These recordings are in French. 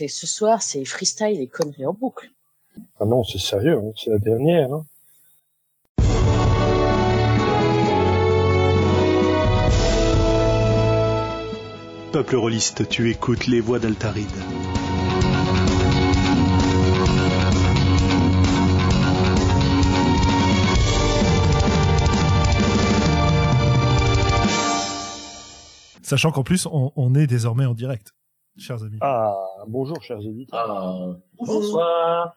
c'est ce soir, c'est freestyle et conneries en boucle. Ah non, c'est sérieux, hein, c'est la dernière. Hein. Peuple rôliste, tu écoutes les voix d'Altaride. Sachant qu'en plus, on, on est désormais en direct, chers amis. Ah, bonjour, chers auditeurs. Ah, bonsoir.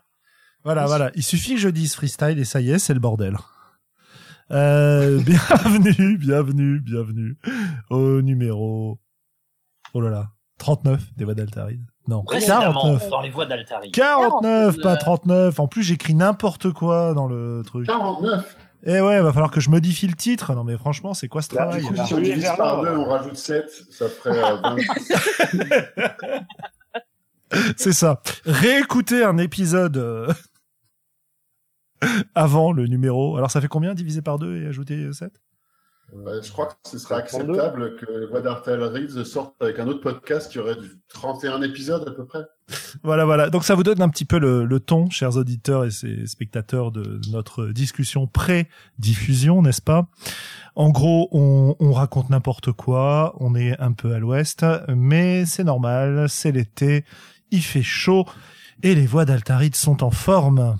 Voilà, voilà. Il suffit que je dise freestyle et ça y est, c'est le bordel. Euh, bienvenue, bienvenue, bienvenue au numéro, oh là là, 39 des voix d'Altaride. Non, Précédemment, 49. dans les voix d'Altari. 49, pas 39. En plus, j'écris n'importe quoi dans le truc. 49. Eh ouais, va falloir que je modifie le titre. Non mais franchement, c'est quoi ce Là, travail du coup, Si on divise par deux, on rajoute 7, ça ferait euh, 20. C'est ça. Réécouter un épisode euh, avant le numéro. Alors ça fait combien divisé par deux et ajouter 7 Ouais, je crois que ce serait 32. acceptable que les voix d'Artel Reeves sortent avec un autre podcast qui aurait du 31 épisodes à peu près. Voilà, voilà. Donc ça vous donne un petit peu le, le ton, chers auditeurs et ses spectateurs, de notre discussion pré-diffusion, n'est-ce pas? En gros, on, on raconte n'importe quoi, on est un peu à l'ouest, mais c'est normal, c'est l'été, il fait chaud, et les voix d'Altaride sont en forme.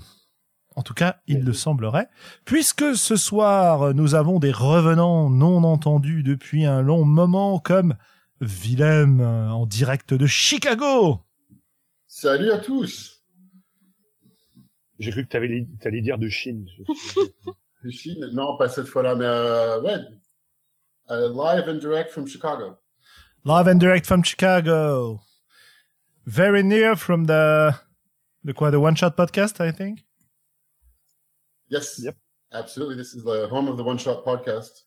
En tout cas, il le semblerait, puisque ce soir, nous avons des revenants non entendus depuis un long moment, comme Willem euh, en direct de Chicago. Salut à tous J'ai cru que t'avais- t'allais dire de Chine. De Chine? Non, pas cette fois-là, mais euh, ouais. Euh, live and direct from Chicago. Live and direct from Chicago. Very near from the, the quoi, the One Shot podcast, I think? Yes, Yep. absolutely. This is the home of the One Shot podcast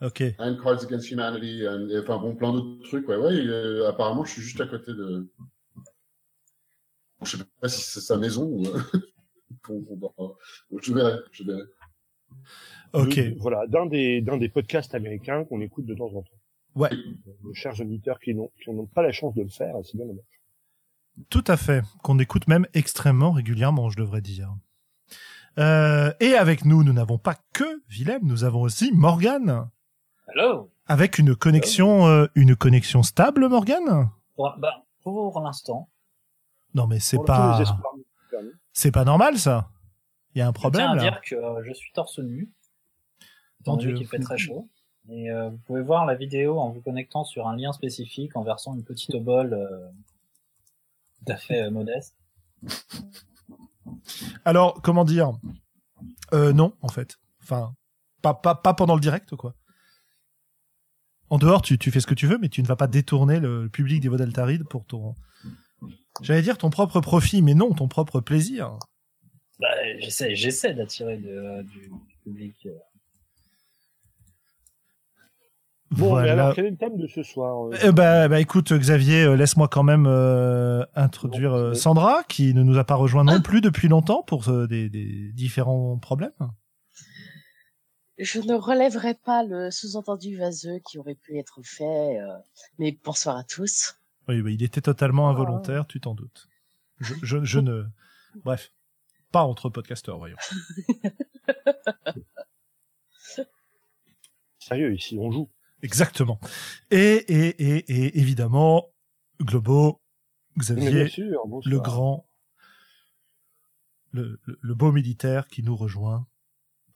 Ok. and Cards Against Humanity and et, enfin bon plein d'autres trucs. Ouais, ouais. euh, apparemment, je suis juste à côté de. Je sais pas si c'est sa maison ou. je verrai, je verrai. Ok. De- voilà, d'un des, d'un des podcasts américains qu'on écoute de temps en temps. Ouais. Nos chers auditeurs qui n'ont, qui n'ont pas la chance de le faire, c'est bien dommage. Tout à fait. Qu'on écoute même extrêmement régulièrement, je devrais dire. Euh, et avec nous, nous n'avons pas que Willem, nous avons aussi Morgane. Hello. Avec une connexion, euh, une connexion stable, Morgane? Pour, bah, pour l'instant, Non, mais c'est pas, c'est pas normal, ça. Il y a un je tiens problème, à là. dire que euh, je suis torse nu. Donné Dieu. qu'il fait très chaud. Et euh, vous pouvez voir la vidéo en vous connectant sur un lien spécifique en versant une petite obole tout à fait modeste. Alors, comment dire? Euh, Non, en fait. Enfin, pas, pas, pas pendant le direct, quoi. En dehors, tu, tu fais ce que tu veux, mais tu ne vas pas détourner le public des d'Altaride pour ton... J'allais dire ton propre profit, mais non, ton propre plaisir. Bah, j'essaie, j'essaie d'attirer euh, du, du public. euh. Bon, voilà. mais alors, quel est le thème de ce soir euh bah, bah, écoute, Xavier, euh, laisse-moi quand même euh, introduire Bon, euh, Sandra, qui ne nous a pas rejoint non plus depuis longtemps pour euh, des, des différents problèmes. Je ne relèverai pas le sous-entendu vaseux qui aurait pu être fait, euh, mais bonsoir à tous. Oui, bah, il était totalement involontaire, tu t'en doutes. Je, je, je ne... Bref, pas entre podcasteurs, voyons. Sérieux, ici, on joue. Exactement. Et, et, et, et évidemment, Globo, Xavier, sûr, le grand, le, le, le beau militaire qui nous rejoint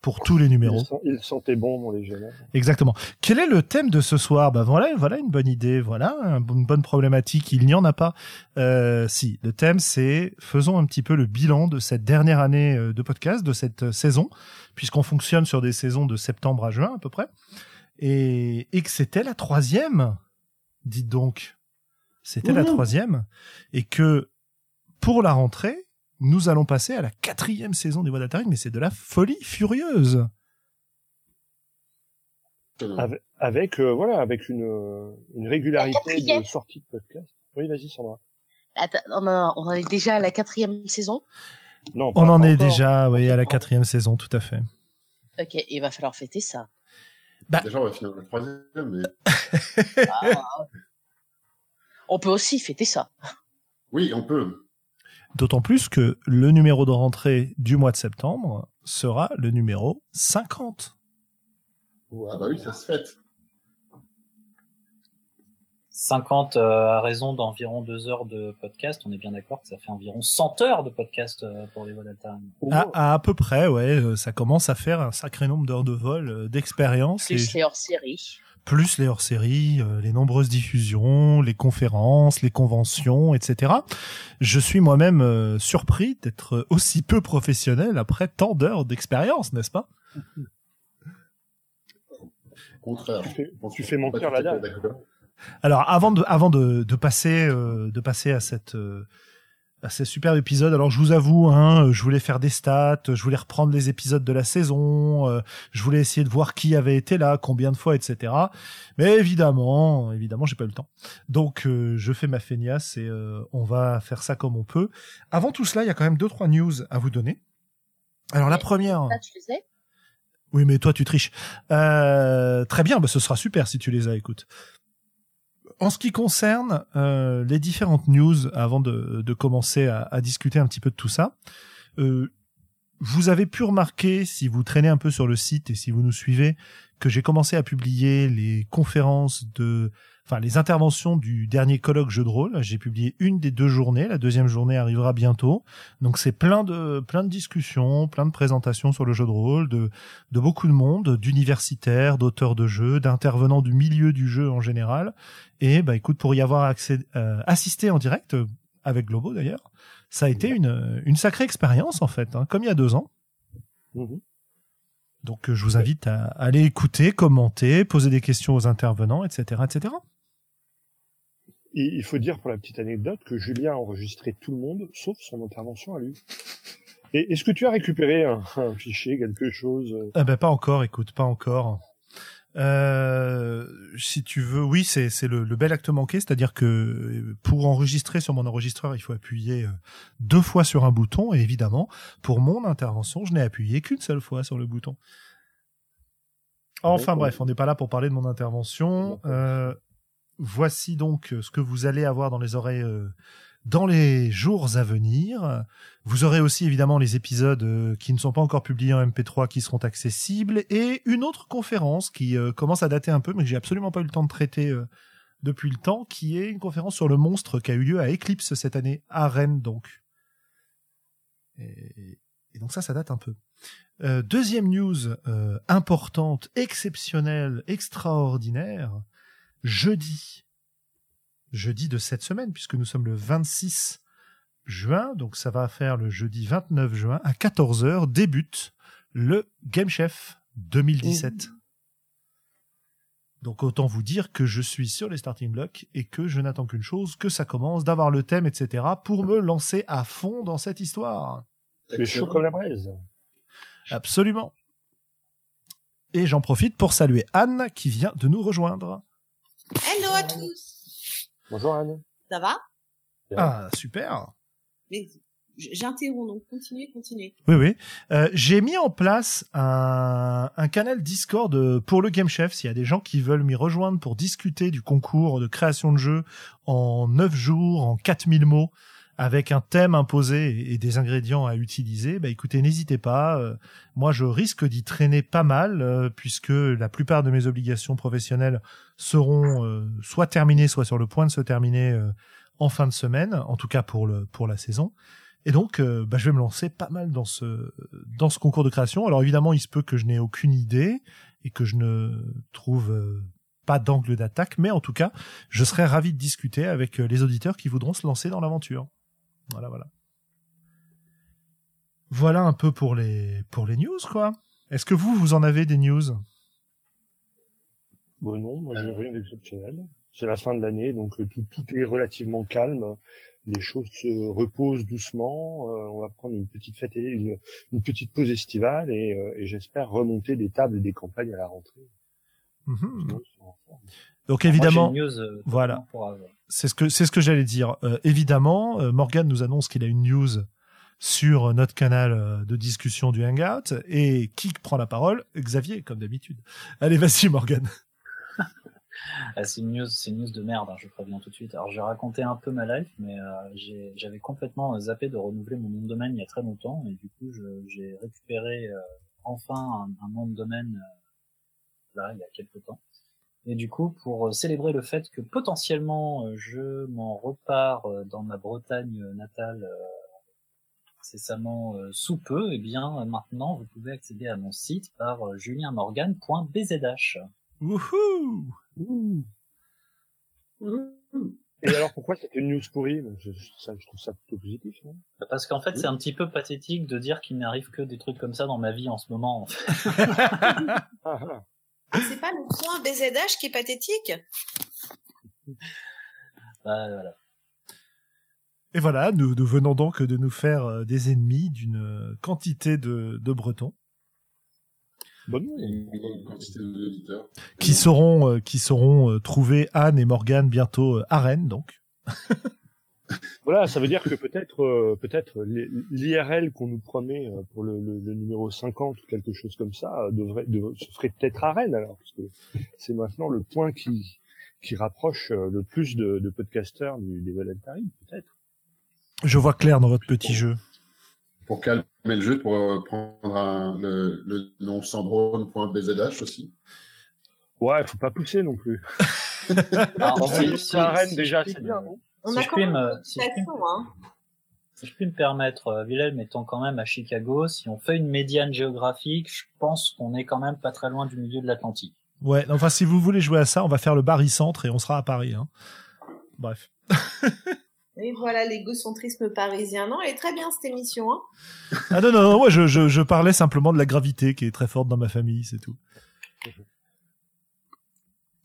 pour tous les numéros. Il, il sentait bon, mon légionnaire. Exactement. Quel est le thème de ce soir? Bah voilà, voilà une bonne idée, voilà un- une bonne problématique. Il n'y en a pas. Euh, si, le thème c'est faisons un petit peu le bilan de cette dernière année euh, de podcast, de cette euh, saison, puisqu'on fonctionne sur des saisons de septembre à juin à peu près, et, et que c'était la troisième. Dites donc, c'était la Wouhou. troisième, et que pour la rentrée, nous allons passer à la quatrième saison des Voix d'Atari, mais c'est de la folie furieuse. Avec, avec, euh, voilà, avec une, euh, une régularité de sortie de podcast. Oui, vas-y, Sandra. Attends, on, en- on en est déjà à la quatrième saison? Non, pas- On en est encore. déjà, oui, à la quatrième saison, tout à fait. Ok, il va falloir fêter ça. Déjà, on va finir le troisième, mais On peut aussi fêter ça. Oui, on peut. D'autant plus que le numéro de rentrée du mois de septembre sera le numéro 50. Ah bah oui, ça se fête. 50 euh, à raison d'environ deux heures de podcast, on est bien d'accord que ça fait environ 100 heures de podcast euh, pour les vols. À, à, à peu près, ouais, euh, ça commence à faire un sacré nombre d'heures de vol, euh, d'expérience. Plus les hors-séries. Plus les hors-séries, euh, les nombreuses diffusions, les conférences, les conventions, etc. Je suis moi-même euh, surpris d'être aussi peu professionnel après tant d'heures d'expérience, n'est-ce pas? Au contraire. Tu fais, Bon, tu fais à la d'accord. Alors avant de avant de, de passer euh, de passer à cette euh, à ce superbe épisode, alors je vous avoue, hein, je voulais faire des stats, je voulais reprendre les épisodes de la saison, euh, je voulais essayer de voir qui avait été là, combien de fois, etc. Mais évidemment, évidemment, j'ai pas eu le temps. Donc euh, je fais ma feignasse et euh, on va faire ça comme on peut. Avant tout cela, il y a quand même deux trois news à vous donner. Alors la première. Tu les Oui, mais toi, tu triches. Euh, très bien, bah, ce sera super si tu les as, écoute. En ce qui concerne euh, les différentes news, avant de, commencer à, à discuter un petit peu de tout ça, euh, vous avez pu remarquer, si vous traînez un peu sur le site et si vous nous suivez, que j'ai commencé à publier les conférences de, enfin les interventions du dernier colloque jeu de rôle. J'ai publié une des deux journées. La deuxième journée arrivera bientôt. Donc c'est plein de plein de discussions, plein de présentations sur le jeu de rôle, de de beaucoup de monde, d'universitaires, d'auteurs de jeux, d'intervenants du milieu du jeu en général. Et bah écoute, pour y avoir accès, euh, assisté en direct euh, avec Globo d'ailleurs, ça a été une une sacrée expérience en fait, hein, comme il y a deux ans. Mhm. Donc je vous invite à aller écouter, commenter, poser des questions aux intervenants, etc., etc. Et il faut dire pour la petite anecdote que Julien a enregistré tout le monde, sauf son intervention à lui. Et est-ce que tu as récupéré un, un fichier, quelque chose euh, Ah ben pas encore, écoute, pas encore. Euh, si tu veux, oui, c'est c'est le, le bel acte manqué, c'est-à-dire que euh, pour enregistrer sur mon enregistreur, il faut appuyer euh, deux fois sur un bouton, et évidemment, pour mon intervention, je n'ai appuyé qu'une seule fois sur le bouton. Enfin D'accord. bref, on n'est pas là pour parler de mon intervention. Euh, voici donc ce que vous allez avoir dans les oreilles euh, dans les jours à venir. Vous aurez aussi évidemment les épisodes euh, qui ne sont pas encore publiés en MP3 qui seront accessibles et une autre conférence qui euh, commence à dater un peu mais que j'ai absolument pas eu le temps de traiter euh, depuis le temps qui est une conférence sur le monstre qui a eu lieu à Eclipse cette année à Rennes donc. Et, et donc ça ça date un peu. Euh, deuxième news euh, importante, exceptionnelle, extraordinaire. Jeudi, jeudi de cette semaine, puisque nous sommes le 26 juin, donc ça va faire le jeudi 29 juin, à 14h, débute le Game Chef 2017. Donc autant vous dire que je suis sur les starting blocks et que je n'attends qu'une chose, que ça commence, d'avoir le thème, etc., pour me lancer à fond dans cette histoire. Es chaud comme la braise. Absolument. Et j'en profite pour saluer Anne qui vient de nous rejoindre. Hello à tous. Bonjour Anne. Ça va? Ah, super. Mais j'interromps, donc continuez, continuez. Oui, oui. Euh, j'ai mis en place un, un canal Discord euh, pour le Game Chef. S'il y a des gens qui veulent m'y rejoindre pour discuter du concours de création de jeu en 9 jours, en 4000 mots, avec un thème imposé et- des ingrédients à utiliser, bah écoutez, n'hésitez pas. Euh, moi, je risque d'y traîner pas mal, euh, puisque la plupart de mes obligations professionnelles seront euh, soit terminées, soit sur le point de se terminer en fin de semaine, en tout cas pour, le, pour la saison. Et donc, bah, je vais me lancer pas mal dans ce dans ce concours de création. Alors évidemment, il se peut que je n'ai aucune idée et que je ne trouve pas d'angle d'attaque, mais en tout cas, je serais ravi de discuter avec les auditeurs qui voudront se lancer dans l'aventure. Voilà, voilà. Voilà un peu pour les pour les news, quoi. Est-ce que vous, vous en avez des news? Bon non, moi j'ai rien d'exceptionnel. C'est la fin de l'année, donc euh, tout, tout est relativement calme. Les choses se reposent doucement. Euh, on va prendre une petite fête, une, une petite pause estivale et, euh, et j'espère remonter des tables et des campagnes à la rentrée. Mhm. Donc évidemment, news, euh, voilà. pour, c'est ce que c'est ce que j'allais dire. Euh, évidemment, euh, Morgan nous annonce qu'il a une news sur notre canal euh, de discussion du Hangout et qui prend la parole? Xavier, comme d'habitude. Allez, vas-y, Morgan. Ah, c'est une news, c'est une news de merde, hein, je préviens tout de suite. Alors j'ai raconté un peu ma life, mais euh, j'avais complètement zappé de renouveler mon nom de domaine il y a très longtemps, et du coup j'ai récupéré euh, enfin un, un nom de domaine euh, là il y a quelques temps. Et du coup, pour euh, célébrer le fait que potentiellement euh, je m'en repars euh, dans ma Bretagne natale euh, incessamment euh, sous peu, et bien euh, maintenant vous pouvez accéder à mon site par julienmorgan.bzh. Wouhou Et alors pourquoi c'était une news pourrie? Je, je- ça, je trouve ça plutôt positif. Non? Parce qu'en fait, c'est un petit peu pathétique de dire qu'il n'arrive que des trucs comme ça dans ma vie en ce moment. en fait. ah, ah. Ah, c'est pas le point BZH qui est pathétique Bah, voilà. Et voilà, nous, nous venons donc de nous faire euh, des ennemis d'une euh, quantité de, de Bretons Bon, Et non. une grande quantité d'auditeurs. qui sauront, euh, qui sauront euh, trouver Anne et Morgane bientôt à Rennes, donc. Voilà, ça veut dire que peut-être, euh, peut-être l'IRL qu'on nous promet euh, pour le, le, le numéro 50 ou quelque chose comme ça euh, devrait, dev- se ferait peut-être à Rennes alors, parce que c'est maintenant le point qui qui rapproche le plus de, de podcasters du, des Valentine, peut-être. Je vois clair dans votre petit jeu. Pour calmer le jeu, pour euh, prendre un- le, le nom sandrone.bzh aussi. Ouais, faut pas pousser non plus. Alors, Envoyer si- Rennes si déjà, c'est me- bien. non? On Si a je quand puis même me- une si je puis me- station, hein. Si je puis me permettre, euh, Wilhelm étant quand même à Chicago, si on fait une médiane géographique, je pense qu'on est quand même pas très loin du milieu de l'Atlantique. Ouais, enfin, si vous voulez jouer à ça, on va faire le barycentre et on sera à Paris. Hein. Bref. Et voilà l'égocentrisme parisien. Non, elle est très bien cette émission. Hein. Ah non, non, non, moi je, je, je parlais simplement de la gravité qui est très forte dans ma famille, c'est tout.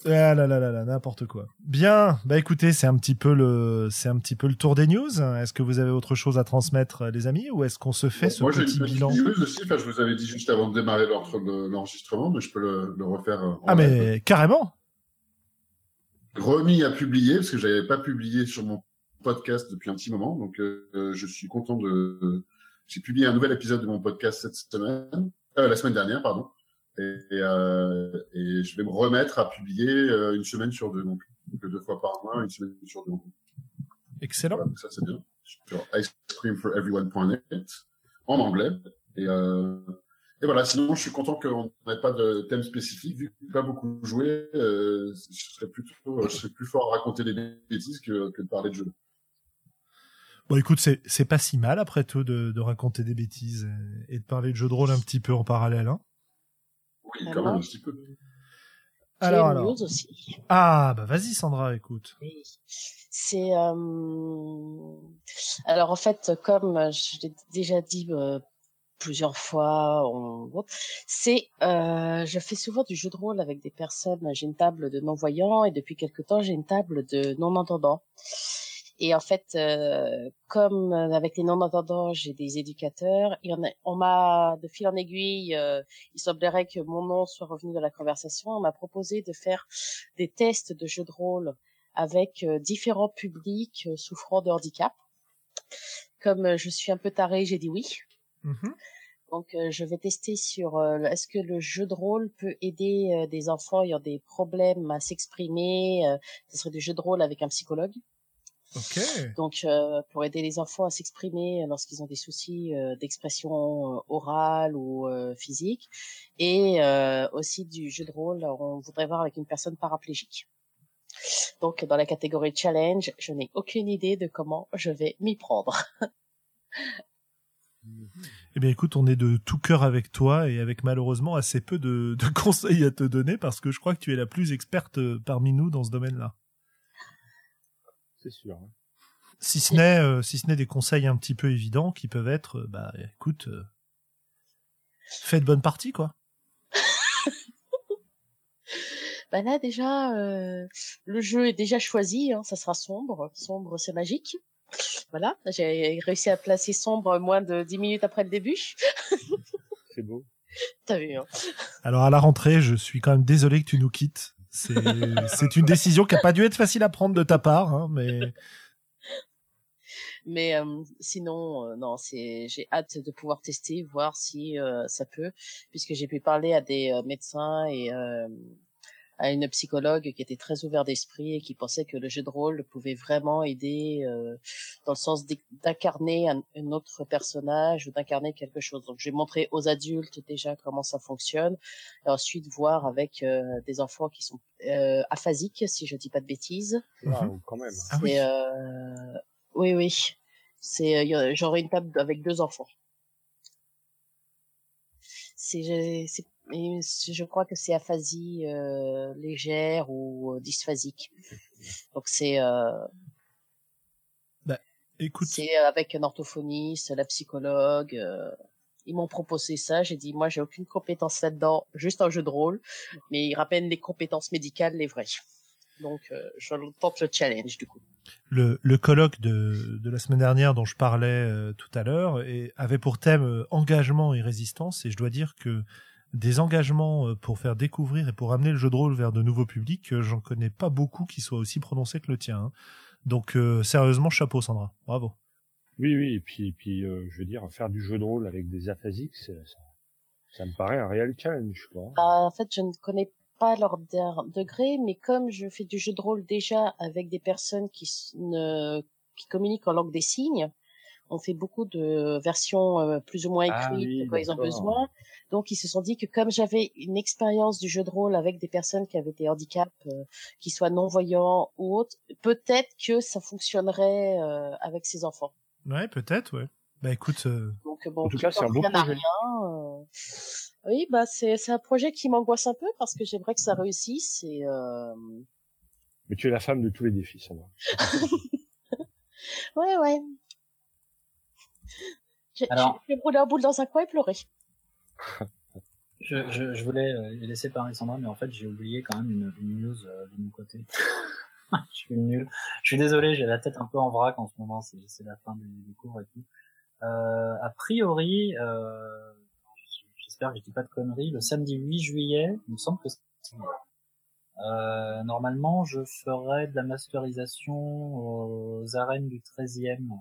Ah là là là là, n'importe quoi. Bien, bah écoutez, c'est un petit peu le, c'est un petit peu le tour des news. Est-ce que vous avez autre chose à transmettre, les amis, ou est-ce qu'on se fait ce Moi, j'ai une petit petite bilan news aussi. Enfin, je vous avais dit juste avant de démarrer l'enregistrement, mais je peux le, le refaire. euh, en Ah live. mais carrément. remis à publier parce que j'avais pas publié sur mon podcast depuis un petit moment. Donc, euh, je suis content de. J'ai publié un nouvel épisode de mon podcast cette semaine, euh, la semaine dernière, pardon. Et, euh, et je vais me remettre à publier euh, une semaine sur deux, donc deux fois par mois, une semaine sur deux. Excellent. Voilà, ça c'est bien. Sur icecreamforeveryone.net en anglais. Et, euh, et voilà, sinon je suis content qu'on n'ait pas de thème spécifique, vu que pas beaucoup joué, euh, je serais plutôt, je serais plus fort à raconter des bêtises que, que de parler de jeux. Bon, écoute, c'est, c'est pas si mal après tout de, de raconter des bêtises et de parler de jeux de rôle un petit peu en parallèle. Hein. Oui, Ah quand même un petit peu. Alors, une alors. news aussi. Ah, bah vas-y Sandra, écoute. Oui. C'est euh... alors en fait comme je l'ai déjà dit euh, plusieurs fois, on... c'est euh, je fais souvent du jeu de rôle avec des personnes. J'ai une table de non voyants et depuis quelque temps j'ai une table de non entendants. Et en fait, euh, comme avec les non-entendants, j'ai des éducateurs. Il y en a, on m'a, de fil en aiguille, euh, il semblerait que mon nom soit revenu dans la conversation. On m'a proposé de faire des tests de jeux de rôle avec euh, différents publics euh, souffrant de handicap. Comme euh, je suis un peu tarée, j'ai dit oui. Mhm. Donc, euh, je vais tester sur euh, est-ce que le jeu de rôle peut aider euh, des enfants ayant des problèmes à s'exprimer. euh, ce serait du jeu de rôle avec un psychologue. Ok. Donc, euh, pour aider les enfants à s'exprimer lorsqu'ils ont des soucis euh, d'expression euh, orale ou euh, physique, et euh, aussi du jeu de rôle, on voudrait voir avec une personne paraplégique. Donc, dans la catégorie challenge, je n'ai aucune idée de comment je vais m'y prendre. Eh bien, écoute, on est de tout cœur avec toi et avec malheureusement assez peu de, de conseils à te donner parce que je crois que tu es la plus experte euh, parmi nous dans ce domaine-là. C'est sûr. hein. Si ce n'est, euh, si ce n'est des conseils un petit peu évidents qui peuvent être, euh, bah, écoute, euh, fais de bonnes parties, quoi. Bah là déjà, euh, le jeu est déjà choisi, hein, ça sera sombre. Sombre, c'est magique. Voilà, j'ai réussi à placer sombre moins de 10 minutes après le début. C'est beau. T'as vu, hein. Alors, à la rentrée, je suis quand même désolé que tu nous quittes. C'est, une décision qui a pas dû être facile à prendre de ta part, hein, mais Mais euh, sinon, euh, non, c'est j'ai hâte de pouvoir tester, voir si euh, ça peut, puisque j'ai pu parler à des médecins et à une psychologue qui était très ouverte d'esprit et qui pensait que le jeu de rôle pouvait vraiment aider euh, dans le sens d'incarner un, autre personnage ou d'incarner quelque chose. Donc j'ai montré aux adultes déjà comment ça fonctionne et ensuite voir avec euh, des enfants qui sont euh, aphasiques, si je dis pas de bêtises. quand même. Ah oui. oui, oui. C'est j'aurai une table avec deux enfants. C'est je crois que c'est aphasie euh, légère ou euh, dysphasique. Donc c'est euh, bah, écoute, c'est avec un orthophoniste, la psychologue. Euh, ils m'ont proposé ça. J'ai dit moi j'ai aucune compétence là-dedans, juste un jeu de rôle, mais ils rappellent les compétences médicales les vraies. Donc je tente le challenge du coup. Le, le colloque de, de la semaine dernière dont je parlais tout à l'heure avait pour thème engagement et résistance et je dois dire que des engagements euh, pour faire découvrir et pour amener le jeu de rôle vers de nouveaux publics, euh, j'en connais pas beaucoup qui soient aussi prononcés que le tien. Hein. Donc euh, sérieusement, chapeau Sandra, bravo. Oui, oui, et puis, et puis je veux dire, faire du jeu de rôle avec des aphasiques, ça, ça me paraît un réel challenge. Quoi. Bah, en fait, je ne connais pas leur degré, mais comme je fais du jeu de rôle déjà avec des personnes qui ne qui communiquent en langue des signes, on fait beaucoup de versions plus ou moins ah écrites quand ils ont besoin. Donc ils se sont dit que comme j'avais une expérience du jeu de rôle avec des personnes qui avaient des handicaps, euh, qui soient non-voyants ou autres, peut-être que ça fonctionnerait euh, avec ces enfants. Ouais, peut-être, ouais. Bah écoute. Euh, Donc bon, en tout cas, c'est un beau projet. Rien, oui, bah c'est c'est un projet qui m'angoisse un peu parce que j'aimerais que ça réussisse et. Mais tu es la femme de tous les défis, Sandra. ouais, ouais. J'ai brûlé un boule dans un coin et pleurer. Je, je, je, voulais euh, laisser parler Sandra, mais en fait j'ai oublié quand même une, une news euh, de mon côté. je suis nul. Je suis désolé, j'ai la tête un peu en vrac en ce moment, c'est la fin du, cours et tout. Euh, a priori, euh, j'espère que je dis pas de conneries, le samedi 8 juillet, il me semble que c'est euh, normalement, je ferai de la masterisation aux arènes du 13e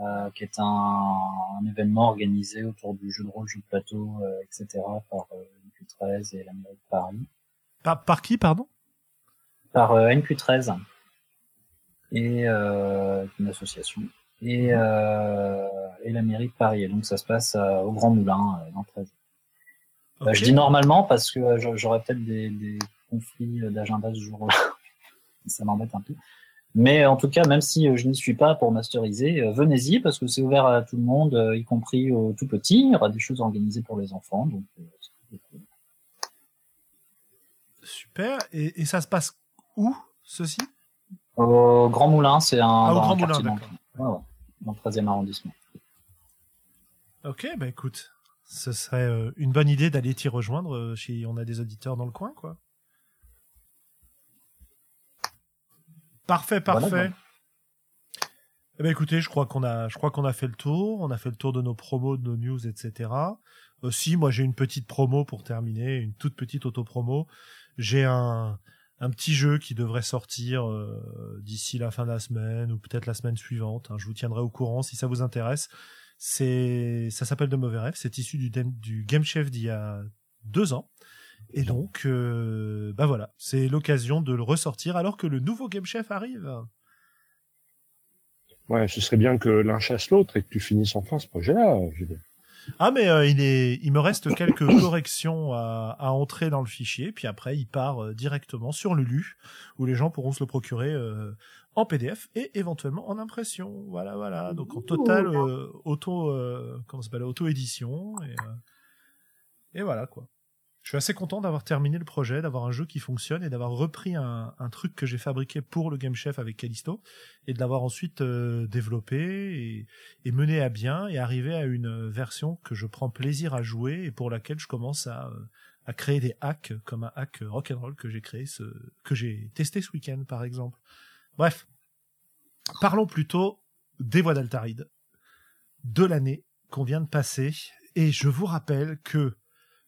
euh, qui est un, un, événement organisé autour du jeu de rôle, jeu de plateau, euh, etc. par euh, NQ13 et la mairie de Paris. Par, par qui, pardon? Par euh, NQ13 et une association et, et la mairie de Paris. Et donc ça se passe au Grand Moulin dans 13. je dis normalement parce que j'aurais peut-être des, des conflits d'agenda ce jour-là. ça m'embête un peu. Mais en tout cas, même si euh, je n'y suis pas pour masteriser, euh, venez-y parce que c'est ouvert à tout le monde, euh, y compris aux tout petits. Il y aura des choses organisées pour les enfants. Donc, Super. Et, et, ça se passe où, ceci? Au Grand Moulin, c'est un. Ah, au Grand Moulin, d'accord. Ouais, dans le 13e arrondissement. Ok, bah écoute, ce serait une bonne idée d'aller t'y rejoindre si on a des auditeurs dans le coin, quoi. Parfait, parfait. eh ben écoutez, je crois qu'on a, je crois qu'on a fait le tour. On a fait le tour de nos promos, de nos news, etc. Aussi, moi j'ai une petite promo pour terminer, une toute petite auto-promo. J'ai un, un petit jeu qui devrait sortir euh, d'ici la fin de la semaine ou peut-être la semaine suivante. Hein. Je vous tiendrai au courant si ça vous intéresse. C'est, ça s'appelle De Mauvais Rêves. C'est issu du, du Game Chef d'il y a deux ans. Et donc, euh, bah voilà, c'est l'occasion de le ressortir alors que le nouveau Game Chef arrive. Ouais, ce serait bien que l'un chasse l'autre et que tu finisses enfin ce projet-là. Ah mais euh, il est, il me reste quelques corrections à, à, entrer dans le fichier, puis après il part euh, directement sur Lulu où les gens pourront se le procurer euh, en PDF et éventuellement en impression. Voilà, voilà. Donc en total auto, comment s'appelle, auto édition et et voilà quoi je suis assez content d'avoir terminé le projet, d'avoir un jeu qui fonctionne et d'avoir repris un, truc que j'ai fabriqué pour le Game Chef avec Callisto et de l'avoir ensuite euh, développé et, mené à bien et arriver à une version que je prends plaisir à jouer et pour laquelle je commence à, à créer des hacks comme un hack rock'n'roll que j'ai créé ce, que j'ai testé ce week-end par exemple. Bref. Parlons plutôt des voix d'Altaride de l'année qu'on vient de passer et je vous rappelle que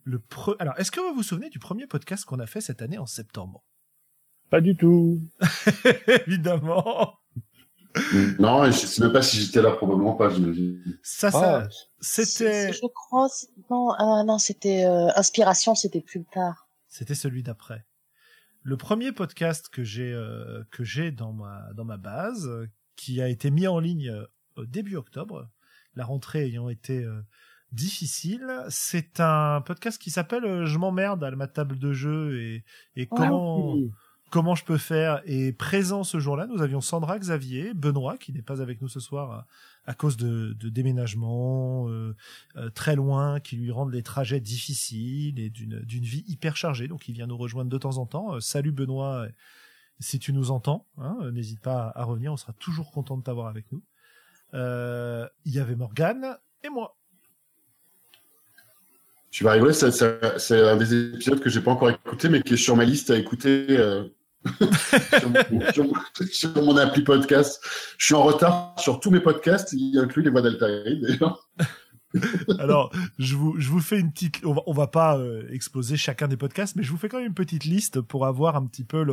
le Alors, est-ce que vous vous souvenez du premier podcast qu'on a fait cette année en septembre? Pas du tout. Évidemment. Non, je sais même pas si j'étais là, probablement pas, j'imagine. Ça, ça, ah. c'était. Je crois, non, ah, non, c'était euh, Inspiration, c'était plus tard. C'était celui d'après. le premier podcast que j'ai euh, que j'ai dans ma dans ma base, qui a été mis en ligne euh, au début octobre, la rentrée ayant été euh, difficile, c'est un podcast qui s'appelle euh, Je m'emmerde à ma table de jeu et et comment comment je peux faire Et présent ce jour-là, nous avions Sandra, Xavier, Benoît, qui n'est pas avec nous ce soir à, à cause de, de déménagement euh, euh, très loin, qui lui rendent les trajets difficiles et d'une d'une vie hyper chargée. Donc il vient nous rejoindre de temps en temps. Euh, salut Benoît, si tu nous entends, hein, n'hésite pas à revenir, on sera toujours content de t'avoir avec nous. Euh, Il y avait Morgane et moi. Tu vas ça- c'est un des épisodes que j'ai pas encore écouté, mais qui est sur ma liste à écouter euh, sur, mon, sur mon- sur mon appli podcast. Je suis en retard sur tous mes podcasts, y inclut les voix d'Altaïr d'ailleurs. Alors, je vous, je vous fais une petite, on va, on va pas euh, exposer chacun des podcasts, mais je vous fais quand même une petite liste pour avoir un petit peu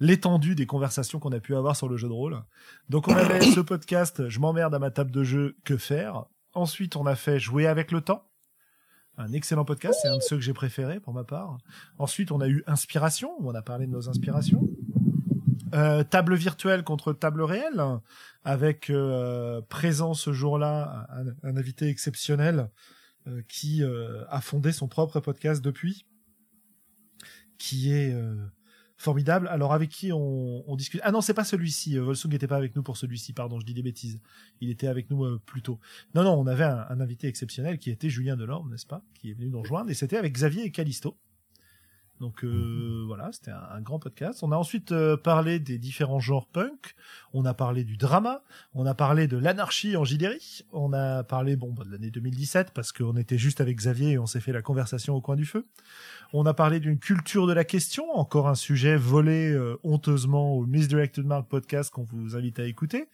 l'étendue des conversations qu'on a pu avoir sur le jeu de rôle. Donc, on avait ce podcast, je m'emmerde à ma table de jeu, que faire? Ensuite, on a fait jouer avec le temps. Un excellent podcast, c'est un de ceux que j'ai préféré pour ma part. Ensuite, on a eu Inspiration, où on a parlé de nos inspirations. Euh, table virtuelle contre table réelle, avec euh, présent ce jour-là un, invité exceptionnel euh, qui euh, a fondé son propre podcast depuis, qui est euh, formidable. Alors avec qui on, on discute? Ah non, c'est pas celui-ci. Euh, Volsung n'était pas avec nous pour celui-ci. Pardon, je dis des bêtises. Il était avec nous euh, plus tôt. Non, non, on avait un, un invité exceptionnel qui était Julien Delorme, n'est-ce pas? Qui est venu nous rejoindre et c'était avec Xavier et Callisto. Donc euh, voilà, c'était un, un grand podcast. On a ensuite euh, parlé des différents genres punk. On a parlé du drama. On a parlé de l'anarchie en JDR. On a parlé bon bah, de l'année 2017 parce qu'on était juste avec Xavier et on s'est fait la conversation au coin du feu. On a parlé d'une culture de la question, encore un sujet volé euh, honteusement au Misdirected Mark podcast qu'on vous invite à écouter.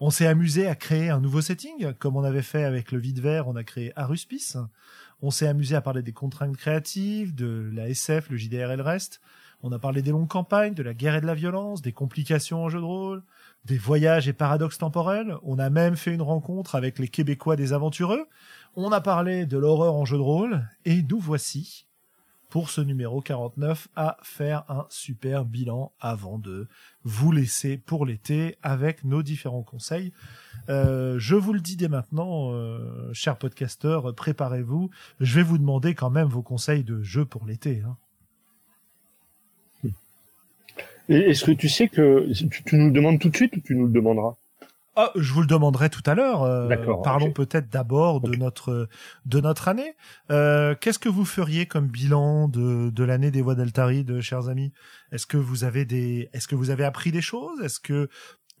On s'est amusé à créer un nouveau setting, comme on avait fait avec le vide vert, on a créé Aruspice. On s'est amusé à parler des contraintes créatives, de la SF, le JDR et le reste. On a parlé des longues campagnes, de la guerre et de la violence, des complications en jeu de rôle, des voyages et paradoxes temporels. On a même fait une rencontre avec les Québécois des aventureux. On a parlé de l'horreur en jeu de rôle. Et nous voici, pour ce numéro 49, à faire un super bilan avant de vous laisser pour l'été avec nos différents conseils. Euh, je vous le dis dès maintenant, euh, chers podcasteurs, préparez-vous. Je vais vous demander quand même vos conseils de jeu pour l'été. Hein. Est-ce que tu sais que tu, tu nous le demandes tout de suite ou tu nous le demanderas? Ah, je vous le demanderai tout à l'heure. Euh, D'accord, Parlons peut-être d'abord de notre de notre année. Euh, Qu'est-ce que vous feriez comme bilan de, de l'année des voix d'Altaride, chers amis? Est-ce que vous avez des Est-ce que vous avez appris des choses? Est-ce que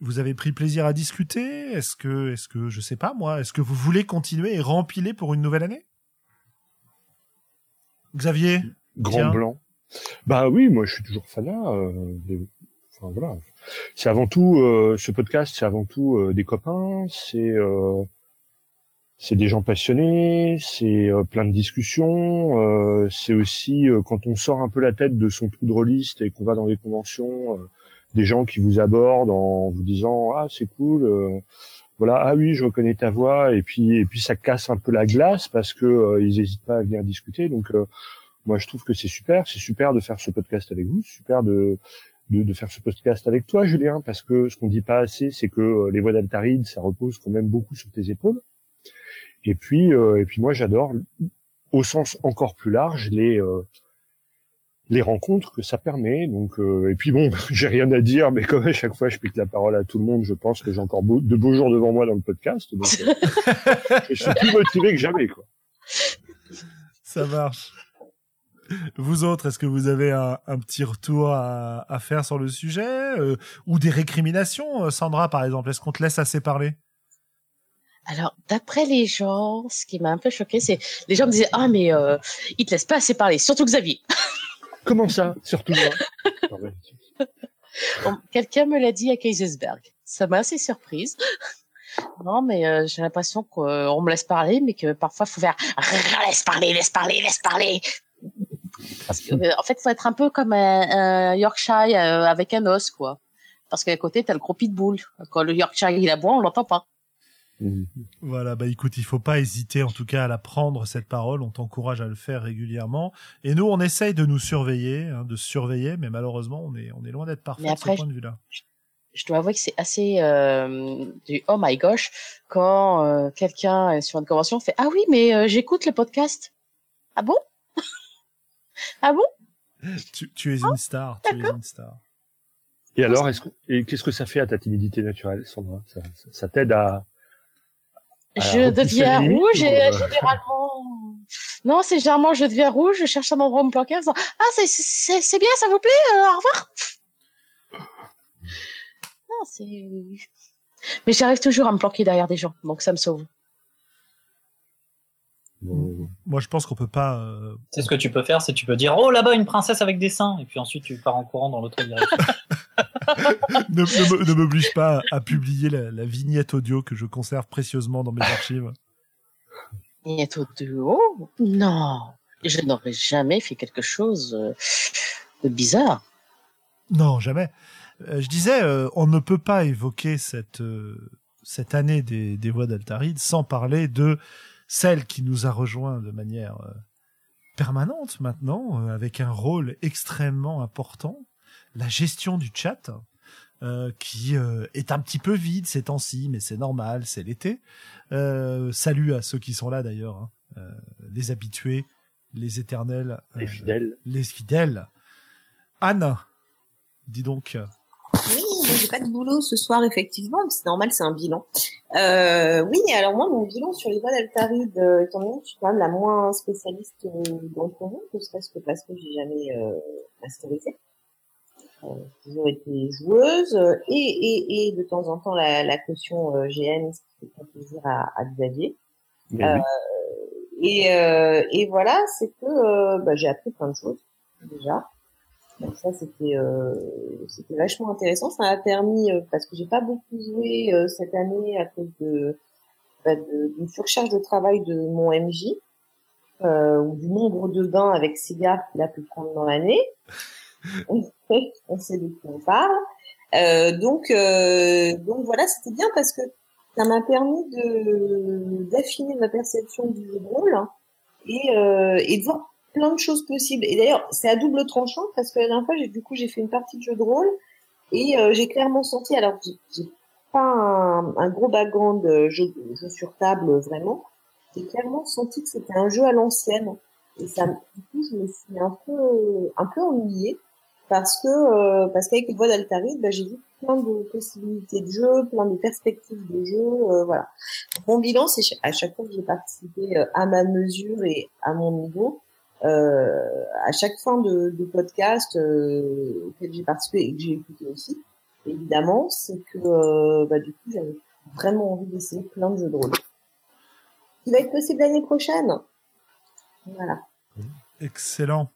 vous avez pris plaisir à discuter? Est-ce que est-ce que je sais pas moi Est-ce que vous voulez continuer et rempiler pour une nouvelle année? Xavier? Grand Tiens. blanc. Bah oui, moi je suis toujours fanat. Euh, Enfin voilà. C'est avant tout euh, ce podcast, c'est avant tout euh, des copains, c'est euh, c'est des gens passionnés, c'est euh, plein de discussions, euh, c'est aussi quand on sort un peu la tête de son trou de et qu'on va dans des conventions, des gens qui vous abordent en vous disant ah c'est cool, voilà ah oui je reconnais ta voix et puis et puis ça casse un peu la glace parce que euh, ils hésitent pas à venir discuter. Donc euh, moi je trouve que c'est super, c'est super de faire ce podcast avec vous, super de de, de faire ce podcast avec toi, Julien, parce que ce qu'on dit pas assez, c'est que euh, les voix d'Altaride, ça repose quand même beaucoup sur tes épaules. Et puis, euh, et puis moi, j'adore, au sens encore plus large, les euh, les rencontres que ça permet. Donc, euh, et puis bon, j'ai rien à dire, mais comme à chaque fois, je pique la parole à tout le monde, je pense que j'ai encore beau- de beaux jours devant moi dans le podcast. Donc, euh, je suis plus motivé que jamais, quoi. Ça marche. Vous autres, est-ce que vous avez un, un petit retour à, à faire sur le sujet euh, ou des récriminations, euh, Sandra par exemple? Est-ce qu'on te laisse assez parler? Alors, d'après les gens, ce qui m'a un peu choqué, c'est les gens me disaient ah mais euh, il te laisse pas assez parler, surtout Xavier. Comment ça, surtout moi? Bon, Quelqu'un me l'a dit à Kaisersberg. Ça m'a assez surprise. Non, mais euh, j'ai l'impression qu'on me laisse parler, mais que parfois il faut faire laisse parler, laisse parler, laisse parler. Parce que, euh, en fait, faut être un peu comme un, un Yorkshire euh, avec un os, quoi. Parce qu'à côté, t'as le gros pitbull. Quand le Yorkshire il aboie, on l'entend pas. Mhm. Voilà, bah écoute, il faut pas hésiter en tout cas à la prendre cette parole. On t'encourage à le faire régulièrement. Et nous, on essaye de nous surveiller, hein, de se surveiller, mais malheureusement, on est on est loin d'être parfait Mais de ce après, point de vue-là. Je dois avouer que c'est assez euh, du oh my gosh quand euh, quelqu'un est sur une convention fait ah oui mais euh, j'écoute le podcast. Ah bon? Ah bon? Tu, tu es une star, tu es une star. Et alors, est-ce que, et qu'est-ce que ça fait à ta timidité naturelle, Sandra? Ça, ça, ça t'aide à, à Je deviens rouge ou, et euh, généralement non c'est généralement je deviens rouge je cherche un endroit où me planquer en disant ah c'est c'est c'est bien ça vous plaît euh, au revoir. Non c'est mais j'arrive toujours à me planquer derrière des gens donc ça me sauve. Bon, Moi, je pense qu'on peut pas. euh, C'est ce que tu peux faire, c'est tu peux dire oh là-bas une princesse avec des seins et puis ensuite tu pars en courant dans l'autre direction. ne ne me- ne m'oblige pas à publier la, la vignette audio que je conserve précieusement dans mes archives. De haut Non, je n'aurais jamais fait quelque chose euh, de bizarre. Non, jamais. Euh, je disais, euh, on ne peut pas évoquer cette euh, cette année des, des voix d'Altaride sans parler de celle qui nous a rejoint de manière euh, permanente maintenant, euh, avec un rôle extrêmement important, la gestion du chat, euh, qui euh, est un petit peu vide ces temps-ci, mais c'est normal, c'est l'été. Euh, salut à ceux qui sont là d'ailleurs, hein, euh, les habitués, les éternels, les fidèles. les fidèles. Anne, dis donc. Oui, j'ai pas de boulot ce soir, effectivement, c'est normal, c'est un bilan. Euh, oui, alors moi, mon bilan sur les voies d'Altaride, euh, étant donné que je suis quand même la moins spécialiste euh, d'entre nous, ne serait-ce que parce que j'ai jamais euh, masterisé. Euh, j'ai toujours été joueuse euh, et, et, et de temps en temps la, la caution euh, GN, ce qui fait plaisir à, à Xavier. Euh, oui. Et, euh, et voilà, c'est que euh, bah, j'ai appris plein de choses déjà. Donc ça c'était euh, c'était vachement intéressant. Ça m'a permis euh, parce que j'ai pas beaucoup joué euh, cette année à cause de bah, d'une surcharge de travail de mon MJ euh, ou du nombre de bains avec cigares qu'il a pu prendre dans l'année. on sait de qui on parle. Euh, donc euh, donc voilà, c'était bien parce que ça m'a permis de d'affiner ma perception du rôle et et de voir plein de choses possibles. Et d'ailleurs, c'est à double tranchant parce que la dernière fois, j'ai du coup, j'ai fait une partie de jeu de rôle et euh, j'ai clairement senti, alors j'ai j'ai pas un, un gros background euh, jeu, jeu sur table vraiment, j'ai clairement senti que c'était un jeu à l'ancienne. Et ça, du coup, je me suis un peu, un peu ennuyée parce que euh, parce qu'avec les voix d'Altaride, bah, j'ai vu plein de possibilités de jeu, plein de perspectives de jeu, euh, voilà. Mon bilan, c'est à chaque fois que j'ai participé euh, à ma mesure et à mon niveau, à chaque fin de, de podcast euh, auquel j'ai participé et que j'ai écouté aussi, évidemment, c'est que euh, bah, du coup j'avais vraiment envie d'essayer plein de jeux de rôle. Il va être possible l'année prochaine. Voilà. Excellent.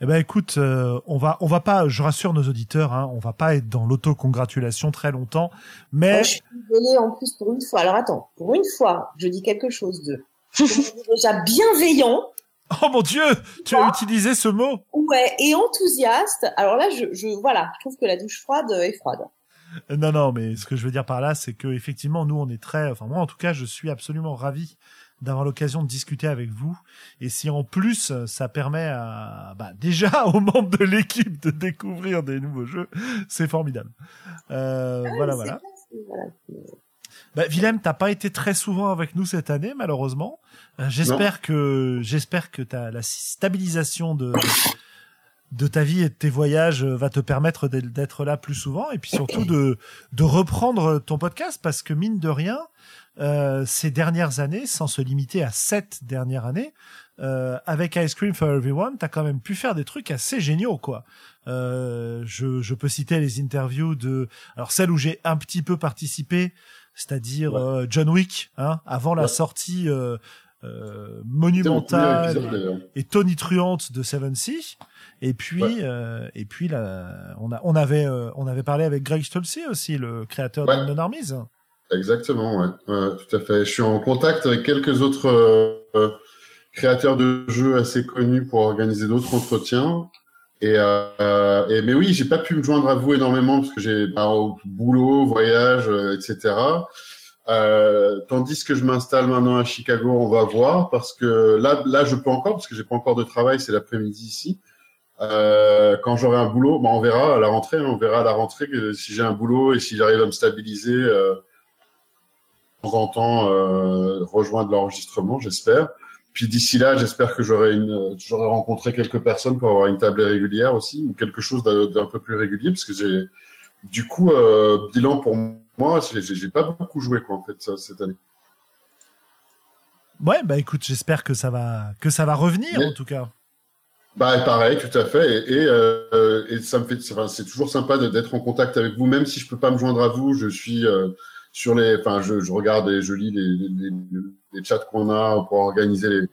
Eh ben écoute, euh, on va on va pas, je rassure nos auditeurs, hein, on va pas être dans l'autocongratulation très longtemps, mais Oh, je suis désolée en plus pour une fois. Alors attends, pour une fois, je dis quelque chose de déjà bienveillant, oh mon Dieu, tu as utilisé ce mot. ouais, et enthousiaste. Alors là, je, je voilà, je trouve que la douche froide est froide. Euh, Non non, mais ce que je veux dire par là, c'est que effectivement nous on est très, enfin moi en tout cas je suis absolument ravi d'avoir l'occasion de discuter avec vous. Et si en plus ça permet à bah, déjà aux membres de l'équipe de découvrir des nouveaux jeux, c'est formidable. Euh, voilà Ah, voilà. bien, voilà, Bah, Willem, t'as pas été très souvent avec nous cette année, malheureusement. Euh, j'espère que j'espère que t'as la stabilisation de de ta vie et de tes voyages euh, va te permettre d'être- d'être là plus souvent et puis surtout de de reprendre ton podcast parce que mine de rien, euh, ces dernières années, sans se limiter à cette dernière année, euh, avec Ice Cream for Everyone, t'as quand même pu faire des trucs assez géniaux, quoi. Euh, je, je peux citer les interviews de, alors celle où j'ai un petit peu participé, c'est-à-dire Ouais. euh, John Wick, hein, avant la sortie euh, euh, monumentale épisode, d'ailleurs. et tonitruante de Seven Sea. Et puis, Ouais. euh, et puis là, on a, on avait, euh, on avait parlé avec Greg Stolze aussi, le créateur Ouais. d'Unknown Armies. Exactement, ouais. Tout à fait. Je suis en contact avec quelques autres créateurs de jeux assez connus pour organiser d'autres entretiens. Et, euh, et mais oui, j'ai pas pu me joindre à vous énormément parce que j'ai bah, au boulot, voyage, euh, etc. Euh, tandis que je m'installe maintenant à Chicago, on va voir parce que là, là, je peux encore parce que j'ai pas encore de travail, c'est l'après-midi ici. Euh, quand j'aurai un boulot, bah, on verra à la rentrée, hein, on verra à la rentrée que si j'ai un boulot et si j'arrive à me stabiliser, euh, de temps en temps euh, rejoindre l'enregistrement, j'espère. Puis d'ici là, j'espère que j'aurai une, j'aurai rencontré quelques personnes pour avoir une table régulière aussi ou quelque chose d'un peu plus régulier parce que j'ai, du coup, euh, bilan pour moi, j'ai pas beaucoup joué quoi en fait cette année. Ouais, bah écoute, j'espère que ça va que ça va revenir Mais- en tout cas. Bah pareil, tout à fait. Et, et, euh, et ça me fait, enfin, c'est toujours sympa d'être en contact avec vous, même si je peux pas me joindre à vous. Je suis euh, sur les, enfin, je, je regarde et je lis les, les, les- les chats qu'on a pour organiser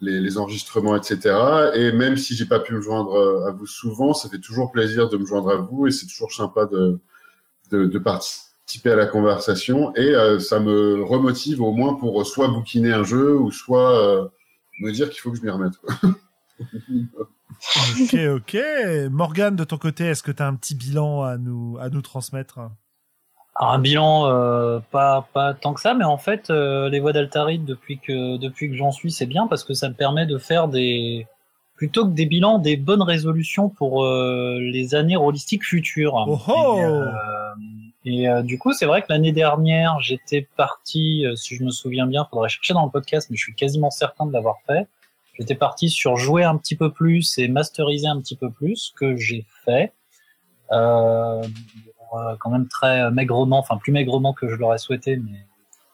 les, enregistrements, etc. Et même si j'ai pas pu me joindre euh, à vous souvent, ça fait toujours plaisir de me joindre à vous et c'est toujours sympa de, participer à la conversation. Et euh, ça me remotive au moins pour soit bouquiner un jeu ou soit euh, me dire qu'il faut que je m'y remette. Ok, ok. Morgane, de ton côté, est-ce que tu as un petit bilan à nous à nous transmettre? Un bilan euh, pas pas tant que ça, mais en fait euh, les voix d'Altaride depuis que depuis que j'en suis c'est bien parce que ça me permet de faire des plutôt que des bilans des bonnes résolutions pour euh, les années rôlistiques futures. Oh oh Et, euh, et, du coup c'est vrai que l'année dernière j'étais parti, euh, si je me souviens bien, faudrait chercher dans le podcast, mais je suis quasiment certain de l'avoir fait. J'étais parti sur jouer un petit peu plus et masteriser un petit peu plus, que j'ai fait. Euh, quand même très maigrement, enfin plus maigrement que je l'aurais souhaité, mais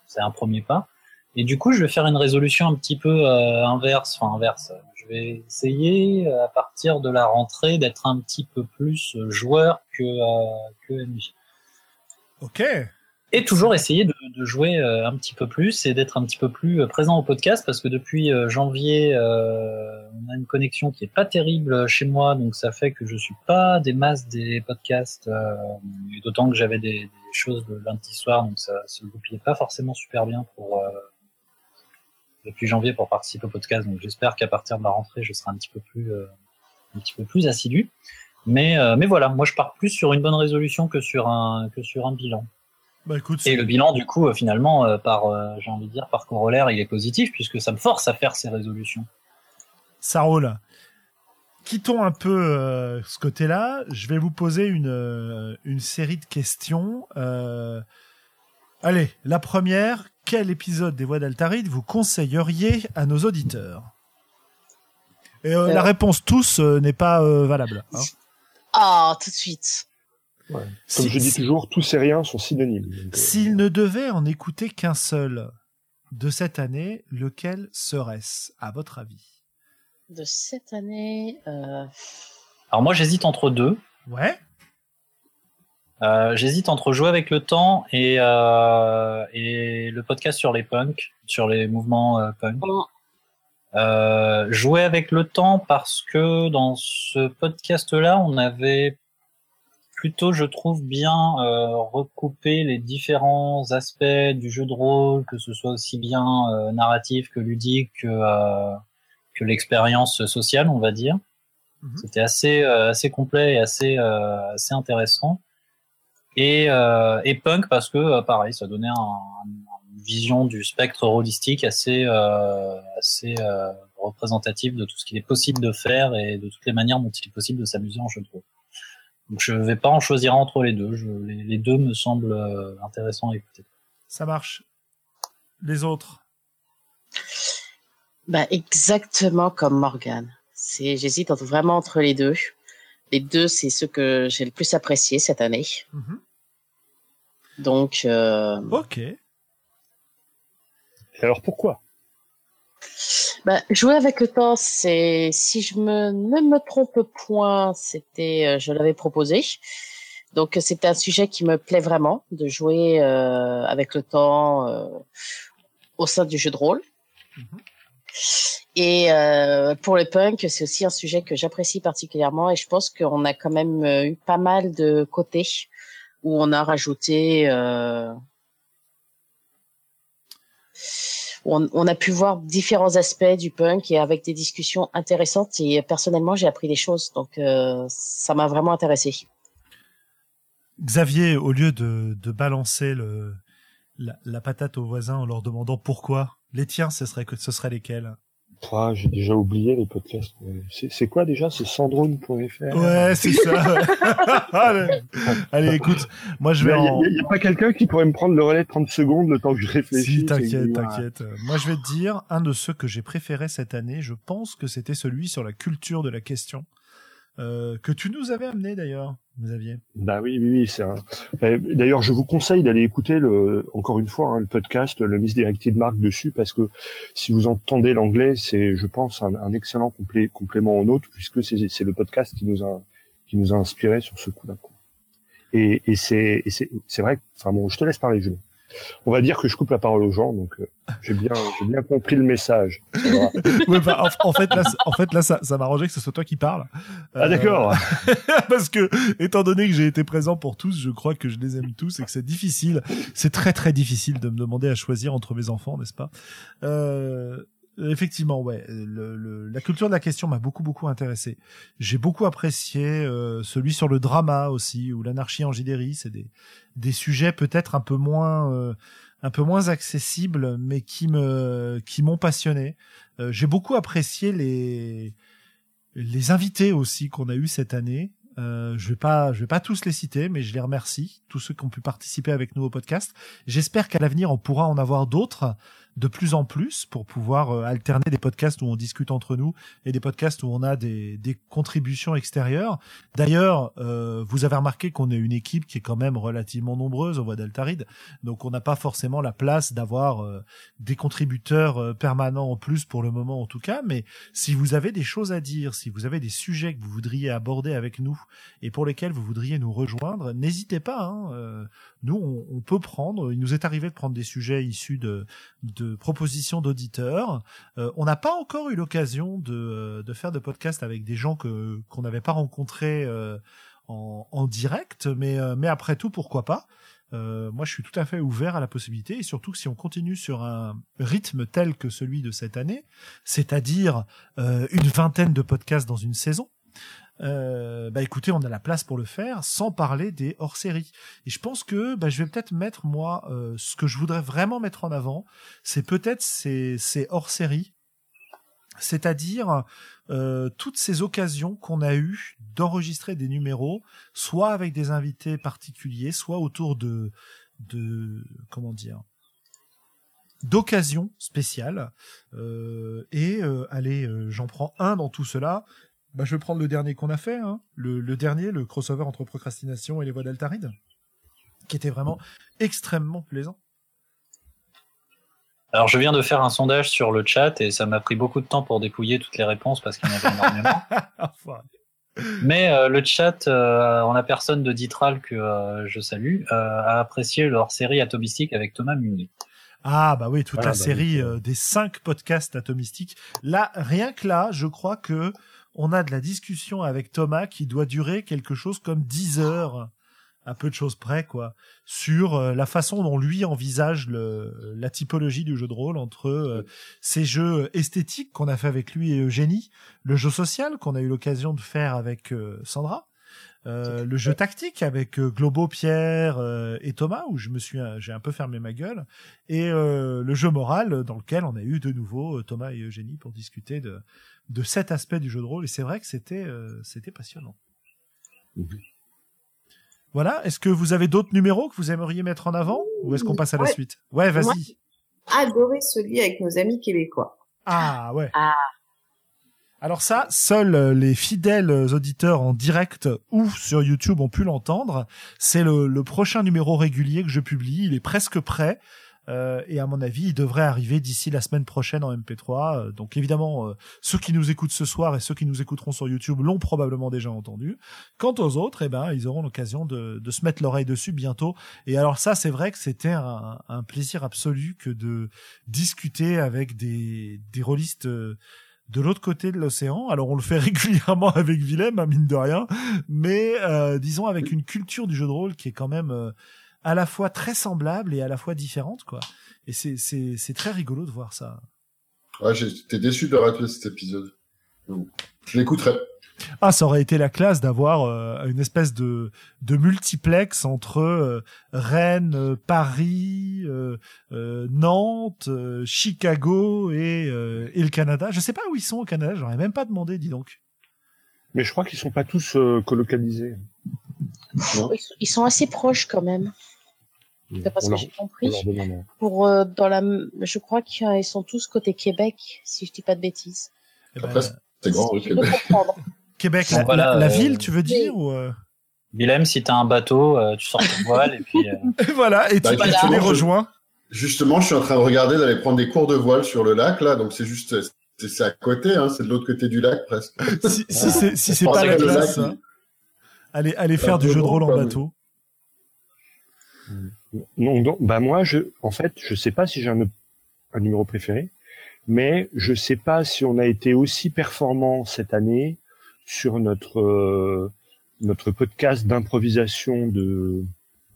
c'est un premier pas. Et du coup, je vais faire une résolution un petit peu euh, inverse, enfin inverse. Je vais essayer euh, à partir de la rentrée d'être un petit peu plus euh, joueur que euh, que MJ. Ok. Et toujours essayer de, de jouer euh, un petit peu plus et d'être un petit peu plus euh, présent au podcast parce que depuis euh, janvier, euh, on a une connexion qui est pas terrible chez moi, donc ça fait que je suis pas des masses des podcasts, euh, d'autant que j'avais des, des choses le lundi soir, donc ça se goupillait pas forcément super bien pour euh, depuis janvier pour participer au podcast. Donc j'espère qu'à partir de la rentrée, je serai un petit peu plus un petit peu plus assidu. Mais mais voilà, moi je pars plus sur une bonne résolution que sur un que sur un bilan. Bah écoute, Et le bilan, du coup, euh, finalement, euh, par, euh, j'ai envie de dire, par corollaire, il est positif puisque ça me force à faire ces résolutions. ça roule. Quittons un peu euh, ce côté-là. Je vais vous poser une, euh, une série de questions. Euh, allez, la première. Quel épisode des Voix d'Altaride vous conseilleriez à nos auditeurs? Et euh, Euh. la réponse tous euh, n'est pas euh, valable. hein. Ah, tout de suite. Comme Si- je dis si- toujours, tous et rien sont synonymes. Euh, S'il ne devait en écouter qu'un seul de cette année, lequel serait-ce, à votre avis? De cette année, euh, Alors moi, j'hésite entre deux. Ouais Euh, j'hésite entre jouer avec le temps et, euh, et le podcast sur les punks, sur les mouvements euh, punk. bon, Euh, jouer avec le temps parce que dans ce podcast-là, on avait plutôt, je trouve, bien euh, recoupé les différents aspects du jeu de rôle, que ce soit aussi bien euh, narratif que ludique que, euh, que l'expérience sociale, on va dire. Mhm. C'était assez euh, assez complet et assez euh, assez intéressant. Et, euh, et punk parce que pareil, ça donnait un, une vision du spectre holistique assez euh, assez euh, représentative de tout ce qu'il est possible de faire et de toutes les manières dont il est possible de s'amuser en jeu de rôle. Donc je vais pas en choisir entre les deux. Je, les, les deux me semblent euh, intéressants à écouter. Ça marche. Les autres? Bah, exactement comme Morgan. C'est, j'hésite entre- vraiment entre les deux. Les deux, c'est ceux que j'ai le plus apprécié cette année. Mhm. Donc, euh, Ok. Et alors pourquoi? Bah, jouer avec le temps, c'est, si je me, ne me trompe point, c'était, euh, je l'avais proposé. Donc, c'est un sujet qui me plaît vraiment, de jouer euh, avec le temps euh, au sein du jeu de rôle. Et euh, pour le punk, c'est aussi un sujet que j'apprécie particulièrement et je pense qu'on a quand même euh, eu pas mal de côtés où on a rajouté, euh, on, a pu voir différents aspects du punk et avec des discussions intéressantes et personnellement j'ai appris des choses donc euh, ça m'a vraiment intéressé. Xavier, au lieu de, balancer la, patate aux voisins en leur demandant pourquoi. Les tiens, ce serait ce serait lesquels? Ah, j'ai déjà oublié les podcasts. C'est quoi déjà? C'est sandrone.fr Ouais, c'est ça. Allez. Écoute, moi je vais Il y a- en... il y a, pas quelqu'un qui pourrait me prendre le relais de 30 secondes le temps que je réfléchisse Si, t'inquiète, voilà. t'inquiète. Moi, je vais te dire, un de ceux que j'ai préféré cette année, je pense que c'était celui sur la culture de la question, euh, que tu nous avais amené d'ailleurs, Xavier. Bah oui, oui, oui, c'est un... D'ailleurs, je vous conseille d'aller écouter le, encore une fois, hein, le podcast, le Misdirected Mark dessus, parce que si vous entendez l'anglais, c'est, je pense, un, excellent complé- complément au nôtre, puisque c'est le podcast qui nous a, qui nous a inspiré sur ce coup-là. Et, et c'est, vrai. Enfin bon, je te laisse parler, Julien. On va dire que je coupe la parole aux gens, donc euh, j'ai bien, j'ai bien compris le message. Ouais, bah, en, en fait, là, c- en fait, là, ça, ça m'arrangeait que ce soit toi qui parles. Ah d'accord. Parce que, étant donné que j'ai été présent pour tous, je crois que je les aime tous et que c'est difficile. C'est très très difficile de me demander à choisir entre mes enfants, n'est-ce pas? Euh, Effectivement, ouais. Le, le- la culture de la question m'a beaucoup beaucoup intéressé. J'ai beaucoup apprécié euh, celui sur le drama aussi ou l'anarchie en JDRI. C'est des des sujets peut-être un peu moins euh, un peu moins accessibles, mais qui me qui m'ont passionné. Euh, J'ai beaucoup apprécié les les invités aussi qu'on a eu cette année. Euh, je vais pas, je vais pas tous les citer, mais je les remercie, tous ceux qui ont pu participer avec nous au podcast. J'espère qu'à l'avenir on pourra en avoir d'autres de plus en plus pour pouvoir euh, alterner des podcasts où on discute entre nous et des podcasts où on a des, des contributions extérieures. D'ailleurs, euh, vous avez remarqué qu'on est une équipe qui est quand même relativement nombreuse au Voix d'Altaride, donc on n'a pas forcément la place d'avoir euh, des contributeurs euh, permanents en plus pour le moment en tout cas, mais si vous avez des choses à dire, si vous avez des sujets que vous voudriez aborder avec nous et pour lesquels vous voudriez nous rejoindre, n'hésitez pas. Hein, euh, nous, on, peut prendre. Il nous est arrivé de prendre des sujets issus de propositions d'auditeurs. Euh, on n'a pas encore eu l'occasion de, euh, de faire de podcasts avec des gens que qu'on n'avait pas rencontrés euh, en, en direct, mais mais après tout, pourquoi pas? Moi, je suis tout à fait ouvert à la possibilité, et surtout si on continue sur un rythme tel que celui de cette année, c'est-à-dire une vingtaine de podcasts dans une saison, euh, bah écoutez, on a la place pour le faire, sans parler des hors-séries. Et je pense que bah, je vais peut-être mettre moi euh, ce que je voudrais vraiment mettre en avant, c'est peut-être ces, ces hors-séries, c'est-à-dire euh, toutes ces occasions qu'on a eues d'enregistrer des numéros, soit avec des invités particuliers, soit autour de de comment dire d'occasions spéciales. Euh, et euh, allez, euh, j'en prends un dans tout cela. Bah, je vais prendre le dernier qu'on a fait, hein. le, le dernier, le crossover entre procrastination et les voix d'Altaride, qui était vraiment extrêmement plaisant. Alors, je viens de faire un sondage sur le chat et ça m'a pris beaucoup de temps pour dépouiller toutes les réponses parce qu'il y en avait énormément. Enfin, Mais euh, le chat, euh, en la personne de Ditral que euh, je salue, euh, a apprécié leur série atomistique avec Thomas Munier. Ah bah oui, toute la bah série oui. euh, des cinq podcasts atomistiques. Là, rien que là, je crois que on a de la discussion avec Thomas qui doit durer quelque chose comme 10 heures, à peu de choses près, quoi, sur euh, la façon dont lui envisage le, la typologie du jeu de rôle entre euh, ces jeux esthétiques qu'on a fait avec lui et Eugénie, le jeu social qu'on a eu l'occasion de faire avec euh, Sandra, euh, le jeu tactique avec euh, Globo, Pierre euh, et Thomas où je me suis j'ai un peu fermé ma gueule et euh, le jeu moral dans lequel on a eu de nouveau euh, Thomas et Eugénie pour discuter de de cet aspect du jeu de rôle et c'est vrai que c'était euh, c'était passionnant. Mhm. Voilà, est-ce que vous avez d'autres numéros que vous aimeriez mettre en avant ou est-ce qu'on passe à la Ouais. suite? Ouais, vas-y. Adoré celui avec nos amis québécois. Ah ouais. Ah. Alors ça, seuls euh, les fidèles auditeurs en direct ou sur YouTube ont pu l'entendre. C'est le, le prochain numéro régulier que je publie. Il est presque prêt. Euh, et à mon avis, il devrait arriver d'ici la semaine prochaine en MP3. Euh, Donc évidemment, euh, ceux qui nous écoutent ce soir et ceux qui nous écouteront sur YouTube l'ont probablement déjà entendu. Quant aux autres, eh ben, ils auront l'occasion de, de se mettre l'oreille dessus bientôt. Et alors ça, c'est vrai que c'était un, un plaisir absolu que de discuter avec des, des rôlistes de l'autre côté de l'océan. Alors on le fait régulièrement avec Willem, hein, mine de rien, mais euh, disons avec une culture du jeu de rôle qui est quand même euh, à la fois très semblable et à la fois différente, quoi. Et c'est c'est c'est très rigolo de voir ça. Ouais, j'étais déçu de rater cet épisode. Je l'écouterai. Ah, ça aurait été la classe d'avoir euh, une espèce de, de multiplex entre euh, Rennes, euh, Paris, euh, euh, Nantes, euh, Chicago et, euh, et le Canada. Je sais pas où ils sont au Canada, j'aurais même pas demandé, dis donc. Mais je crois qu'ils sont pas tous euh, colocalisés. Non Ils sont- assez proches quand même. D'après ce On que j'ai compris. Pour euh, dans la, je crois qu'ils sont tous côté Québec, si je dis pas de bêtises. Eh ben, Après, C'est grand, oui, Je peux comprendre. Québec, la, voilà, la- la euh, ville, tu veux dire oui. ou euh? Willem, si t'as un bateau, euh, tu sors ton voile et puis. euh, Et voilà, et tu, Bah, tu les je- rejoins. Justement, je suis en train de regarder d'aller prendre des cours de voile sur le lac, là, donc c'est juste, c'est à côté, hein, c'est de l'autre côté du lac, presque. Si, si c'est si pas la classe, lac, hein. allez, allez un faire du jeu de rôle en bateau. Non, donc, bah moi, je, en fait, je sais pas si j'ai un, un numéro préféré, mais je sais pas si on a été aussi performant cette année sur notre euh, notre podcast d'improvisation de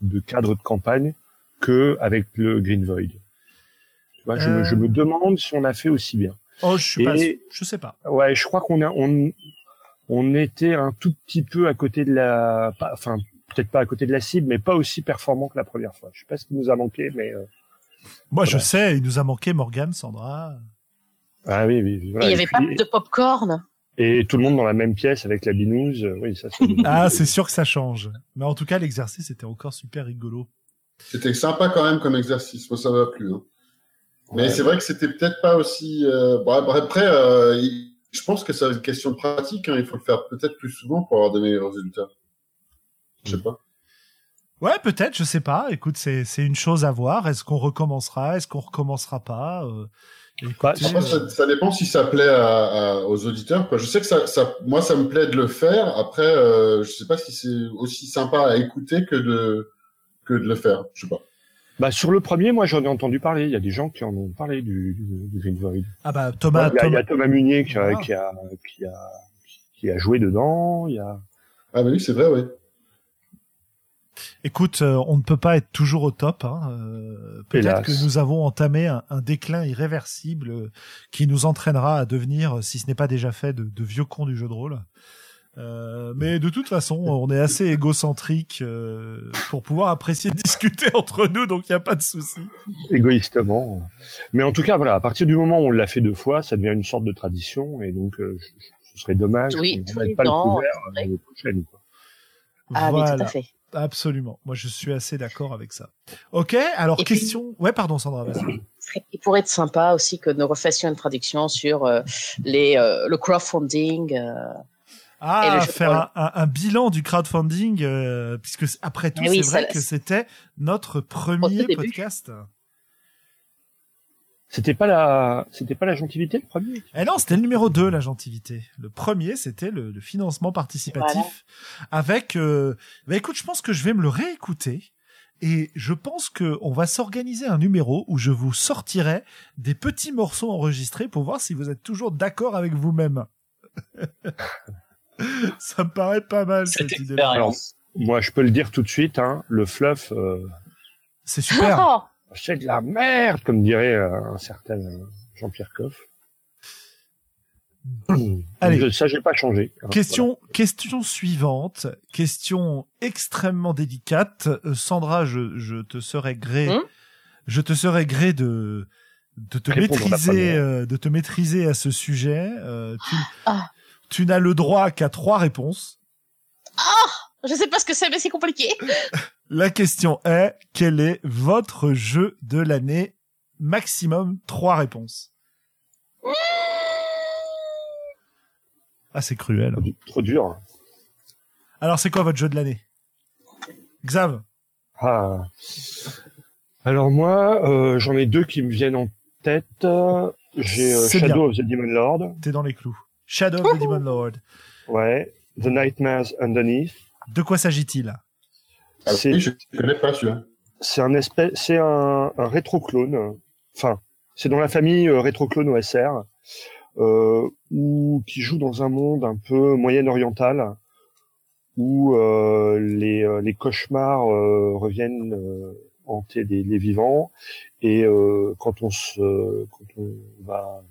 de cadre de campagne que avec le Green Void. Tu vois, je, me, Euh. je me demande si on a fait aussi bien. Oh, je suis pas, je sais pas. Ouais, je crois qu'on a on on était un tout petit peu à côté de la, pas- enfin peut-être pas à côté de la cible, mais pas aussi performant que la première fois. Je sais pas ce qui nous a manqué, mais euh, Moi, je sais, il nous a manqué Morgane, Sandra. ah oui, oui, voilà. Et il y Et avait puis- pas de popcorn. Et tout le monde dans la même pièce avec la binouse. euh, Oui, ça. c'est- Ah, c'est sûr que ça change. Mais en tout cas, l'exercice était encore super rigolo. C'était sympa quand même comme exercice, moi ça m'a plu. hein. Mais Ouais. c'est vrai que c'était peut-être pas aussi. Euh... Bon, après, euh, je pense que c'est une question de pratique. Hein. Il faut le faire peut-être plus souvent pour avoir de meilleurs résultats. Je sais pas. Ouais, peut-être, je sais pas. Écoute, c'est c'est une chose à voir. Est-ce qu'on recommencera? Est-ce qu'on recommencera pas? Euh, ça, ça dépend si ça plaît à, à- aux auditeurs. Quoi. Je sais que ça, ça, moi, ça me plaît de le faire. Après, euh, je sais pas si c'est aussi sympa à écouter que de que de le faire. Je sais pas. Bah sur le premier, moi j'en ai entendu parler. Il y a des gens qui en ont parlé du, du, du Green Void. Ah bah Thomas, il, y a, il y Thomas- a Thomas Munier qui a, Ah. qui a qui a qui a joué dedans. Il y a Ah bah oui, c'est vrai, oui. Écoute, euh, on ne peut pas être toujours au top. Hein. euh, Peut-être que nous avons entamé un, un déclin irréversible euh, qui nous entraînera à devenir, si ce n'est pas déjà fait, de, de vieux cons du jeu de rôle. Euh, mais de toute façon, on est assez égocentrique euh, pour pouvoir apprécier discuter entre nous, donc il n'y a pas de souci. égoïstement. Mais en tout cas, voilà, à partir du moment où on l'a fait deux fois, ça devient une sorte de tradition, et donc euh, je- je- ce serait dommage Oui, qu'on ne mette pas le couvert l'année prochaine. Quoi. Ah, mais tout à fait. Absolument. Moi, je suis assez d'accord avec ça. Ok, alors Et puis- question. Ouais, pardon, Sandra. Il pourrait être sympa aussi que nous refassions une traduction sur euh, les, euh, le crowdfunding. euh. Et Ah, le faire un, un- un bilan du crowdfunding, puisque après tout, oui, c'est vrai que c'était notre premier début. C'était pas la, c'était pas la gentilité le premier? Eh non, c'était le numéro 2, la gentilité. Le premier, c'était le, le financement participatif. Avec, euh, bah écoute, je pense que je vais me le réécouter. Et je pense que on va s'organiser un numéro où je vous sortirai des petits morceaux enregistrés pour voir si vous êtes toujours d'accord avec vous-même. Ça me paraît pas mal cette Cette idée. expérience. Moi, je peux le dire tout de suite, hein, le fluff, euh, C'est super. C'est de la merde, comme dirait euh, un certain euh, Jean-Pierre Coff. Allez. Je- ça, j'ai pas changé. hein, Question, question suivante, question extrêmement délicate. Euh, Sandra, je, je te serais gré, Hum je te serais gré de de te Répondre maîtriser, euh, de te maîtriser à ce sujet. Euh, tu, Ah. tu n'as le droit qu'à trois réponses. Je sais pas ce que c'est, mais c'est compliqué. La question est quel est votre jeu de l'année? Maximum trois réponses. Ah, c'est cruel. Trop, du- trop dur. Alors, c'est quoi votre jeu de l'année? Xav Ah. Alors moi, euh, j'en ai deux qui me viennent en tête. J'ai euh, Shadow of the Demon Lord. T'es dans les clous. Shadow of the Demon Lord. Ouais. The Nightmares Underneath. De quoi s'agit-il? Ah C'est- oui, je connais pas celui-là. C'est un espèce, c'est un, un rétroclone. Enfin, c'est dans la famille euh, rétroclone OSR, euh, ou qui joue dans un monde un peu moyen-oriental, où euh, les, euh, les cauchemars euh, reviennent euh, hanter les, les vivants, et euh, quand on se, quand on va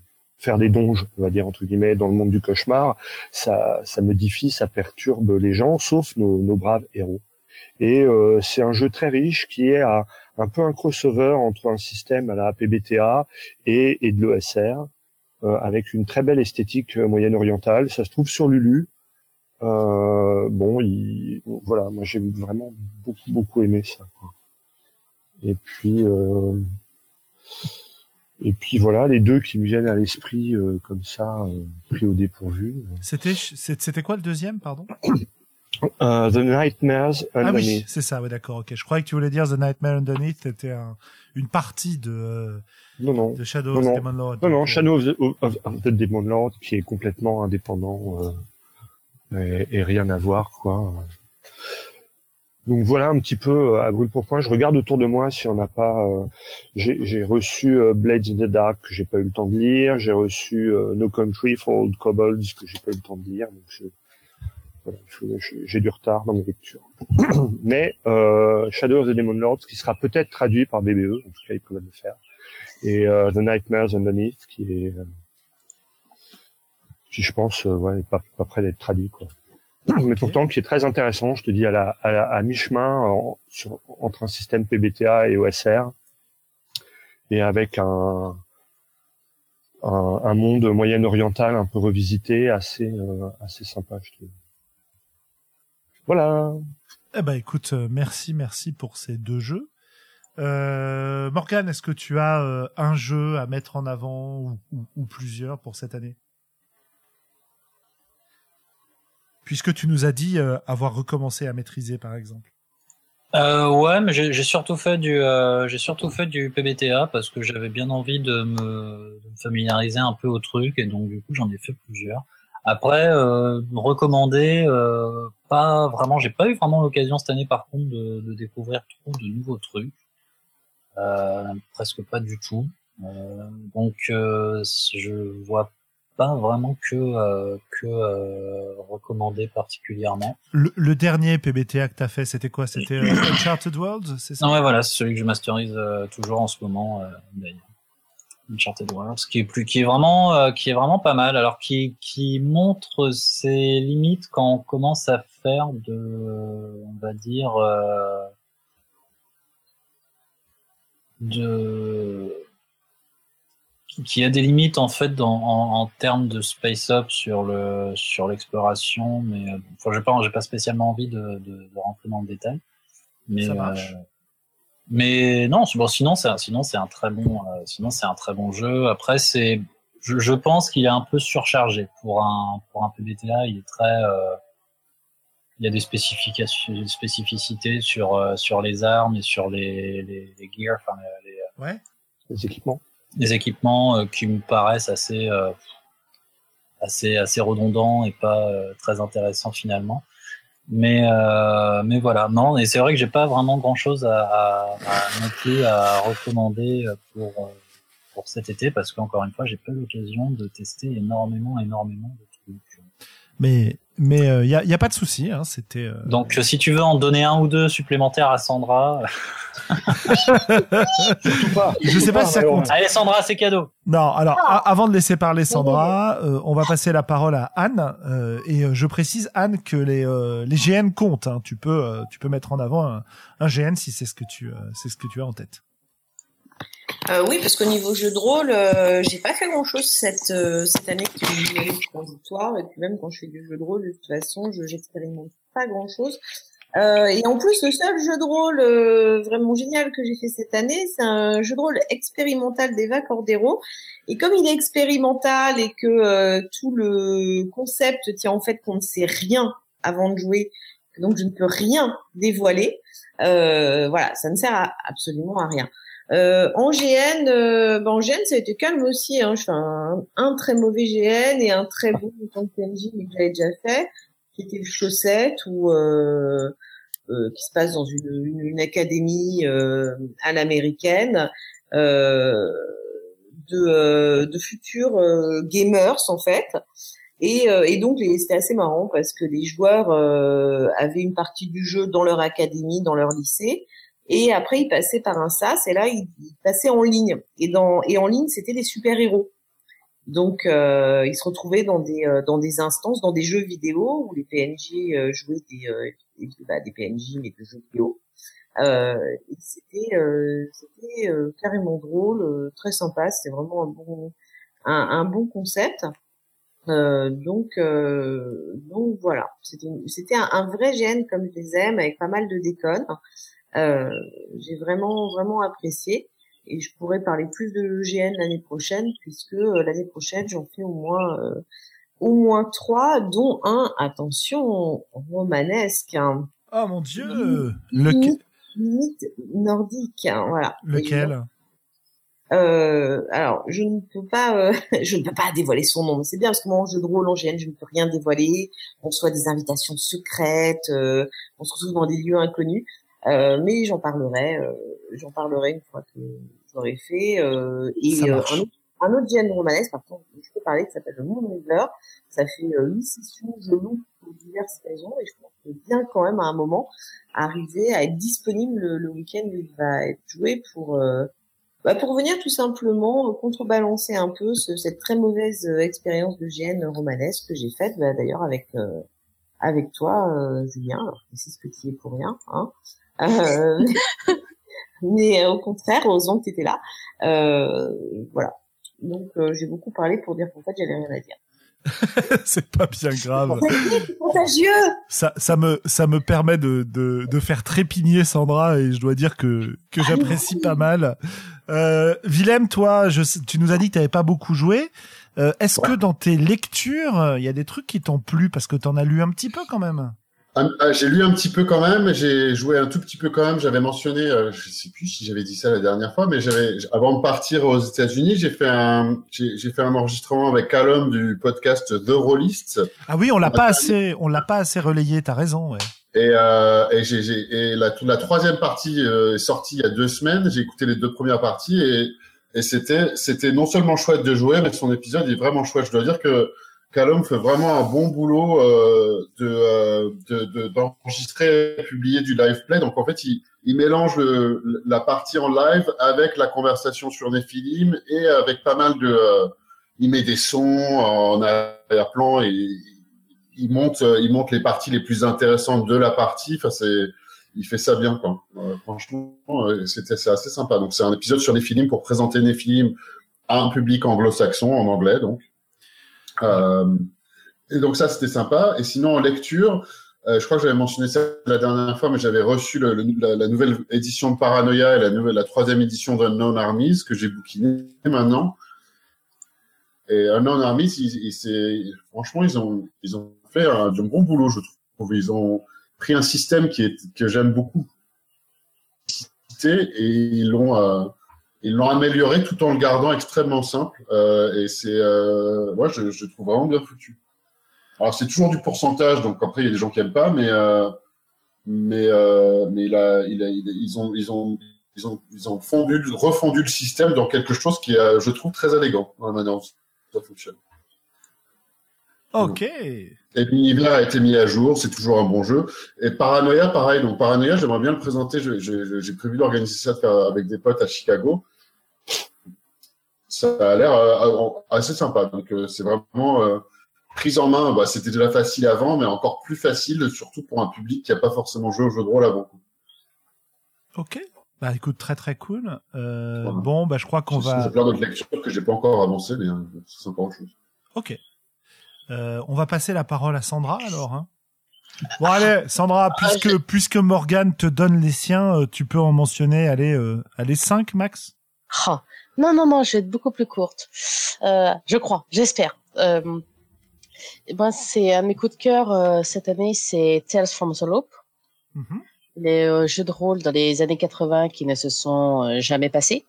faire des donges, on va dire entre guillemets, dans le monde du cauchemar, ça, ça modifie, ça perturbe les gens, sauf nos, nos braves héros. Et euh, c'est un jeu très riche qui est un peu un crossover entre un système à la PBTA et, et de l'ESR, euh, avec une très belle esthétique euh, moyenne orientale. Ça se trouve sur Lulu. Euh, bon, il, voilà, moi j'ai vraiment beaucoup beaucoup aimé ça. Et puis euh, et puis voilà, les deux qui me viennent à l'esprit euh, comme ça, euh, pris au dépourvu. C'était c'était quoi le deuxième, pardon Uh, The Nightmares Underneath. Ah oui, c'est ça, ouais, d'accord, ok. Je croyais que tu voulais dire The Nightmare Underneath, c'était un, une partie de, non, non. de Shadow non, of the Demon Lord. Non, non, Shadow of the, of, of the Demon Lord qui est complètement indépendant euh, et, et rien à voir, quoi. Donc voilà un petit peu euh, à brûle pour point. Je regarde autour de moi si on n'a pas. Euh, j'ai j'ai reçu euh, Blades in the Dark que j'ai pas eu le temps de lire. J'ai reçu euh, No Country for Old Kobolds que j'ai pas eu le temps de lire. Donc je, voilà, j'ai du retard dans mes lectures. Mais euh, Shadow of the Demon Lord qui sera peut-être traduit par BBE. En tout cas, ils peuvent le faire. Et euh, The Nightmares Underneath qui est qui je pense ouais, pas, pas près d'être traduit quoi. Mais pourtant qui est très intéressant, je te dis à la à, la- à mi-chemin en- entre un système PBTA et OSR et avec un un, un monde moyen-oriental un peu revisité, assez euh, assez sympa je trouve. Voilà. Eh ben, écoute, euh, merci, merci pour ces deux jeux. Euh, Morgane, est-ce que tu as euh, un jeu à mettre en avant ou, ou- ou plusieurs pour cette année? Puisque tu nous as dit euh, avoir recommencé à maîtriser, par exemple. Euh, ouais, mais j'ai surtout fait du, euh, j'ai surtout fait du PBTA parce que j'avais bien envie de me, familiariser un peu au truc et donc du coup j'en ai fait plusieurs. Après, euh, recommander, euh, pas vraiment, j'ai pas eu vraiment l'occasion cette année par contre de, de découvrir trop de nouveaux trucs, euh, presque pas du tout. Euh, donc euh, je vois pas vraiment que euh, que euh, recommander particulièrement. Le, le dernier PBTA que tu as fait, c'était quoi? C'était euh, Uncharted Worlds, c'est ça? Non, ouais, voilà, c'est celui que je masterise euh, toujours en ce moment, euh, d'ailleurs. Uncharted Worlds, qui est plus, qui est vraiment, euh, qui est vraiment pas mal. Alors, qui, qui montre ses limites quand on commence à faire de, on va dire, euh, de, qui a des limites en fait dans, en, en termes de space up sur le sur l'exploration, mais euh, enfin, j'ai pas j'ai pas spécialement envie de, de, de rentrer dans le détail. Mais Ça marche. euh, mais non, c'est- bon sinon c'est un- sinon c'est un très bon euh, sinon c'est un très bon jeu. Après c'est je, je pense qu'il est un peu surchargé pour un pour un PBTA. Il est très euh, il y a des spécifications des spécificités sur euh, sur les armes et sur les les, les gears, enfin les, les, Ouais. Les équipements. Des équipements euh, qui me paraissent assez euh, assez assez redondants et pas euh, très intéressants finalement. Mais euh, mais voilà. Non et c'est vrai que j'ai pas vraiment grand chose à, à, à à recommander pour pour cet été parce qu'encore une fois j'ai pas l'occasion de tester énormément énormément de trucs. Mais mais il euh, y, a, y a pas de souci. Hein, c'était. euh, donc euh, si tu veux en donner un ou deux supplémentaires à Sandra Surtout pas. Je sais pas si ça compte. allez Sandra c'est cadeau Non, alors a- avant de laisser parler Sandra, euh, on va passer la parole à Anne. euh, et euh, je précise Anne que les euh, les GN comptent. hein. Tu peux euh, tu peux mettre en avant un, un GN si c'est ce que tu euh, c'est ce que tu as en tête. Euh, oui, parce qu'au niveau jeu de rôle, euh, j'ai pas fait grand chose cette euh, cette année qui est transitoire. Et puis même quand je fais du jeu de rôle, de toute façon, je j'expérimente pas grand chose. Euh, et en plus, le seul jeu de rôle euh, vraiment génial que j'ai fait cette année, c'est un jeu de rôle expérimental d'Eva Cordero. Et comme il est expérimental et que euh, tout le concept tient en fait qu'on ne sait rien avant de jouer, donc je ne peux rien dévoiler. Voilà, ça ne sert absolument à rien. Euh, en GN, euh, ben en GN, ça a été calme aussi. Hein. Je fais un, un très mauvais GN et un très bon tant que PNJ, mais que j'avais déjà fait, qui était le Chaussette, ou euh, euh, qui se passe dans une, une, académie euh, à l'américaine euh, de, de futurs gamers en fait. Et, et donc c'était assez marrant parce que les joueurs avaient une partie du jeu dans leur académie, dans leur lycée, et après ils passaient par un sas et là ils passaient en ligne. Et dans et en ligne c'était des super héros. Donc, euh, ils se retrouvaient dans des euh, dans des instances, dans des jeux vidéo où les PNJ euh, jouaient des des, bah, des PNJ mais de jeux vidéo. c'était c'était carrément drôle, très sympa. C'était vraiment un bon un, un bon concept. donc donc voilà, c'était un, un, vrai GN comme je les aime avec pas mal de déconnes. J'ai vraiment vraiment apprécié et je pourrais parler plus de l'EGN l'année prochaine puisque euh, l'année prochaine j'en fais au moins euh, au moins trois dont un attention romanesque hein. oh mon dieu lequel? limite nordique hein, voilà lequel? Euh, alors, je ne peux pas, euh, je ne peux pas dévoiler son nom. C'est bien parce que moi, en jeu de rôle en GN, je ne peux rien dévoiler. On reçoit des invitations secrètes, euh, on se retrouve dans des lieux inconnus. Euh, mais j'en parlerai, euh, j'en parlerai une fois que j'aurai fait. Euh, et un autre, un autre GN romanesque, par contre, je peux parler, qui s'appelle le Moon River. Ça fait huit sessions, je loue pour diverses raisons, et je pense que bien quand même à un moment arriver à être disponible le, week-end où il va être joué pour bah pour venir tout simplement contrebalancer un peu ce, cette très mauvaise expérience de GN romanesque que j'ai faite bah, d'ailleurs avec avec toi Julien alors c'est ce que tu es pour rien hein euh, mais au contraire, heureusement que tu étais là. Euh, voilà. Donc euh, j'ai beaucoup parlé pour dire qu'en fait j'avais rien à dire. c'est pas bien grave. contagieux. Ça, ça me, ça me permet de, de, de faire trépigner Sandra et je dois dire que que ah j'apprécie pas mal. Euh, Willem, toi, je, tu nous as dit que t'avais pas beaucoup joué. Euh, Est-ce que dans tes lectures, il y a des trucs qui t'ont plu? Parce que t'en as lu un petit peu quand même ah, ah, j'ai lu un petit peu quand même, j'ai joué un tout petit peu quand même. J'avais mentionné, euh, je sais plus si j'avais dit ça la dernière fois, mais j'avais, avant de partir aux États-Unis, j'ai fait un, j'ai fait un enregistrement avec Callum du podcast The Rollist. Ah oui, on l'a pas assez, on l'a pas assez relayé. T'as raison, ouais. Et, euh, et, j'ai, et la, la troisième partie euh, est sortie il y a deux semaines. J'ai écouté les deux premières parties et, et c'était, c'était non seulement chouette de jouer, mais son épisode est vraiment chouette. Je dois dire que Callum fait vraiment un bon boulot euh, de, euh, d'enregistrer et publier du live play. Donc en fait, il, il mélange la partie en live avec la conversation sur des films et avec pas mal de. Euh, il met des sons en arrière-plan et il monte, il monte les parties les plus intéressantes de la partie. Enfin, c'est, il fait ça bien, quoi. franchement, c'était c'est assez sympa. Donc c'est un épisode sur les pour présenter films à un public anglo-saxon en anglais, donc. Euh, et donc ça, c'était sympa. Et sinon, en lecture, euh, je crois que j'avais mentionné ça la dernière fois, mais j'avais reçu la, nouvelle édition de Paranoia et la nouvelle, la troisième édition d'Unknown Armies que j'ai bouquiné maintenant. Et Unknown Armies, ils, ils, franchement, ils ont, ils ont fait un, un, bon boulot, je trouve. Ils ont pris un système qui est que j'aime beaucoup et ils l'ont euh, ils l'ont amélioré tout en le gardant extrêmement simple. Euh, et c'est, euh, moi, je, je trouve vraiment bien foutu. Alors c'est toujours du pourcentage, donc après il y a des gens qui aiment pas, mais euh, mais mais il a, il a, ils ont ils ont ils ont ils ont fondu, refondu le système dans quelque chose qui est, je trouve, très élégant dans la manière dont ça fonctionne. Ok. Et l'univers a été mis à jour, c'est toujours un bon jeu. Et Paranoia, pareil. Donc Paranoia, j'aimerais bien le présenter. J'ai prévu d'organiser ça avec des potes à Chicago ça a l'air euh, assez sympa. Donc euh, c'est vraiment euh, prise en main. Bah, C'était déjà facile avant, mais encore plus facile, surtout pour un public qui n'a pas forcément joué au jeu de rôle avant. Ok. Bah écoute, très très cool. Euh, Bon, bah je crois qu'on va. J'ai plein d'autres lectures que j'ai pas encore avancé, mais c'est encore autre chose. Ok. Euh, on va passer la parole à Sandra alors. Hein. Bon allez, Sandra, ah, puisque puisque Morgan te donne les siens, tu peux en mentionner, allez, euh, allez 5 max? Oh, non, non, non, je vais être beaucoup plus courte. Euh, je crois, j'espère. Euh, ben, c'est mes coups de cœur euh, cette année, c'est Tales from the Loop. Mm-hmm. Les euh, jeux de rôle dans les années 80 qui ne se sont euh, jamais passés.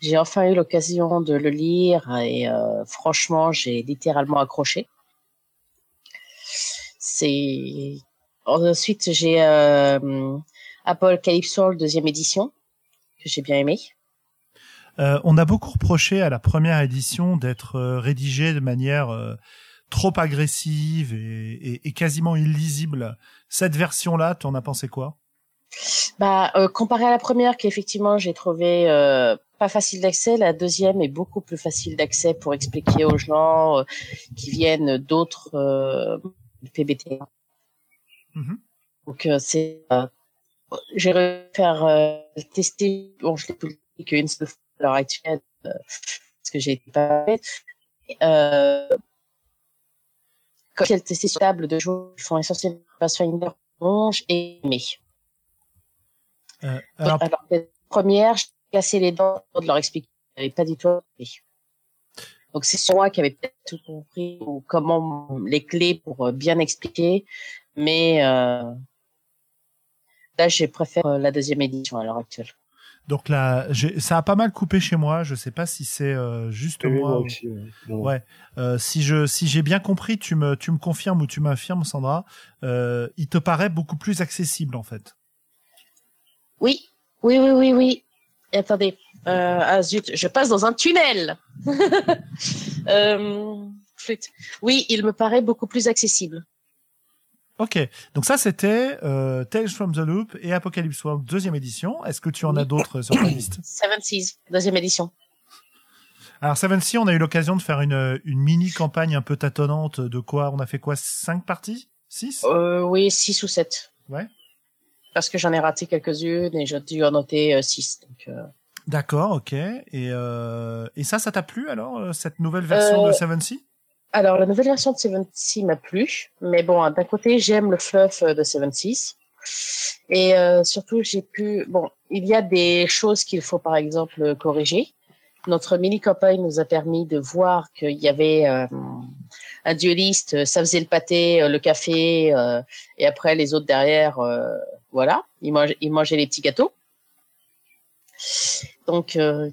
J'ai enfin eu l'occasion de le lire et franchement, j'ai littéralement accroché. C'est ensuite j'ai Apple Calypso, deuxième édition que j'ai bien aimé. Euh, on a beaucoup reproché à la première édition d'être euh, rédigée de manière euh, trop agressive et, et, et, quasiment illisible. Cette version-là, tu en as pensé quoi? Bah, euh, comparé à la première, qu'effectivement j'ai trouvé euh, pas facile d'accès, la deuxième est beaucoup plus facile d'accès pour expliquer aux gens euh, qui viennent d'autres euh, PBT. Mhm. Donc euh, c'est, euh, j'ai réussi à faire euh, tester, bon je l'ai publié qu'une seule fois l'heure actuelle euh, parce que j'ai été pas. Euh, quand testé sur table de joueurs qui font essentiellement Pathfinder, bon, j'ai aimé. Euh, alors, Alors, la première, j'ai cassé les dents de leur expliquer. J'avais pas du tout compris. Donc, c'est moi qui avais peut-être tout compris ou comment les clés pour euh, bien expliquer. Mais euh, là, j'ai préféré euh, la deuxième édition à l'heure actuelle. Donc là, j'ai- ça a pas mal coupé chez moi. Je sais pas si c'est euh, juste Oui, moi. moi ou- aussi, ouais. Euh, si je si j'ai bien compris, tu me tu me confirmes ou tu m'affirmes, Sandra. Euh, il te paraît beaucoup plus accessible en fait. Oui, oui, oui, oui, oui. Et attendez, euh, ah zut, je passe dans un tunnel. euh, flûte. Oui, il me paraît beaucoup plus accessible. Ok. Donc ça c'était euh, Tales from the Loop et Apocalypse World deuxième édition. Est-ce que tu en as d'autres sur ta liste Seven Seas, deuxième édition. Alors Seven Sea, on a eu l'occasion de faire une une mini campagne un peu tâtonnante de quoi On a fait quoi? Cinq parties? Six? Euh, oui, six ou sept. Ouais. Parce que j'en ai raté quelques-unes et j'ai dû en noter euh, six. Donc, euh, D'accord, ok. Et euh, et ça, ça t'a plu alors euh, cette nouvelle version de Seven Sea Alors, la nouvelle version de Seven Seas m'a plu, mais bon, hein, d'un côté, j'aime le fluff euh, de Seven Seas. Et euh, surtout, j'ai pu... Bon, il y a des choses qu'il faut, par exemple, corriger. Notre mini-campagne nous a permis de voir qu'il y avait euh, un dueliste, ça faisait le pâté, euh, le café, euh, et après, les autres derrière, euh, voilà, ils mangeaient, ils mangeaient les petits gâteaux. Donc, euh,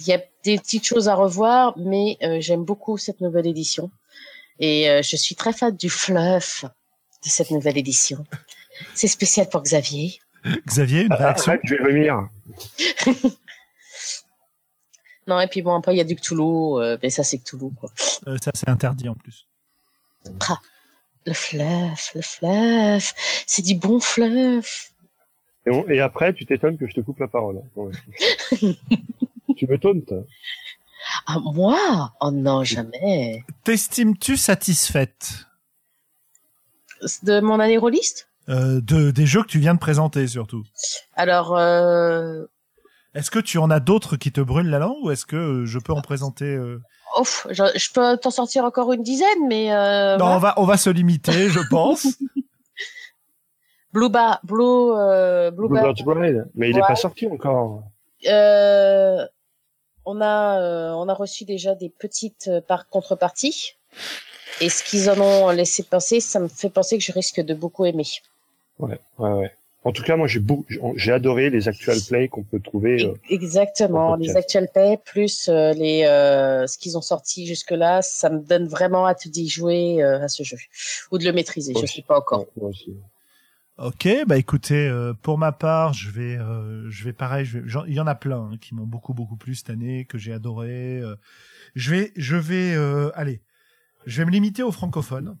il y a des petites choses à revoir, mais euh, j'aime beaucoup cette nouvelle édition. Et euh, je suis très fan du fluff de cette nouvelle édition. C'est spécial pour Xavier. Xavier, une réaction Arrête, je vais vomir. Non, et puis bon, après, il y a du Cthulhu, euh, mais ça, c'est Cthulhu, quoi. Euh, Ça c'est interdit en plus. Le fluff, le fluff, c'est du bon fluff. Et, on- et après, tu t'étonnes que je te coupe la parole. hein. Tu me tauntes. Ah, moi? Oh non, jamais. T'estimes-tu satisfaite? De mon année rôliste euh, de des jeux que tu viens de présenter surtout Alors, euh, Est-ce que tu en as d'autres qui te brûlent la langue ou est-ce que euh, je peux en présenter euh... ouf, je, je peux t'en sortir encore une dizaine, mais... Euh, Non, voilà. on va on va se limiter, je pense. Blue Bar, Blue, euh, Blue Bar- Bluebird's Bride. Mais il est Ouais. pas sorti encore. Euh, on a euh, on a reçu déjà des petites euh, par contreparties et ce qu'ils en ont laissé penser, ça me fait penser que je risque de beaucoup aimer. Ouais, ouais, ouais. En tout cas, moi, j'ai beau, j'ai adoré les actual plays qu'on peut trouver. euh, Exactement, en les actual pay plus euh, les euh, ce qu'ils ont sorti jusque là, ça me donne vraiment hâte d'y jouer à ce jeu ou de le maîtriser. Je Ouais. sais pas encore. ouais, moi aussi. Ok, bah écoutez, euh, pour ma part, je vais, euh, je vais pareil. Je vais, il y en a plein hein, qui m'ont beaucoup beaucoup plu cette année, que j'ai adoré. euh. je vais, je vais, euh, allez, je vais me limiter aux francophones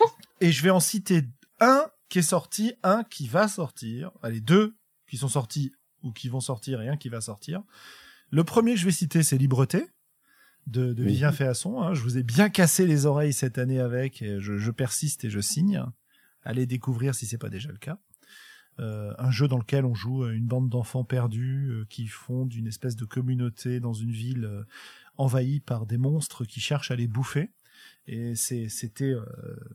et je vais en citer un qui est sorti, un qui va sortir. Allez, deux qui sont sortis ou qui vont sortir et un qui va sortir. Le premier que je vais citer, c'est Libreté de, de Oui. Vivien Féasson. Hein. Je vous ai bien cassé les oreilles cette année avec. Et je, je persiste et je signe. Allez découvrir si c'est pas déjà le cas. Euh, un jeu dans lequel on joue euh, une bande d'enfants perdus euh, qui fondent une espèce de communauté dans une ville euh, envahie par des monstres qui cherchent à les bouffer. Et c'était euh,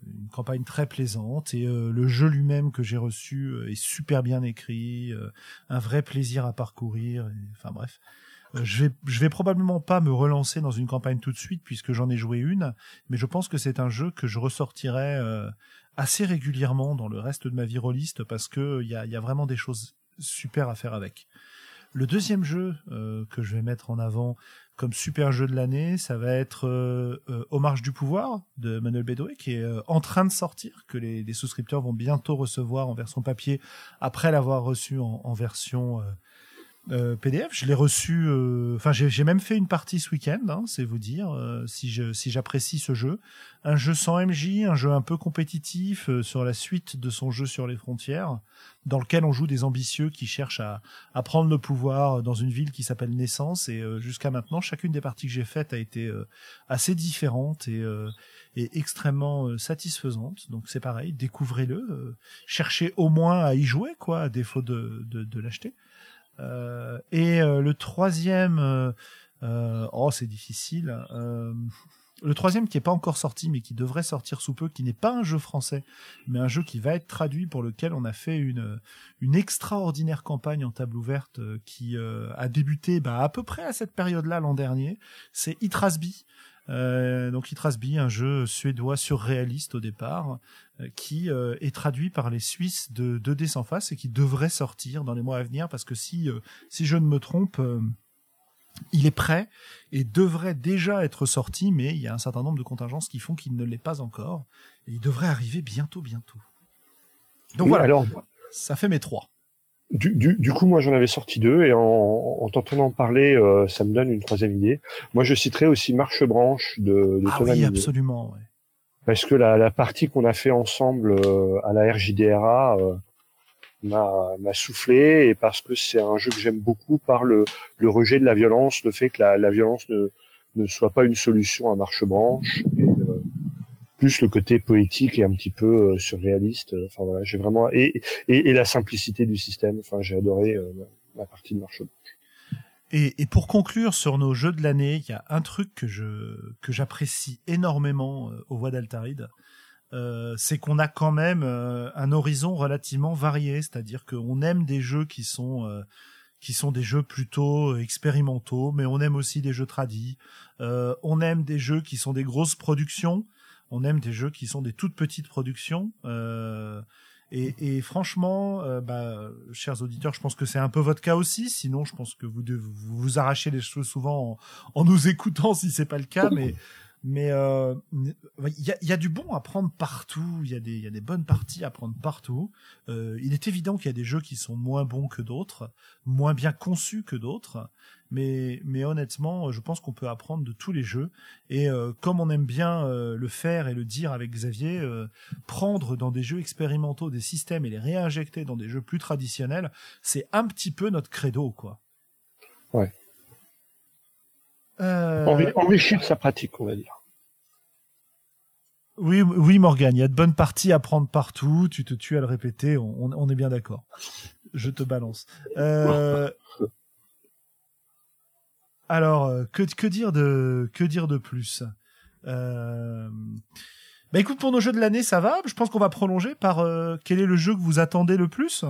une campagne très plaisante et euh, le jeu lui-même que j'ai reçu est super bien écrit, un vrai plaisir à parcourir. enfin bref, je vais je vais probablement pas me relancer dans une campagne tout de suite puisque j'en ai joué une, mais je pense que c'est un jeu que je ressortirai assez régulièrement dans le reste de ma vie rôliste parce que il y a, y a vraiment des choses super à faire avec. Le deuxième jeu euh, que je vais mettre en avant comme super jeu de l'année, ça va être euh, euh, Au marge du pouvoir de Manuel Bédoué qui est euh, en train de sortir, que les, les souscripteurs vont bientôt recevoir en version papier après l'avoir reçu en, en version euh, euh, PDF. Je l'ai reçu. euh, Enfin, j'ai j'ai même fait une partie ce week-end. Hein, c'est vous dire euh, si je si j'apprécie ce jeu. Un jeu sans MJ, un jeu un peu compétitif euh, sur la suite de son jeu sur les frontières, dans lequel on joue des ambitieux qui cherchent à, à prendre le pouvoir dans une ville qui s'appelle Naissance. Et euh, jusqu'à maintenant, chacune des parties que j'ai faites a été euh, assez différente et, euh, et extrêmement euh, satisfaisante. Donc c'est pareil, découvrez-le, euh, cherchez au moins à y jouer, quoi, à défaut de, de, de l'acheter. Euh, et euh, le troisième, euh, oh c'est difficile. le troisième qui est pas encore sorti, mais qui devrait sortir sous peu, qui n'est pas un jeu français, mais un jeu qui va être traduit pour lequel on a fait une une extraordinaire campagne en table ouverte qui a débuté bah, à peu près à cette période-là l'an dernier. C'est Itrasby. Euh, donc Itrasby, un jeu suédois surréaliste au départ, qui euh, est traduit par les Suisses de 2D sans face et qui devrait sortir dans les mois à venir parce que si euh, si je ne me trompe, euh, il est prêt et devrait déjà être sorti, mais il y a un certain nombre de contingences qui font qu'il ne l'est pas encore et il devrait arriver bientôt, bientôt. Donc Oui, voilà, Alors, ça fait mes trois. du, du, du coup, moi, j'en avais sorti deux, et en, en t'entendant parler, euh, ça me donne une troisième idée. Moi, je citerai aussi Marche Branche de, de Ah Thomas oui, absolument. ouais. Parce que la, la partie qu'on a fait ensemble euh, à la RJDRA euh, m'a soufflé et parce que c'est un jeu que j'aime beaucoup par le, le rejet de la violence, le fait que la, la violence ne, ne soit pas une solution à marche branche, et, euh, plus le côté poétique et un petit peu euh, surréaliste. Enfin voilà, j'ai vraiment et, et, et la simplicité du système. Enfin, j'ai adoré euh, la partie de marche branche. Et, et pour conclure sur nos jeux de l'année, il y a un truc que je que j'apprécie énormément euh, aux voix d'Altaride, euh, c'est qu'on a quand même euh, un horizon relativement varié, c'est-à-dire qu'on aime des jeux qui sont euh, qui sont des jeux plutôt expérimentaux, mais on aime aussi des jeux tradis. On aime des jeux qui sont des grosses productions. On aime des jeux qui sont des toutes petites productions. Euh, et, et franchement, euh, bah, chers auditeurs, je pense que c'est un peu votre cas aussi. Sinon, je pense que vous devez vous, vous arrachez les cheveux souvent en, en nous écoutant si c'est pas le cas. Mais mais euh, il y, a, y a du bon à prendre partout. Il y a des y a des bonnes parties à prendre partout. Euh, il est évident qu'il y a des jeux qui sont moins bons que d'autres, moins bien conçus que d'autres. Mais mais honnêtement, je pense qu'on peut apprendre de tous les jeux. Et euh, comme on aime bien euh, le faire et le dire avec Xavier, euh, prendre dans des jeux expérimentaux des systèmes et les réinjecter dans des jeux plus traditionnels, c'est un petit peu notre credo, quoi. Ouais. Euh, Enri- Enrichi de sa pratique, on va dire. oui, oui, Morgane, il y a de bonnes parties à prendre partout. Tu te tues à le répéter, on, est bien d'accord. Je te balance. Euh, alors, que, que dire de que dire de plus? Euh... Bah écoute, pour nos jeux de l'année, ça va. Je pense qu'on va prolonger par euh, quel est le jeu que vous attendez le plus?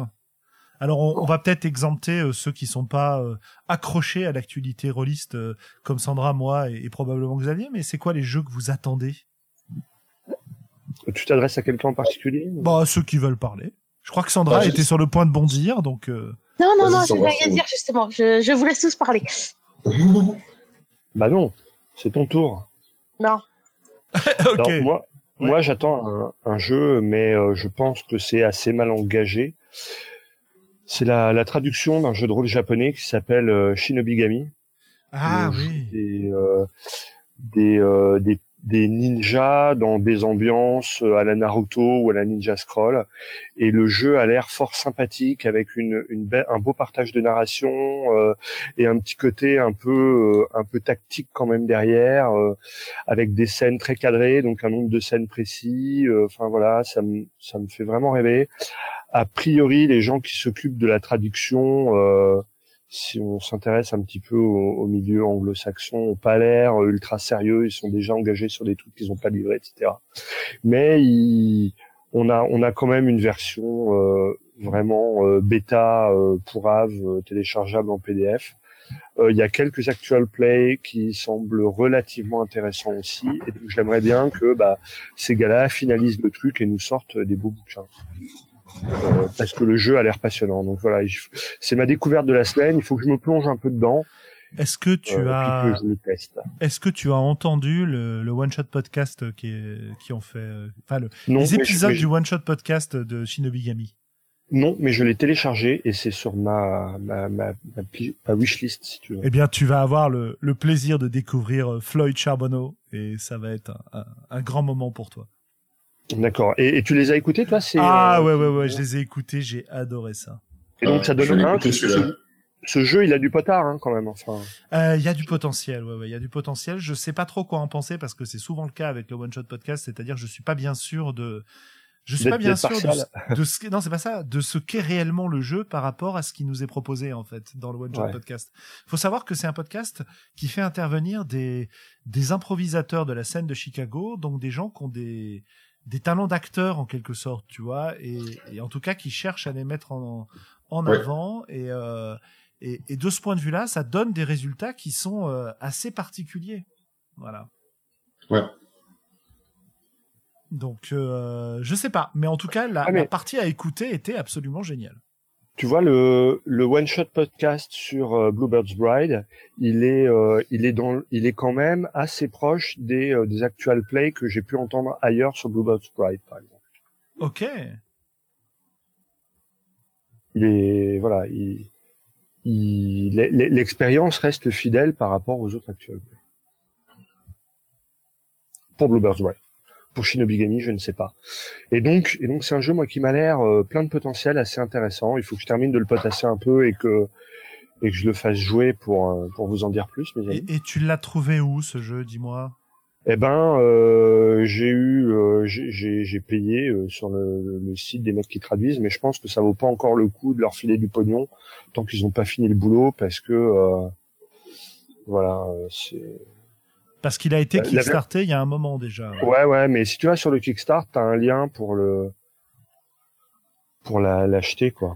Alors, on, on va peut-être exempter euh, ceux qui sont pas euh, accrochés à l'actualité rôliste, euh, comme Sandra, moi et, et probablement Xavier. Mais c'est quoi les jeux que vous attendez? Tu t'adresses à quelqu'un en particulier? Bah, ceux qui veulent parler. Je crois que Sandra Bah, je- était sur le point de bondir, donc. euh, Non, non, non, je vais rien dire justement. Je, je vous laisse tous parler. Bah non, c'est ton tour. Non. ok. Alors, moi, Ouais. moi j'attends un, un jeu, mais euh, je pense que c'est assez mal engagé. C'est la, la traduction d'un jeu de rôle japonais qui s'appelle euh, Shinobigami. ah oui. Des, euh, des, euh, des, des ninjas dans des ambiances euh, à la Naruto ou à la Ninja Scroll. Et le jeu a l'air fort sympathique avec une, une un beau partage de narration euh, et un petit côté un peu euh, un peu tactique quand même derrière, euh, avec des scènes très cadrées, donc un nombre de scènes précis. euh, Enfin voilà, ça me ça me fait vraiment rêver. A priori, les gens qui s'occupent de la traduction euh, si on s'intéresse un petit peu au, au milieu anglo-saxon, ont pas l'air euh, ultra sérieux, ils sont déjà engagés sur des trucs qu'ils n'ont pas livrés, etc. Mais ils- on a on a quand même une version euh, vraiment euh, bêta euh, pour Ave euh, téléchargeable en PDF. Euh, Il y a quelques actual play qui semblent relativement intéressants aussi, et donc j'aimerais bien que bah, ces gars-là finalisent le truc et nous sortent des beaux bouquins. Euh, parce que le jeu a l'air passionnant. Donc voilà, c'est ma découverte de la semaine. Il faut que je me plonge un peu dedans. Est-ce que tu euh, as, puis que je le teste. est-ce que tu as entendu le, le one shot podcast qui est, qui ont fait, euh, enfin le, Non, les mais je- épisodes mais du one shot podcast de Shinobigami Non, mais je l'ai téléchargé et c'est sur ma ma, ma, ma, ma wishlist si tu veux. Eh bien, tu vas avoir le, le plaisir de découvrir Floyd Charbonneau et ça va être un, un, un grand moment pour toi. D'accord. Et, et, tu les as écoutés, toi c'est, Ah euh, ouais, ouais, ouais, je les ai écoutés, j'ai adoré ça. Et donc ça donne un. Ce, ce jeu, il a du potard hein, quand même. Enfin. Il euh, y a du potentiel, ouais, ouais, il y a du potentiel. Je sais pas trop quoi en penser parce que c'est souvent le cas avec le One Shot Podcast, c'est-à-dire je suis pas bien sûr de je suis pas bien sûr de, de, ce non c'est pas ça de ce qu'est réellement le jeu par rapport à ce qui nous est proposé en fait dans le One Shot ouais. Podcast. Faut savoir que c'est un podcast qui fait intervenir des des improvisateurs de la scène de Chicago, donc des gens qui ont des des talents d'acteurs en quelque sorte, tu vois, et, et, en tout cas qui cherchent à les mettre en en ouais. avant et, euh, et et de ce point de vue-là, ça donne des résultats qui sont euh, assez particuliers. Voilà. Ouais. Donc, euh, je sais pas, mais en tout cas, la, ah, mais... la, partie à écouter était absolument géniale. Tu vois le le one shot podcast sur euh, Bluebird's Bride, il est euh, il est dans il est quand même assez proche des euh, des actual plays que j'ai pu entendre ailleurs sur Bluebird's Bride par exemple. Ok. Il est voilà, il, il l'expérience reste fidèle par rapport aux autres actual plays. Pour Bluebird's Bride pour Shinobigami, je ne sais pas. Et donc, et donc c'est un jeu moi qui m'a l'air euh, plein de potentiel, assez intéressant. Il faut que je termine de le potasser un peu et que et que je le fasse jouer pour euh, pour vous en dire plus. Mes amis. Et, et tu l'as trouvé où ce jeu, dis-moi? Eh ben, euh, j'ai eu euh, j'ai j'ai payé euh, sur le, le, site des mecs qui traduisent, mais je pense que ça vaut pas encore le coup de leur filer du pognon tant qu'ils n'ont pas fini le boulot parce que euh, voilà, c'est parce qu'il a été kickstarté la... il y a un moment déjà. Ouais, ouais, mais si tu vas sur le Kickstart, t'as un lien pour le pour l'acheter, quoi.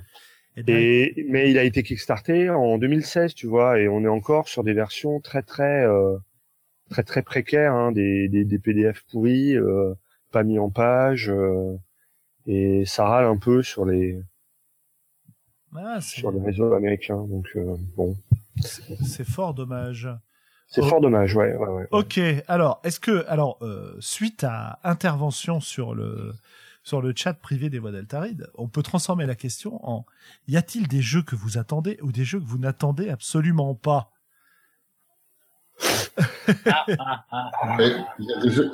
Et, ben... et, mais il a été kickstarté en 2016, tu vois, et on est encore sur des versions très très euh, très très précaires, hein, des, des, des PDF pourris, euh, pas mis en page, euh, et ça râle un peu sur les ah, sur les réseaux américains. Donc euh, bon, c'est fort dommage. C'est oh. fort dommage, ouais, ouais, ouais. Ok, alors est-ce que, alors euh, suite à intervention sur le sur le chat privé des voix d'Altaride, on peut transformer la question en y a-t-il des jeux que vous attendez ou des jeux que vous n'attendez absolument pas? Ah, ah. Il y a des jeux.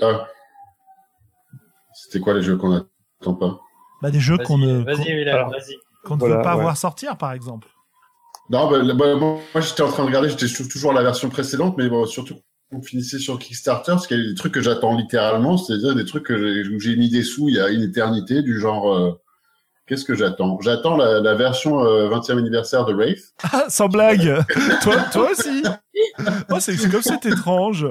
C'était quoi les jeux qu'on n'attend pas? Bah des jeux qu'on ne vas-y, vas-y. qu'on ne voilà, veut pas ouais. voir sortir, par exemple. Non, bah, bah, moi j'étais en train de regarder, j'étais toujours la version précédente, mais bon, surtout on finissait sur Kickstarter, parce qu'il y a des trucs que j'attends littéralement, c'est-à-dire des trucs que j'ai mis des sous il y a une éternité, du genre euh, qu'est-ce que j'attends? J'attends la, la, version euh, 20e anniversaire de Wraith. Ah, sans blague Toi, toi aussi oh, C'est comme c'est étrange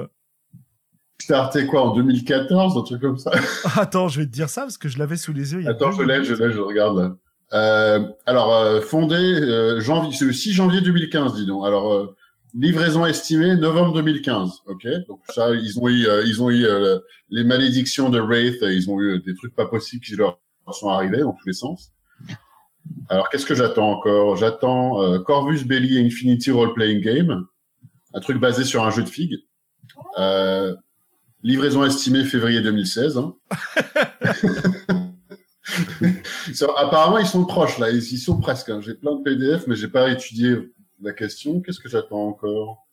Starté quoi en 2014, un truc comme ça Attends, je vais te dire ça parce que je l'avais sous les yeux. Attends, je l'ai, je l'ai, je regarde là. Euh, alors, euh, fondé euh, janvier, c'est le 6 janvier 2015, dis donc. Alors, euh, livraison estimée novembre 2015. Ok, donc ça, ils ont eu, euh, ils ont eu les malédictions de Wraith, ils ont eu des trucs pas possibles qui leur sont arrivés dans tous les sens. Alors, qu'est-ce que j'attends encore? J'attends Corvus Belli Infinity Role Playing Game, un truc basé sur un jeu de figues. livraison estimée février 2016. Hein. apparemment, ils sont proches là. Ils, ils sont presque. Hein. J'ai plein de PDF, mais j'ai pas étudié la question. Qu'est-ce que j'attends encore?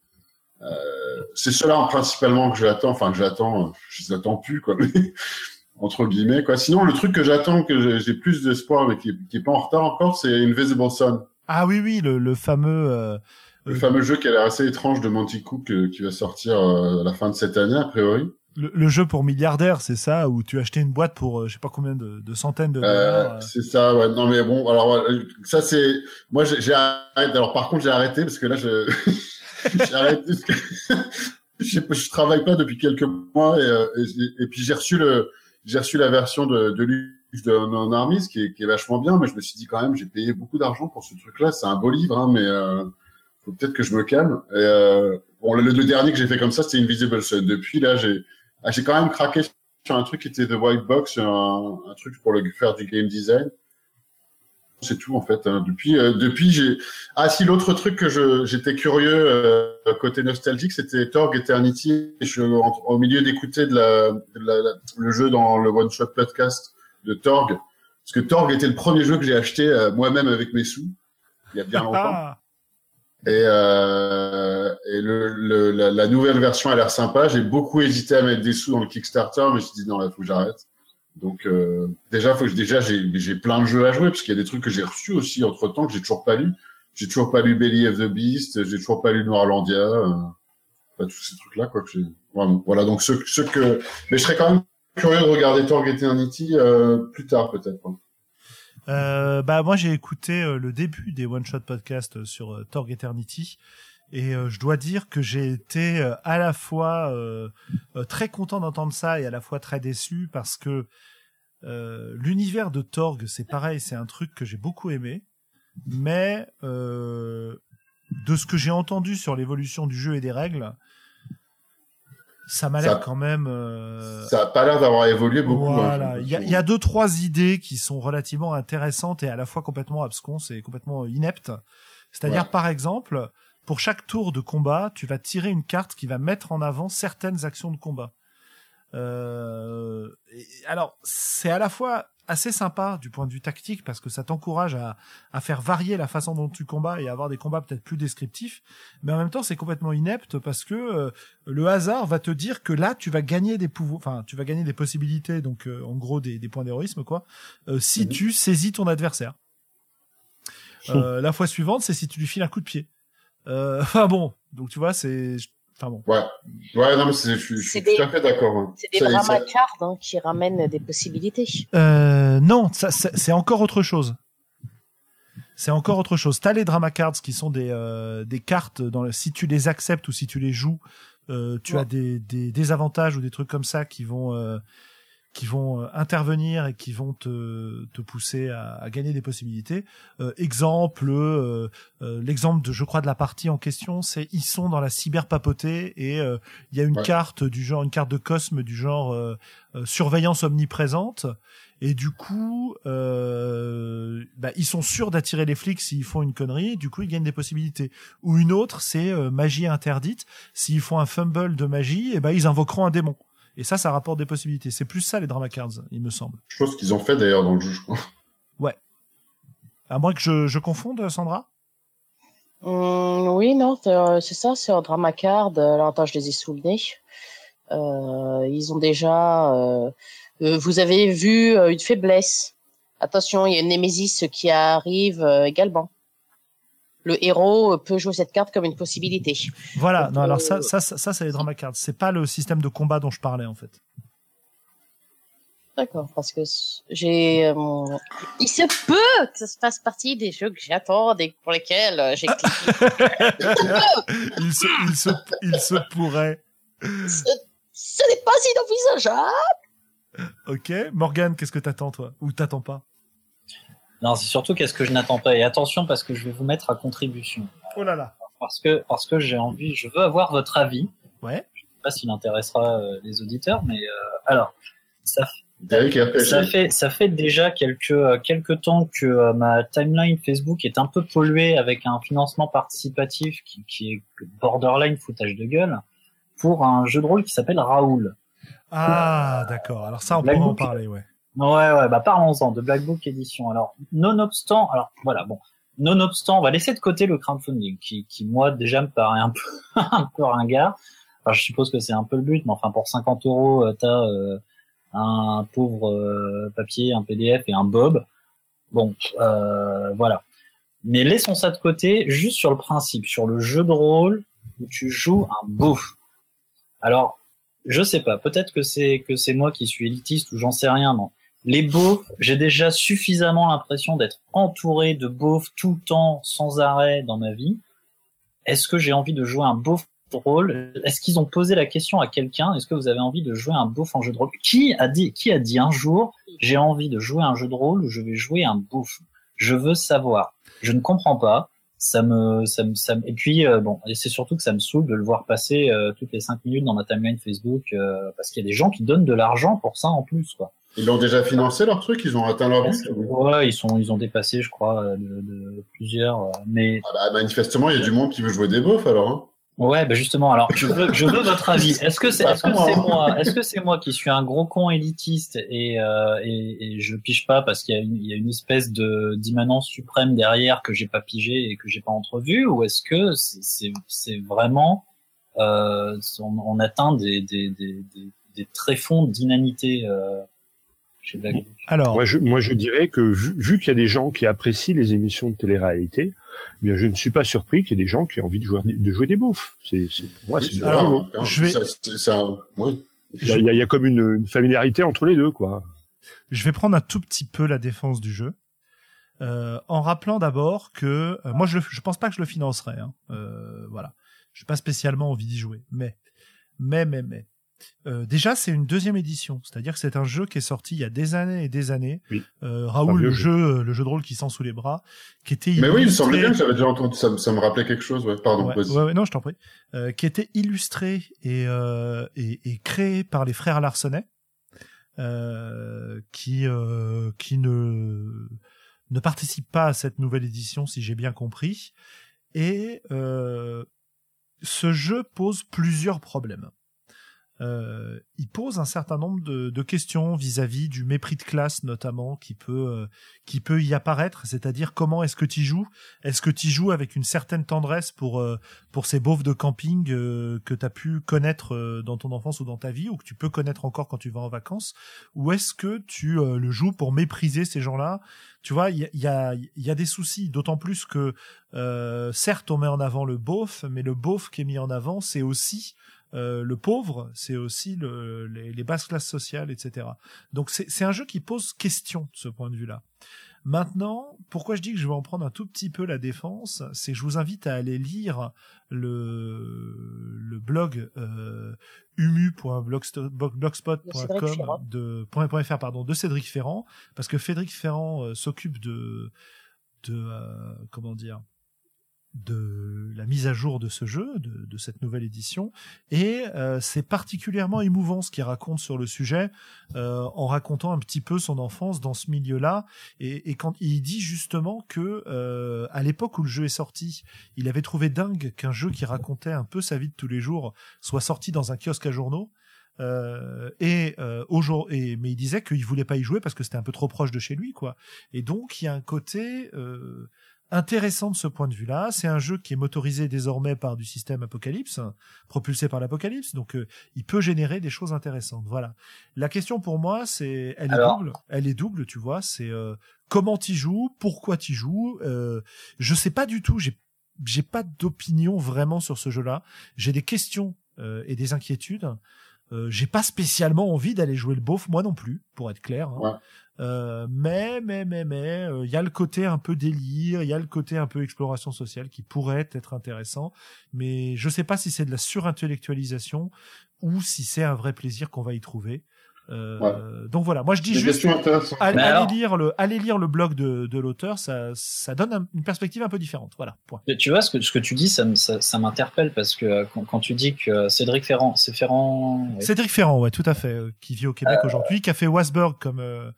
Euh, C'est cela principalement que j'attends. Enfin, que j'attends. Je les attends plus quoi. entre guillemets quoi. Sinon, le truc que j'attends, que j'ai plus d'espoir, mais qui, qui est pas en retard encore, c'est Invisible Sun. Ah oui, oui, le, le fameux. Euh... Le fameux jeu qui a l'air assez étrange de Monty Cook euh, qui va sortir euh, à la fin de cette année, a priori le, le, jeu pour milliardaires, c'est ça, où tu achetais une boîte pour euh, je sais pas combien de, de centaines de dollars. Euh, c'est ça, ouais. Non mais bon, alors ça c'est, moi j'ai arrêté. Alors par contre j'ai arrêté parce que là je j'ai arrêté parce que je, je travaille pas depuis quelques mois et, euh, et, et puis j'ai reçu le j'ai reçu la version de, de luxe de Non Armies qui est, qui est vachement bien, mais je me suis dit quand même j'ai payé beaucoup d'argent pour ce truc-là. C'est un beau livre, hein, mais euh, faut peut-être que je me calme. Et, euh, bon, le, le, dernier que j'ai fait comme ça, c'était Invisible Sun. Depuis là, j'ai ah, j'ai quand même craqué sur un truc qui était The White Box, un, un truc pour le faire du game design. C'est tout en fait. Hein. Depuis, euh, depuis j'ai. Ah si, l'autre truc que je j'étais curieux euh, côté nostalgique, c'était Torg Eternity. Je suis au milieu d'écouter de la, de la, la, le jeu dans le One Shot podcast de Torg. Parce que Torg était le premier jeu que j'ai acheté euh, moi-même avec mes sous, il y a bien longtemps. Ah, Et, euh, et le, le, la, la nouvelle version a l'air sympa. J'ai beaucoup hésité à mettre des sous dans le Kickstarter, mais je me suis dit non, là, faut que j'arrête. Donc euh, déjà, faut que déjà j'ai j'ai plein de jeux à jouer parce qu'il y a des trucs que j'ai reçus aussi entre temps que j'ai toujours pas lu. J'ai toujours pas lu Belly of the Beast, j'ai toujours pas lu Noirlandia, euh, enfin, tous ces trucs là quoi. Que vraiment. Voilà donc ceux, ceux que, mais je serais quand même curieux de regarder Torg Eternity euh, plus tard peut-être. Euh, bah moi j'ai écouté euh, le début des One Shot Podcast euh, sur euh, Torg Eternity. Et je dois dire que j'ai été à la fois très content d'entendre ça et à la fois très déçu parce que l'univers de Torg c'est pareil, c'est un truc que j'ai beaucoup aimé, mais de ce que j'ai entendu sur l'évolution du jeu et des règles, ça m'a l'air quand même. euh, Ça a pas l'air d'avoir évolué beaucoup. hein, voilà, il y a, l'impression. il y a deux trois idées qui sont relativement intéressantes et à la fois complètement absconses et complètement ineptes. C'est-à-dire Ouais. par exemple, pour chaque tour de combat, tu vas tirer une carte qui va mettre en avant certaines actions de combat. Euh, alors c'est à la fois assez sympa du point de vue tactique parce que ça t'encourage à, à faire varier la façon dont tu combats et à avoir des combats peut-être plus descriptifs, mais en même temps c'est complètement inepte parce que euh, le hasard va te dire que là tu vas gagner des pouvoirs, enfin tu vas gagner des possibilités, donc euh, en gros des, des points d'héroïsme quoi, euh, si Mhm. tu saisis ton adversaire. Euh, la fois suivante c'est si tu lui files un coup de pied. Euh, Enfin bon, donc tu vois c'est, enfin bon. Ouais, ouais, non mais c'est- je suis, je suis C'est tout des- à fait d'accord. hein. C'est des ça- dramacards hein, qui ramènent des possibilités. Euh, non, c'est encore autre chose. C'est encore autre chose. T'as les drama cards qui sont des euh, des cartes dans le, si tu les acceptes ou si tu les joues, euh, tu Ouais. as des, des désavantages ou des trucs comme ça qui vont euh, qui vont euh, intervenir et qui vont te, te pousser à, à gagner des possibilités. Euh, exemple, euh, euh, l'exemple de je crois de la partie en question, c'est ils sont dans la cyberpapauté et euh, il y a une Ouais. carte du genre une carte de Cosme du genre euh, surveillance omniprésente et du coup euh, bah, ils sont sûrs d'attirer les flics s'ils font une connerie du coup ils gagnent des possibilités ou une autre c'est euh, magie interdite s'ils font un fumble de magie et ben ils invoqueront un démon et ça ça rapporte des possibilités c'est plus ça les drama cards il me semble Je pense qu'ils ont fait d'ailleurs dans le jeu, je crois. à moins que je, je confonde Sandra? Hum, oui, non, c'est euh, c'est ça, c'est un drama card. Alors, attends, je les ai sous le nez. Euh, ils ont déjà. euh, vous avez vu une faiblesse. Attention, il y a une Némésis qui arrive également. Le héros euh, peut jouer cette carte comme une possibilité. voilà Donc, non alors euh, ça ça ça, ça, c'est les drama cards c'est pas le système de combat dont je parlais en fait D'accord, parce que j'ai. euh, il se peut que ça fasse partie des jeux que j'attends et pour lesquels euh, j'ai cliqué. il se il se il se pourrait ce ce n'est pas inenvisageable. ok Morgan qu'est-ce que t'attends toi? Ou t'attends pas? Non, c'est surtout qu'est-ce que je n'attends pas. Et attention parce que je vais vous mettre à contribution. oh là là Parce que, parce que j'ai envie, je veux avoir votre avis. ouais Je sais pas s'il intéressera euh, les auditeurs, mais euh, alors, ça, ça fait, ça fait déjà quelques, euh, quelques temps que euh, ma timeline Facebook est un peu polluée avec un financement participatif qui, qui est borderline foutage de gueule pour un jeu de rôle qui s'appelle Raoul. ah d'accord alors ça on pourrait en parler ouais Ouais, ouais, bah parlons-en de Black Book Edition. Alors, nonobstant, alors voilà, bon, nonobstant, on va laisser de côté le crowdfunding, qui, qui moi déjà me paraît un peu, un peu ringard. Enfin, je suppose que c'est un peu le but, mais enfin pour 50 euros, euh, t'as euh, un pauvre euh, papier, un PDF et un Bob. Bon, euh, voilà. Mais laissons ça de côté, juste sur le principe, sur le jeu de rôle où tu joues un beauf. Alors, je sais pas, peut-être que c'est que c'est moi qui suis élitiste ou j'en sais rien, non. Les beaufs, j'ai déjà suffisamment l'impression d'être entouré de beaufs tout le temps, sans arrêt dans ma vie. Est-ce que j'ai envie de jouer un beauf rôle? Est-ce qu'ils ont posé la question à quelqu'un? Est-ce que vous avez envie de jouer un beauf en jeu de rôle? Qui a dit Qui a dit un jour j'ai envie de jouer un jeu de rôle où je vais jouer un beauf? Je veux savoir. Je ne comprends pas. Ça me, ça me, ça me- et puis euh, bon, c'est surtout que ça me saoule de le voir passer euh, toutes les cinq minutes dans ma timeline Facebook euh, parce qu'il y a des gens qui donnent de l'argent pour ça en plus, quoi. Ils l'ont déjà financé leur truc, ils ont atteint leur but. Ouais, ils sont, ils ont dépassé, je crois, euh, de, de plusieurs. euh, Mais Ah bah, manifestement, il y a du monde qui veut jouer des beaufs alors. Hein. Ouais, bah justement, alors je veux, je veux votre avis. Est-ce que c'est est -ce c'est moi, est-ce que c'est moi qui suis un gros con élitiste et, euh, et, et je pige pas parce qu'il y, a une, il y a une espèce de d'immanence suprême derrière que j'ai pas pigé et que j'ai pas entrevu, ou est-ce que c'est vraiment euh, on, on, atteint des, des, des, des, tréfonds d'inanité euh, chez Black Alors, moi je, moi je dirais que vu, vu qu'il y a des gens qui apprécient les émissions de télé-réalité, eh bien, je ne suis pas surpris qu'il y ait des gens qui aient envie de jouer, de jouer des beaufs. C'est, moi, c'est Alors, je vais... ça, ça, ouais. il, y a, il y a comme une, une, familiarité entre les deux, quoi. Je vais prendre un tout petit peu la défense du jeu. Euh, en rappelant d'abord que euh, moi je je pense pas que je le financerai hein. euh, voilà j'ai pas spécialement envie d'y jouer mais mais mais mais euh, déjà, c'est une deuxième édition, c'est-à-dire que c'est un jeu qui est sorti il y a des années et des années. Euh, Raoul, le jeu, euh, le jeu de rôle qui sent sous les bras, qui était. Mais oui, il me semblait bien que j'avais déjà entendu. Ça, ça, me rappelait quelque chose. Ouais. Pardon. Ouais, ouais, non, je t'en prie. Euh, qui était illustré et, euh, et, et, créé par les frères Larsonnet, qui qui ne ne participe pas à cette nouvelle édition, si j'ai bien compris. Et ce jeu pose plusieurs problèmes euh, il pose un certain nombre de, de questions vis-à-vis du mépris de classe notamment qui peut euh, qui peut y apparaître, c'est-à-dire comment est-ce que tu joues? Est-ce que tu joues avec une certaine tendresse pour euh, pour ces beaufs de camping euh, que tu as pu connaître dans ton enfance ou dans ta vie ou que tu peux connaître encore quand tu vas en vacances? Ou est-ce que tu le joues pour mépriser ces gens-là? Tu vois, il y a, a, y a, des soucis, d'autant plus que certes on met en avant le beauf, mais le beauf qui est mis en avant, c'est aussi euh, le pauvre, c'est aussi le, les, les, basses classes sociales, etc. Donc c'est un jeu qui pose question de ce point de vue-là. Maintenant, pourquoi je dis que je vais en prendre un tout petit peu la défense, c'est que je vous invite à aller lire le, le blog euh, humu.blogspot.com de .fr pardon de Cédric Ferrand parce que Cédric Ferrand euh, s'occupe de de euh, comment dire de la mise à jour de ce jeu, de, de cette nouvelle édition, et euh, c'est particulièrement émouvant ce qu'il raconte sur le sujet, euh, en racontant un petit peu son enfance dans ce milieu-là, et, et, quand il dit justement que euh, à l'époque où le jeu est sorti, il avait trouvé dingue qu'un jeu qui racontait un peu sa vie de tous les jours soit sorti dans un kiosque à journaux. Euh, et, euh, et mais il disait qu'il voulait pas y jouer parce que c'était un peu trop proche de chez lui quoi. Et donc il y a un côté euh, intéressant de ce point de vue-là. C'est un jeu qui est motorisé désormais par du système Apocalypse, propulsé par l'Apocalypse, donc euh, il peut générer des choses intéressantes. Voilà. La question pour moi, c'est, elle est double. Elle est double, tu vois. C'est euh, comment tu joues, pourquoi tu joues. Euh, je sais pas du tout. J'ai j'ai pas d'opinion vraiment sur ce jeu-là. J'ai des questions euh, et des inquiétudes. J'ai pas spécialement envie d'aller jouer le beauf, moi non plus, pour être clair. Hein. Euh, mais mais mais mais il euh, y a le côté un peu délire, il y a le côté un peu exploration sociale qui pourrait être intéressant, mais je sais pas si c'est de la surintellectualisation ou si c'est un vrai plaisir qu'on va y trouver. Euh, Donc voilà, moi je dis juste allez, lire le allez lire le blog de, de l'auteur, ça ça donne une perspective un peu différente. Voilà. Point. Tu vois ce que ce que tu dis, ça ça, ça m'interpelle parce que euh, quand, quand, tu dis que Cédric Ferrand, c'est Ferrand. Cédric Ferrand, ouais, tout à fait, qui vit au Québec aujourd'hui, qui a fait Wasberg comme euh,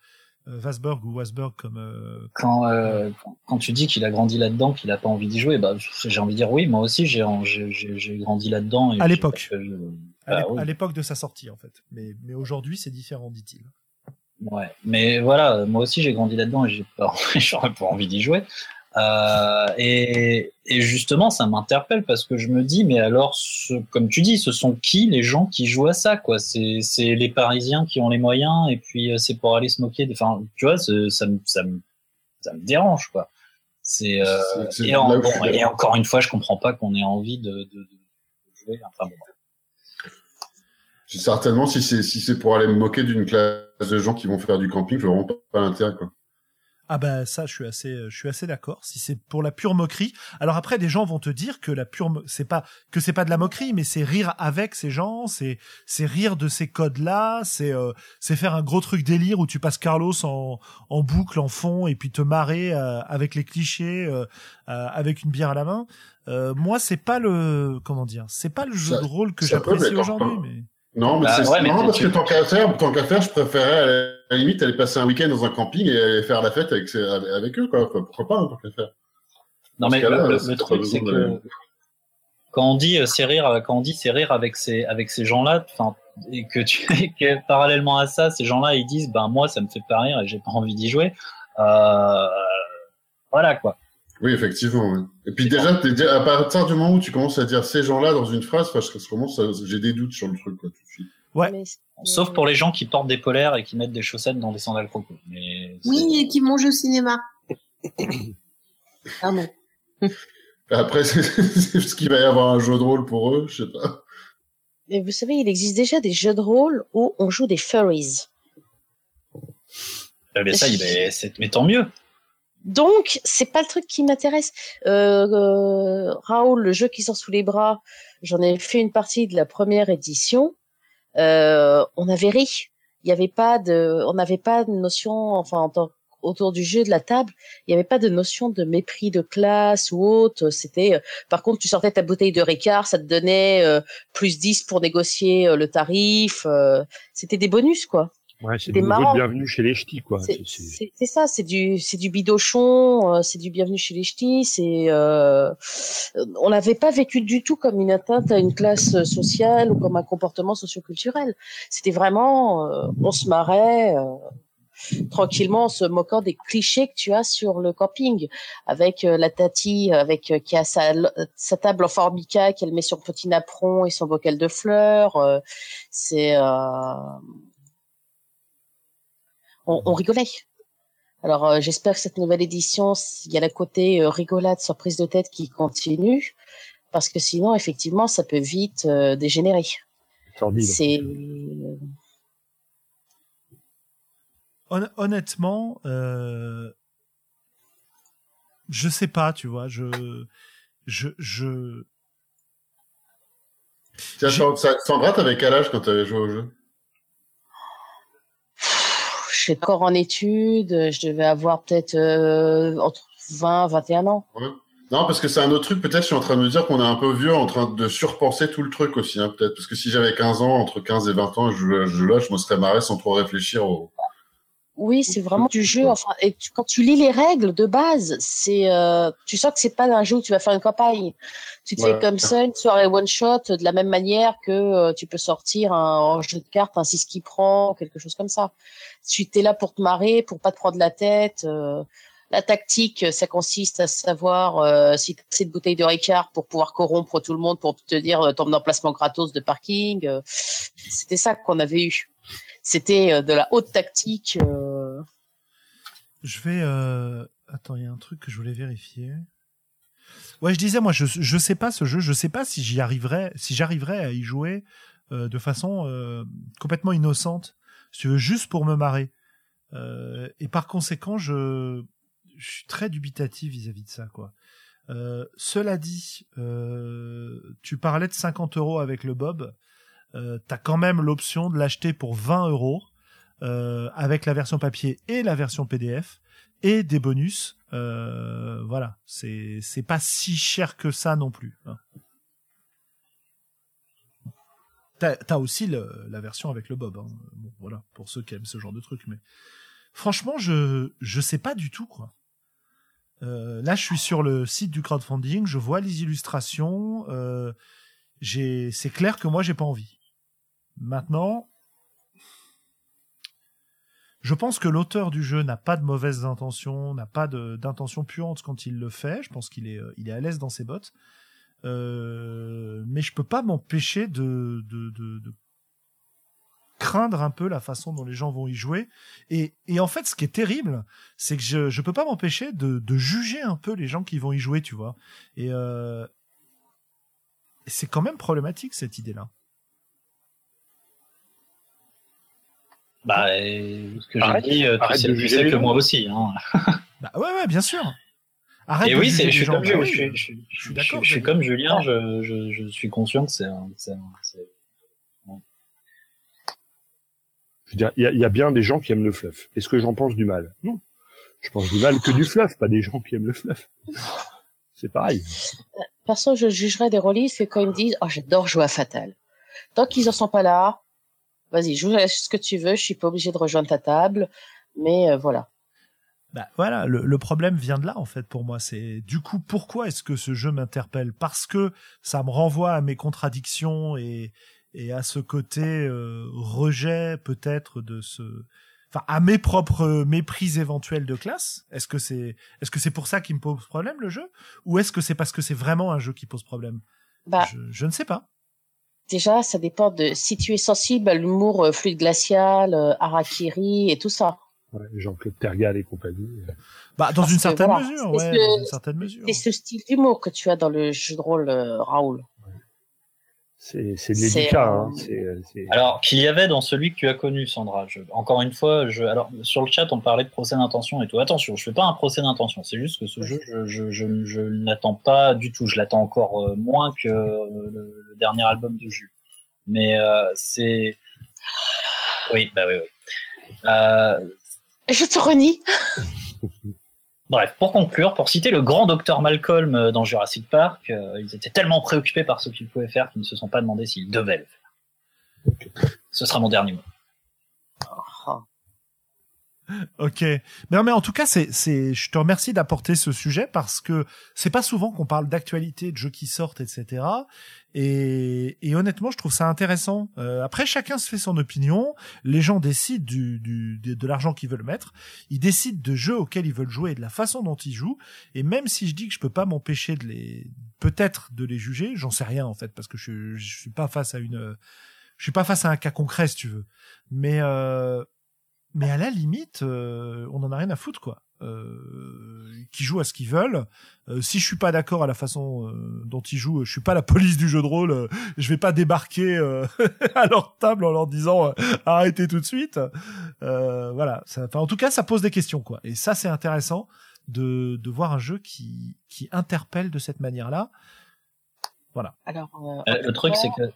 Wasberg ou Wasberg comme. Euh, quand, euh, quand tu dis qu'il a grandi là-dedans, qu'il a pas envie d'y jouer, bah j'ai envie de dire oui, moi aussi j'ai j'ai grandi là-dedans. À l'époque. Bah à l'époque de sa sortie en fait, mais mais aujourd'hui c'est différent, dit-il. Ouais, mais voilà, moi aussi j'ai grandi là-dedans et j'ai pas, j'aurais pas envie d'y jouer. Euh, et, et, justement, ça m'interpelle parce que je me dis, mais alors, ce, comme tu dis, ce sont qui les gens qui jouent à ça, quoi? C'est les Parisiens qui ont les moyens, et puis euh, c'est pour aller se moquer. Enfin, tu vois, ça me, ça me, ça me dérange, quoi. C'est euh, et, et, encore une fois, je comprends pas qu'on ait envie de, de, de jouer. Enfin bon. Certainement, si c'est si c'est pour aller me moquer d'une classe de gens qui vont faire du camping, je vois pas l'intérêt, quoi. Ah bah ça, je suis assez, je suis assez d'accord. Si c'est pour la pure moquerie, alors après des gens vont te dire que la pure, c'est pas que c'est pas de la moquerie, mais c'est rire avec ces gens, c'est c'est rire de ces codes-là, c'est euh, c'est faire un gros truc délire où tu passes Carlos en en boucle, en fond, et puis te marrer euh, avec les clichés, euh, avec une bière à la main. moi, c'est pas le comment dire, c'est pas le jeu de rôle que j'apprécie aujourd'hui, mais non, mais bah, c'est marrant parce que tant qu'à faire, tant qu'à faire, je préférais à la limite aller passer un week-end dans un camping et aller faire la fête avec, avec eux, quoi. Pourquoi pas, hein, tant qu'à faire? Non, mais le, truc, c'est que. quand on dit euh, c'est rire, quand on dit c'est rire avec ces avec ces gens-là, enfin et que tu que parallèlement à ça, ces gens-là ils disent ben moi ça me fait pas rire et j'ai pas envie d'y jouer. Euh, voilà quoi. Oui, effectivement. oui. Et puis déjà, t'es à partir du moment où tu commences à dire ces gens-là dans une phrase, enfin, je je commence à- j'ai des doutes sur le truc quoi, tout de suite. Ouais. Mais- Sauf pour les gens qui portent des polaires et qui mettent des chaussettes dans des sandales croco. Mais Oui, et qui mangent au cinéma. Ah non. Après, c'est ce qu'il va y avoir un jeu de rôle pour eux, je sais pas. Mais vous savez, il existe déjà des jeux de rôle où on joue des furries. Eh ben ça, il est- c'est mais tant mieux. Donc, c'est pas le truc qui m'intéresse. Euh, euh, Raoul, le jeu qui sort sous les bras, j'en ai fait une partie de la première édition. Euh, on avait ri. Il n'y avait pas de, on n'avait pas de notion, enfin, autour du jeu de la table, il n'y avait pas de notion de mépris de classe ou autre. C'était, euh, par contre, tu sortais ta bouteille de Ricard, ça te donnait euh, plus 10 pour négocier le tarif. c'était des bonus, quoi. Ouais, c'est niveau marrant. bienvenue chez les ch'tis, quoi. C'est ça, c'est du c'est du bidochon, euh, c'est du bienvenu chez les ch'tis, c'est euh, on l'avait pas vécu du tout comme une atteinte à une classe sociale ou comme un comportement socioculturel. C'était vraiment euh, on se marrait euh, tranquillement en se moquant des clichés que tu as sur le camping avec euh, la tati avec euh, qui a sa sa table en formica qu'elle met sur petit napperon et son bocal de fleurs, euh, c'est euh, on, on rigolait. Alors euh, j'espère que cette nouvelle édition, il y a le côté euh, rigolade, surprise de tête qui continue, parce que sinon effectivement ça peut vite euh, dégénérer. C'est Hon- honnêtement, euh, je sais pas, tu vois, je, je, je, Tiens, Sandra, t'avais quel âge quand t'avais joué au jeu? Je suis encore en études, je devais avoir peut-être euh, entre 20 21 ans. Non, parce que c'est un autre truc. Peut-être je suis en train de me dire qu'on est un peu vieux, en train de surpenser tout le truc aussi. Hein, peut-être parce que si j'avais 15 ans, entre 15 et 20 ans, je jeu-là, je me serais marré sans trop réfléchir au. Oui, c'est vraiment du jeu. Enfin, et tu- quand tu lis les règles de base, c'est, euh, tu sens que c'est pas un jeu où tu vas faire une campagne. Tu te Ouais. fais comme ça une soirée one shot de la même manière que euh, tu peux sortir un, un jeu de cartes, un 6 qui prend, quelque chose comme ça. Tu es là pour te marrer, pour pas te prendre la tête. euh, la tactique, ça consiste à savoir euh, si tu as assez de bouteilles de Ricard pour pouvoir corrompre tout le monde, pour te dire euh, ton emplacement gratos de parking. euh, C'était ça qu'on avait eu. C'était de la haute tactique. euh, je vais, euh, attends, il y a un truc que je voulais vérifier. Ouais, je disais, moi, je, je sais pas ce jeu, je sais pas si j'y arriverais, si j'arriverais à y jouer euh, de façon euh, complètement innocente, si tu veux, juste pour me marrer. Euh, et par conséquent, je, je suis très dubitatif vis-à-vis de ça, quoi. Cela dit, tu parlais de 50 euros avec le Bob. T'as quand même l'option de l'acheter pour 20 euros euh, avec la version papier et la version PDF et des bonus. Euh, voilà, c'est c'est pas si cher que ça non plus. hein. T'as as aussi le- la version avec le Bob. hein. Bon, voilà, pour ceux qui aiment ce genre de truc. Mais franchement, je je sais pas du tout quoi. Euh, là, je suis sur le site du crowdfunding, je vois les illustrations. Euh, c'est clair que moi, j'ai pas envie. Maintenant, je pense que l'auteur du jeu n'a pas de mauvaises intentions, n'a pas d'intention puante quand il le fait. Je pense qu'il est, euh, il est à l'aise dans ses bottes. Euh, mais je peux pas m'empêcher de, craindre un peu la façon dont les gens vont y jouer. Et, et en fait, ce qui est terrible, c'est que je, je peux pas m'empêcher de, de juger un peu les gens qui vont y jouer, tu vois. Et euh, c'est quand même problématique cette idée-là. Bah, et ce que j'ai dit, euh, tu sais, de tu sais que moi aussi. Hein. Bah ouais, ouais, bien sûr. Arrête Et de oui, je suis gens. comme, je, oui, je, je, je, je suis je, d'accord, je suis comme Julien, je, je, je suis conscient que c'est un, Je veux dire, il y y a bien des gens qui aiment le fluff. Est-ce que j'en pense du mal? Non. Je pense du mal que du fluff, pas des gens qui aiment le fluff. C'est pareil. Perso, je jugerais des rôlistes quand ils me disent Oh, j'adore jouer à Fatal. Tant qu'ils en sont pas là, vas-y, joue ce que tu veux, je suis pas obligé de rejoindre ta table. Mais euh, voilà. Bah voilà, le, le, problème vient de là en fait pour moi. C'est du coup pourquoi est-ce que ce jeu m'interpelle? Parce que ça me renvoie à mes contradictions et, et à ce côté euh, rejet peut-être de ce, enfin à mes propres méprises éventuelles de classe. Est-ce que c'est est-ce que c'est pour ça qui me pose problème le jeu? Ou est-ce que c'est parce que c'est vraiment un jeu qui pose problème? Bah, je, je, ne sais pas. Déjà, ça dépend de si tu es sensible à l'humour euh, fluide glacial, euh, harakiri et tout ça. Ouais, Jean-Claude Tergal et compagnie. Bah, dans une certaine voilà, mesure, ouais, ce, dans une certaine mesure. C'est ce style d'humour que tu as dans le jeu de rôle, euh, Raoul. C'est de l'éducat. Hein. Alors qu'il y avait dans celui que tu as connu, Sandra. Je, encore une fois, je, alors sur le chat, on parlait de procès d'intention et tout. Attention, je fais pas un procès d'intention. C'est juste que ce jeu, je, je, je, je ne l'attends pas du tout. Je l'attends encore euh, moins que le, le, dernier album de Jules. Mais euh, c'est oui, bah oui, oui. Euh, je te renie. Bref, pour conclure, pour citer le grand docteur Malcolm euh, dans Jurassic Park, euh, ils étaient tellement préoccupés par ce qu'ils pouvaient faire qu'ils ne se sont pas demandé s'ils devaient le faire. Ce sera mon dernier mot. Ok, mais en tout cas, c'est, c'est, je te remercie d'apporter ce sujet parce que c'est pas souvent qu'on parle d'actualité, de jeux qui sortent, etc. Et, et honnêtement, je trouve ça intéressant. Euh, après, chacun se fait son opinion. Les gens décident du, du de, de l'argent qu'ils veulent mettre. Ils décident de jeux auxquels ils veulent jouer et de la façon dont ils jouent. Et même si je dis que je peux pas m'empêcher de les, peut-être de les juger, j'en sais rien en fait parce que je, je suis pas face à une, je suis pas face à un cas concret si tu veux. Mais euh, mais à la limite, euh, on en a rien à foutre quoi. Euh, qui jouent à ce qu'ils veulent. Euh, si je suis pas d'accord à la façon euh, dont ils jouent, je suis pas la police du jeu de rôle. Euh, je vais pas débarquer euh, à leur table en leur disant arrêtez tout de suite. voilà. Ça, en tout cas, ça pose des questions quoi. Et ça, c'est intéressant de, de voir un jeu qui qui interpelle de cette manière-là. Voilà. Alors, le truc, c'est que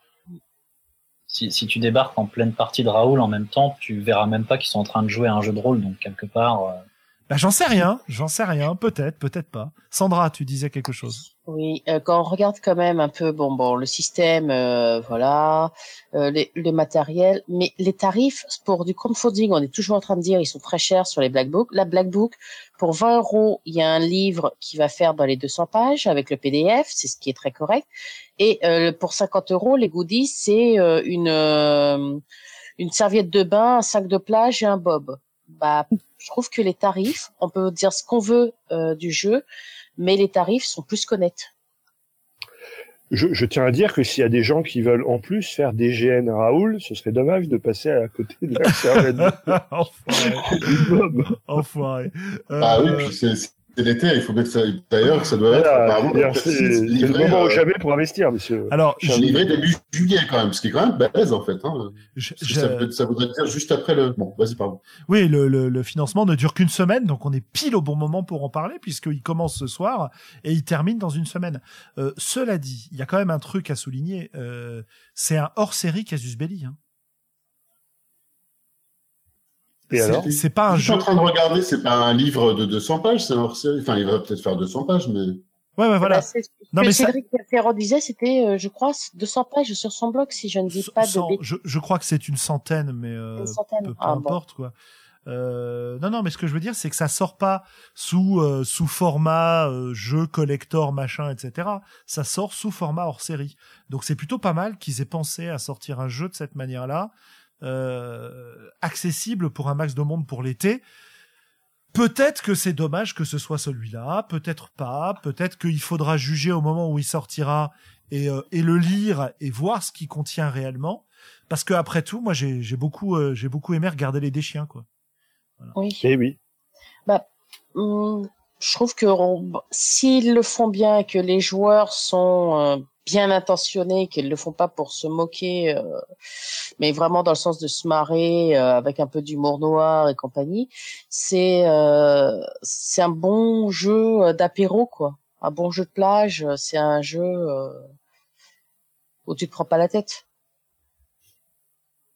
si, si, tu débarques en pleine partie de Raoul en même temps, tu verras même pas qu'ils sont en train de jouer à un jeu de rôle, donc quelque part. J'en sais rien, j'en sais rien, peut-être, peut-être pas. Sandra, tu disais quelque chose. Oui, euh, quand on regarde quand même un peu, bon, bon, le système, euh, voilà, euh, les, le matériel, mais les tarifs pour du crowdfunding, on est toujours en train de dire, ils sont très chers sur les Black Book. La Black Book, pour 20 euros, il y a un livre qui va faire dans les 200 pages avec le PDF, c'est ce qui est très correct. Et euh, pour 50 euros, les goodies, c'est euh, une euh, une serviette de bain, un sac de plage et un bob. Bah, je trouve que les tarifs, on peut dire ce qu'on veut du jeu, mais les tarifs sont plus qu'honnêtes. Je, je, tiens à dire que s'il y a des gens qui veulent en plus faire des GN Raoul, ce serait dommage de passer à côté de la. Enfoiré. Enfoiré. Ah oui, puis c'est c'est l'été, il faut mettre ça. D'ailleurs, ça doit être. c'est le moment euh, jamais pour investir, monsieur. Alors, j'ai livré début juillet quand même, ce qui est quand même balèze en fait. Hein. Je, ça, ça, voudrait dire juste après le. Bon, vas-y, pardon. Oui, le, le, le financement ne dure qu'une semaine, donc on est pile au bon moment pour en parler, puisqu'il commence ce soir et il termine dans une semaine. Euh, cela dit, il y a quand même un truc à souligner. Euh, c'est un hors-série Casus Belli. Hein. Et alors C'est pas un je jeu. Je suis en train de regarder, c'est pas un livre de 200 pages, c'est hors série. Enfin, il va peut-être faire 200 pages, mais. Ouais, ouais, voilà. Bah, non, mais Cédric ça... Ferrand disait, c'était, euh, je crois, 200 pages sur son blog, si je ne dis pas de bêtises. Je, je crois que c'est une centaine, mais euh, une centaine. peu, peu ah, importe bon. quoi. Euh, non, non, mais ce que je veux dire, c'est que ça sort pas sous euh, sous format euh, jeu collector machin, etc. Ça sort sous format hors série. Donc c'est plutôt pas mal qu'ils aient pensé à sortir un jeu de cette manière-là, euh, accessible pour un max de monde pour l'été. Peut-être que c'est dommage que ce soit celui-là, peut-être pas, peut-être qu'il faudra juger au moment où il sortira et, euh, et le lire et voir ce qu'il contient réellement. Parce que après tout, moi j'ai beaucoup euh, j'ai beaucoup aimé regarder les déchiens quoi. Voilà. Oui. Et oui. Bah, hum, je trouve que s'ils le font bien et que les joueurs sont euh, bien intentionnés, qu'ils le font pas pour se moquer, euh, mais vraiment dans le sens de se marrer euh, avec un peu d'humour noir et compagnie, c'est euh, c'est un bon jeu d'apéro quoi, un bon jeu de plage. C'est un jeu euh, où tu te prends pas la tête.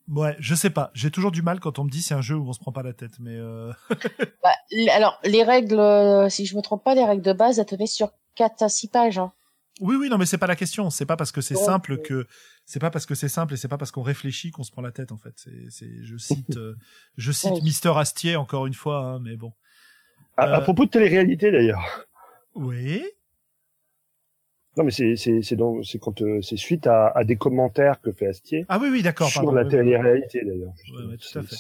Ouais, je sais pas. J'ai toujours du mal quand on me dit c'est un jeu où on se prend pas la tête, mais. Euh... bah, alors les règles, si je me trompe pas, les règles de base, elles tenaient sur 4 à 6 pages. Hein. Oui, oui, non, mais c'est pas la question. C'est pas parce que c'est simple que c'est pas parce que c'est simple et c'est pas parce qu'on réfléchit qu'on se prend la tête en fait. C'est, je cite, euh, je cite Mister Astier encore une fois, hein, mais bon. À, à Euh, propos de télé-réalité d'ailleurs. Oui. Non, mais c'est c'est c'est donc c'est quand euh, c'est suite à, à des commentaires que fait Astier Ah oui, oui, d'accord. sur pardon, la oui, oui. télé-réalité d'ailleurs. Ouais, ouais, tout à fait.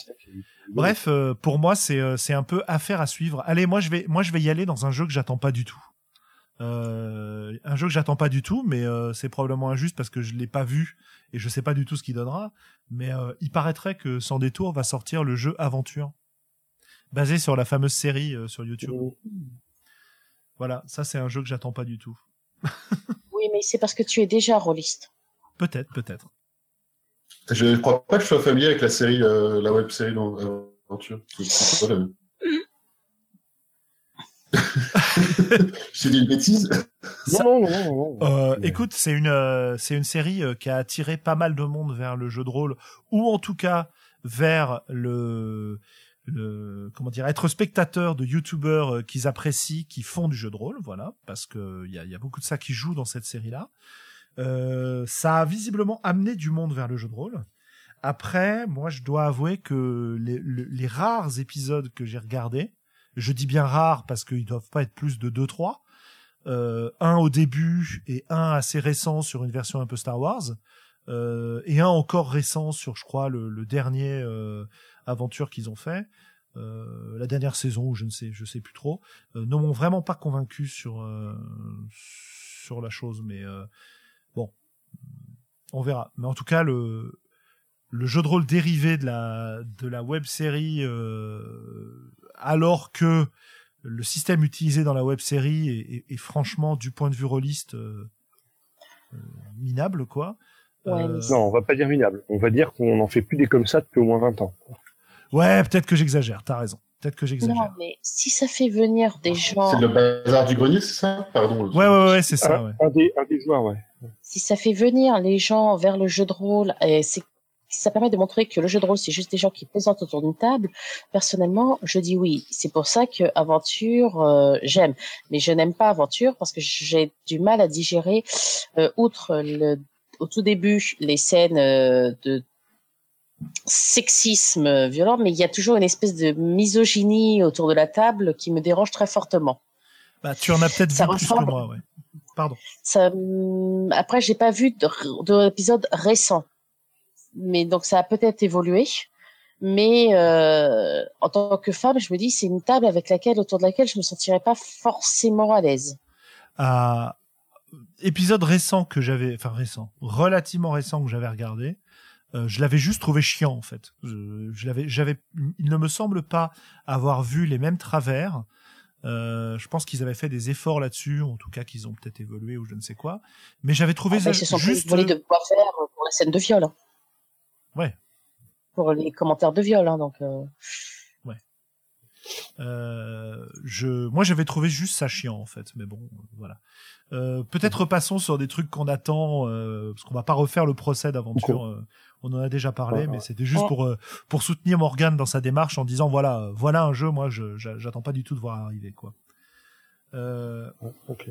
Bref, euh, pour moi, c'est euh, c'est un peu affaire à suivre. Allez, moi je vais moi je vais y aller dans un jeu que j'attends pas du tout. Euh, un jeu que j'attends pas du tout, mais euh, c'est probablement injuste parce que je l'ai pas vu et je sais pas du tout ce qu'il donnera. Mais euh, il paraîtrait que sans détour va sortir le jeu Aventure, basé sur la fameuse série euh, sur YouTube. Voilà, ça c'est un jeu que j'attends pas du tout. Oui, mais c'est parce que tu es déjà rôliste. Peut-être, peut-être. Je crois pas que je sois familier avec la série, euh, la web série d'aventure. C'est- c'est quoi, le- J'ai dit une bêtise. Non, non, non, non, non. Euh, écoute, c'est une euh, c'est une série euh, qui a attiré pas mal de monde vers le jeu de rôle ou en tout cas vers le le comment dire être spectateur de youtubeurs euh, qu'ils apprécient qui font du jeu de rôle voilà parce que il y a, y a beaucoup de ça qui joue dans cette série là euh, ça a visiblement amené du monde vers le jeu de rôle après moi je dois avouer que les, le- les rares épisodes que j'ai regardés je dis bien rares parce qu'ils doivent pas être plus de 2 trois. Euh, un au début et un assez récent sur une version un peu Star Wars, euh, et un encore récent sur, je crois, le, le dernier euh, aventure qu'ils ont fait, euh, la dernière saison je ne sais, je sais plus trop, euh, ne m'ont vraiment pas convaincu sur euh, sur la chose, mais bon, on verra. Mais en tout cas, le le jeu de rôle dérivé de la de la web série, euh, alors que le système utilisé dans la web série est, est- est franchement, du point de vue rôliste, euh, euh, minable, quoi. Ouais, Euh, mais c'est- Non, on va pas dire minable. On va dire qu'on n'en fait plus des comme ça depuis au moins 20 ans. ouais, peut-être que j'exagère. T'as raison. Peut-être que Non, j'exagère. mais si ça fait venir des gens, C'est le bazar du grenier, c'est ça? Pardon. Ouais, ouais, ouais, c'est ça. un, Ouais. un des, un des joueurs, ouais. si ça fait venir les gens vers le jeu de rôle, et c'est ça permet de montrer que le jeu de rôle c'est juste des gens qui plaisantent autour d'une table. Personnellement, je dis oui. C'est pour ça que Aventure euh, j'aime, mais je n'aime pas Aventure parce que j'ai du mal à digérer. euh, outre le au tout début les scènes euh, de sexisme violent, mais il y a toujours une espèce de misogynie autour de la table qui me dérange très fortement. Bah, tu en as peut-être vu plus que ressemble. moi, ouais. Pardon. Ça, hum, après, j'ai pas vu de- d'épisode récent, mais donc ça a peut-être évolué. Mais euh, en tant que femme, je me dis c'est une table avec laquelle, autour de laquelle je me sentirais pas forcément à l'aise. à épisode récent que j'avais, enfin récent, relativement récent que j'avais regardé, euh, je l'avais juste trouvé chiant en fait. Je, je l'avais, j'avais, il ne me semble pas avoir vu les mêmes travers. Euh, je pense qu'ils avaient fait des efforts là-dessus, en tout cas qu'ils ont peut-être évolué ou je ne sais quoi. Mais j'avais trouvé Ah, bah, ça ils se sont juste. volés de quoi faire pour la scène de viol. hein. Ouais. Pour les commentaires de viol, hein, donc. euh, Euh, je, moi, j'avais trouvé juste ça chiant en fait, mais bon, voilà. Euh, Peut-être repassons sur des trucs qu'on attend, euh, parce qu'on va pas refaire le procès d'aventure. euh, on en a déjà parlé, Ouais, mais ouais. c'était juste Ouais. pour euh, pour soutenir Morgan dans sa démarche en disant voilà, euh, voilà un jeu, moi, je j'a- j'attends pas du tout de voir arriver quoi. Euh, Ouais, Ok.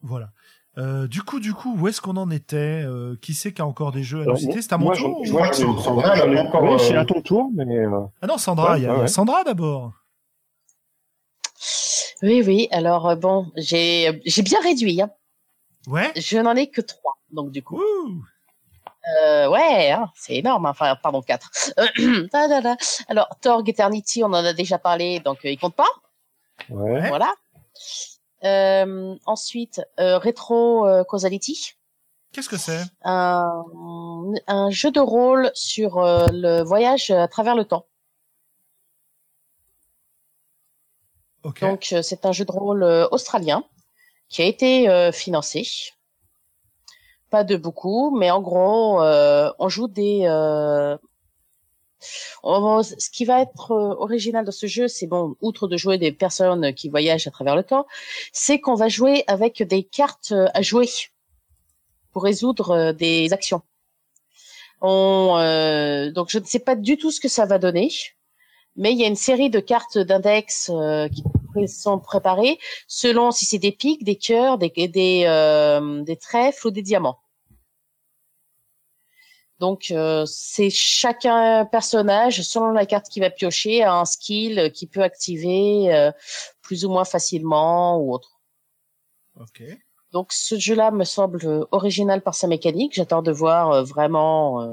voilà. Euh, du coup, du coup, où est-ce qu'on en était euh, Qui c'est qui a encore des jeux à Alors, nous citer C'est à moi, mon tour j'en- ou- moi, que j'en ai- Sandra, j'en ai- encore, oui, c'est euh, à ton tour, mais euh, Ah non, Sandra, il y a, ouais, il y a ouais. Sandra d'abord. Oui, oui. Alors bon, j'ai j'ai bien réduit. Hein. Ouais. Je n'en ai que trois, donc du coup. Ouh. Euh, ouais, hein, c'est énorme. hein. Enfin, pardon, quatre. Ta da da. Alors, Torg Eternity, on en a déjà parlé, donc euh, il compte pas. Ouais. Voilà. Euh, ensuite, euh, Retro euh, Causality, Qu'est-ce que c'est? Un, un jeu de rôle sur le voyage à travers le temps. Ok. Donc, c'est un jeu de rôle australien qui a été euh, financé. Pas de beaucoup, mais en gros, euh, on joue des. Euh... ce qui va être euh, original dans ce jeu, c'est bon, outre de jouer des personnes qui voyagent à travers le temps, c'est qu'on va jouer avec des cartes euh, à jouer pour résoudre euh, des actions. On, donc, je ne sais pas du tout ce que ça va donner, mais il y a une série de cartes d'index qui sont préparées selon si c'est des pics, des cœurs, des trèfles ou des diamants. Donc euh, c'est chacun personnage selon la carte qu'il va piocher a un skill qu'il peut activer euh, plus ou moins facilement ou autre. Ok. Donc ce jeu-là me semble original par sa mécanique. J'attends de voir euh, vraiment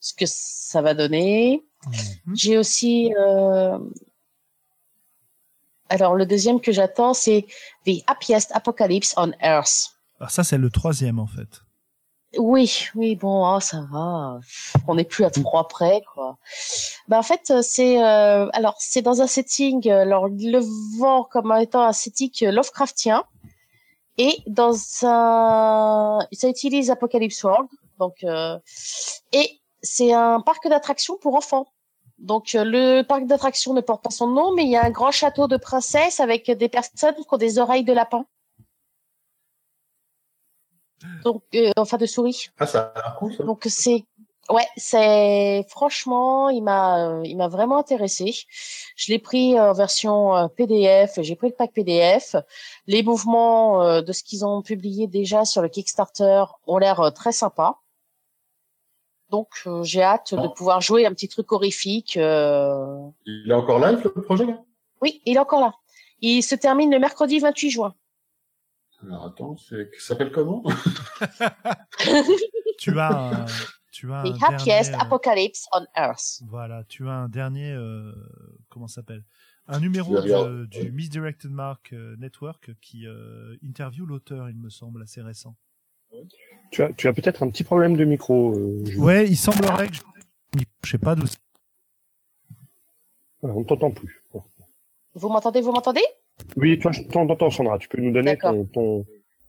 ce que ça va donner. Mhm. J'ai aussi euh, alors le deuxième que j'attends c'est The Happiest Apocalypse on Earth. Alors ça, c'est le troisième en fait. Oui, oui, bon, ah, ça va. On n'est plus à trois près, quoi. Ben, en fait, c'est euh, alors c'est dans un setting, euh, alors le vend comme étant un setting euh, Lovecraftien, et dans un, ça utilise Apocalypse World, donc euh, et c'est un parc d'attractions pour enfants. Donc euh, le parc d'attractions ne porte pas son nom, mais il y a un grand château de princesse avec des personnes qui ont des oreilles de lapin. Donc, euh, enfin de souris. Ah, ça a l'air cool, ça. Donc c'est ouais, c'est franchement, il m'a euh, il m'a vraiment intéressé. Je l'ai pris en version euh, PDF, j'ai pris le pack PDF. Les mouvements euh, de ce qu'ils ont publié déjà sur le Kickstarter ont l'air très sympa. Donc euh, j'ai hâte de pouvoir jouer un petit truc horrifique. euh. Il est encore live, le projet, là? Oui, il est encore là. Il se termine le mercredi 28 juin. Alors, attends, c'est, ça s'appelle comment? Tu as un, tu as un The happiest dernier, euh, apocalypse on Earth. Voilà, tu as un dernier, euh, comment ça s'appelle? Un numéro de- du Misdirected Mark euh, Network qui euh, interview l'auteur, il me semble, assez récent. Tu as, tu as peut-être un petit problème de micro. Euh. Ouais, il semblerait que je, je sais pas d'où. Voilà, on ne t'entend plus. Vous m'entendez Vous m'entendez? Oui, toi, je t'entends, Sandra. Tu peux nous donner ton, ton,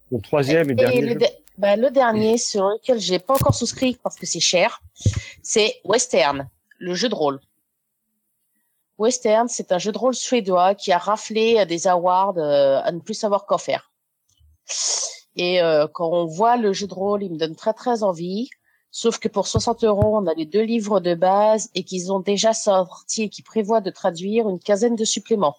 ton troisième et, Et dernier le, de- bah, le dernier sur lequel j'ai pas encore souscrit parce que c'est cher, c'est Western, le jeu de rôle. Western, c'est un jeu de rôle suédois qui a raflé euh, des awards euh, à ne plus savoir quoi faire. Et euh, quand on voit le jeu de rôle, il me donne très très envie. Sauf que pour 60 euros, on a les deux livres de base et qu'ils ont déjà sorti et qui prévoient de traduire une quinzaine de suppléments.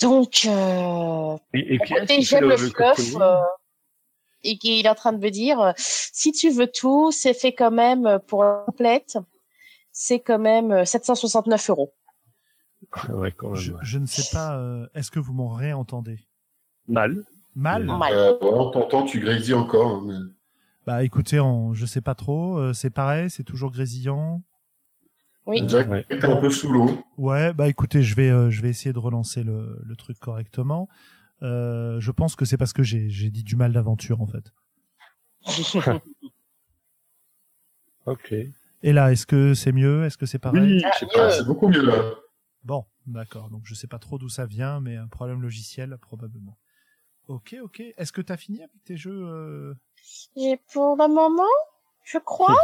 Donc, euh, Et, et j'aime le, code fluff euh, et qu'il est en train de me dire euh, si tu veux tout, c'est fait quand même euh, pour la complète, c'est quand même euh, 769 euros. Ouais, quand même. Je, ne sais pas, euh, est-ce que vous m'en réentendez? Mal. Mal Mal. euh, On t'entend, tu grésilles encore. hein, mais- Bah écoutez, on, je sais pas trop, euh, c'est pareil, c'est toujours grésillant. Oui. Que Ouais. t'es un peu sous l'eau. Ouais, bah écoutez, je vais, euh, je vais essayer de relancer le, le truc correctement. Euh, je pense que c'est parce que j'ai, j'ai dit du mal d'aventure en fait. Ok. Et là, est-ce que c'est mieux? Est-ce que c'est pareil? Oui, Ah, c'est mieux. pas. C'est beaucoup mieux, là. Bon, d'accord. Donc je sais pas trop d'où ça vient, mais un problème logiciel probablement. Ok, ok. Est-ce que t'as fini avec tes jeux euh... J'ai pour le moment, je crois.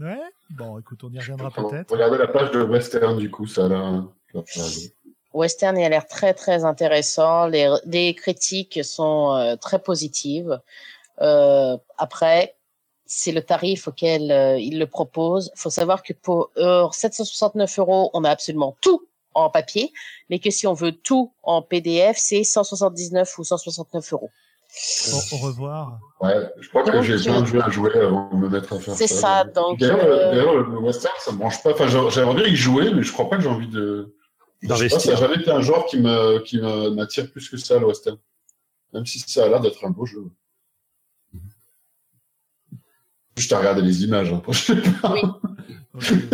Ouais. Bon, écoute, on y reviendra peut-être. Regardez la page de Western, du coup, ça a l'air... ça a l'air- Western il a l'air très très intéressant. Les, les critiques sont euh, très positives. Euh, après, c'est le tarif auquel euh, il le propose. Il faut savoir que pour euh, 769 euros, on a absolument tout en papier, mais que si on veut tout en PDF, c'est 179 ou 169 euros. Au, au revoir. Ouais, je crois que j'ai euh, plein de jeux à jouer avant de me mettre à faire ça. C'est ça, donc, D'ailleurs, euh, d'ailleurs, le western, ça me branche pas. Enfin, j'a- j'aimerais bien y jouer, mais je crois pas que j'ai envie de... D'investir. Ça n'a jamais été un genre qui me, qui me- m'attire plus que ça, le western. Même si ça a l'air d'être un beau jeu. Je t'ai regardé les images, hein, je sais pas. Oui. Ok, ok.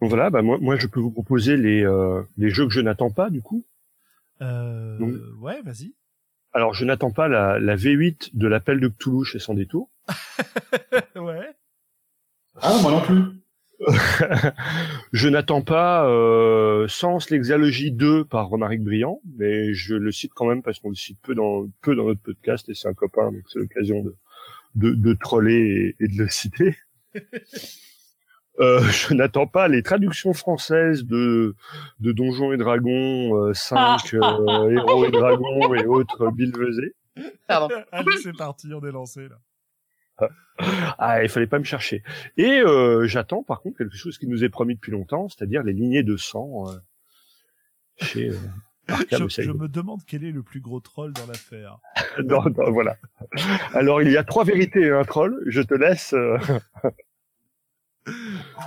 Donc voilà, bah moi, moi je peux vous proposer les, euh, les jeux que je n'attends pas du coup. Euh, Donc- ouais, vas-y. Alors je n'attends pas la, la V8 de l'appel de Cthulhu chez Sans Détour. ouais. Ah, moi non plus. je n'attends pas euh, Sens l'exalogie 2 par Romaric Briand, mais je le cite quand même parce qu'on le cite peu dans peu dans notre podcast et c'est un copain, donc c'est l'occasion de, de, de troller et, et de le citer. Euh, je n'attends pas les traductions françaises de, de Donjons et Dragons euh, 5, euh, Héros et Dragons et autres bilvesés. Pardon. Allez, c'est parti, on est lancé là. Ah, il fallait pas me chercher. Et euh, j'attends par contre quelque chose qui nous est promis depuis longtemps, c'est-à-dire les lignées de sang euh, chez euh, Je, je me demande quel est le plus gros troll dans l'affaire. Non, non, voilà. Alors il y a trois vérités et un troll. Je te laisse.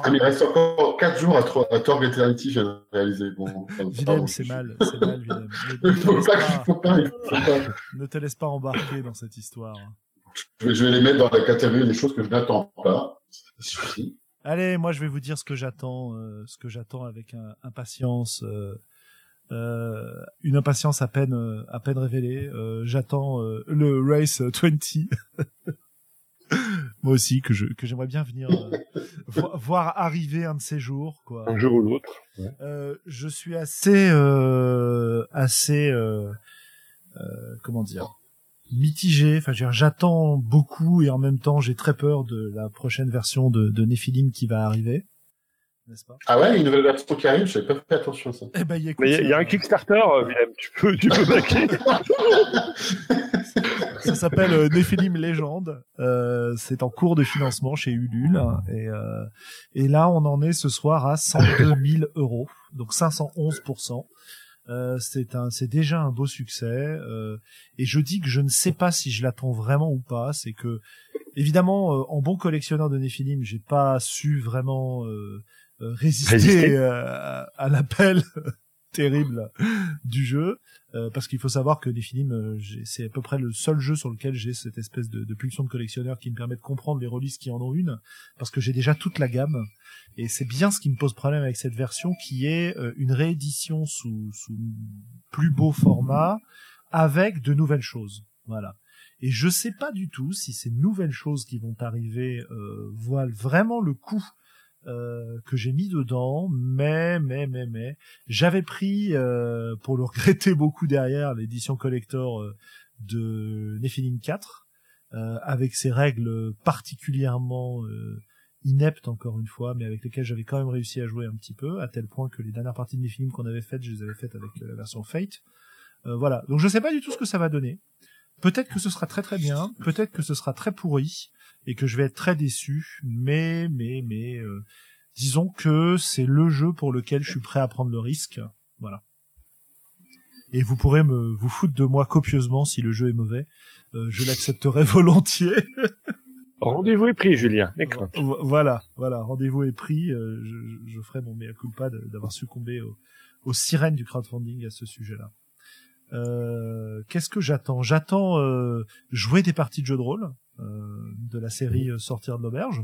Ah, mais il reste encore 4 jours à, Tro- à Torg Eternity, j'ai réalisé. Bon, Willem, c'est mal, c'est mal, Willem. Ne, te laisse pas, embarquer dans cette histoire. Je vais, je vais les mettre dans la catégorie des choses que je n'attends pas. Allez, moi je vais vous dire ce que j'attends, euh, ce que j'attends avec un- impatience, euh, euh, une impatience à peine, à peine révélée. J'attends le Race 20. moi aussi que je que j'aimerais bien venir euh, vo- voir arriver un de ces jours, quoi. Un jour ou l'autre. Ouais. Euh, je suis assez, euh, assez, euh, euh, comment dire, mitigé. Enfin, je veux dire, j'attends beaucoup et en même temps, j'ai très peur de la prochaine version de, de Nephilim qui va arriver, n'est-ce pas? Ah ouais, une nouvelle version qui arrive, je n'avais pas fait attention à ça. Eh ben, y écoute, Mais il y a- il y, a un Kickstarter, euh, Willem, tu peux, tu peux baquer. Ça s'appelle euh, Nephilim Légende. Euh, c'est en cours de financement chez Ulule. Et, euh, et là, on en est ce soir à 102 000 euros, donc 511 euh, c'est un, c'est déjà un beau succès. euh, et je dis que je ne sais pas si je l'attends vraiment ou pas. C'est que, évidemment, euh, en bon collectionneur de Nephilim, j'ai pas su vraiment euh, euh, résister, Résister. euh, à l'appel terrible du jeu. Euh, parce qu'il faut savoir que Nephilim, euh, c'est à peu près le seul jeu sur lequel j'ai cette espèce de, de pulsion de collectionneur qui me permet de comprendre les releases qui en ont une, parce que j'ai déjà toute la gamme. Et c'est bien ce qui me pose problème avec cette version, qui est euh, une réédition sous, sous plus beau format, avec de nouvelles choses. Voilà. Et je sais pas du tout si ces nouvelles choses qui vont arriver euh, valent vraiment le coup euh, que j'ai mis dedans, mais mais mais mais j'avais pris euh, pour le regretter beaucoup derrière l'édition collector euh, de Nephilim 4 euh, avec ses règles particulièrement ineptes encore une fois, mais avec lesquelles j'avais quand même réussi à jouer un petit peu, à tel point que les dernières parties de Nephilim qu'on avait faites, je les avais faites avec la version Fate. Voilà, donc je sais pas du tout ce que ça va donner. Peut-être que ce sera très très bien, peut-être que ce sera très pourri et que je vais être très déçu, mais mais mais euh, disons que c'est le jeu pour lequel je suis prêt à prendre le risque. Voilà. Et vous pourrez me vous foutre de moi copieusement si le jeu est mauvais. Euh, je l'accepterai volontiers. Rendez-vous est pris, Julien. Voilà, voilà, rendez-vous est pris. euh, je, je ferai mon mea culpa d'avoir succombé au- aux sirènes du crowdfunding à ce sujet-là. Euh, Qu'est-ce que j'attends? J'attends euh, jouer des parties de jeux de rôle euh, de la série euh, Sortir de l'auberge,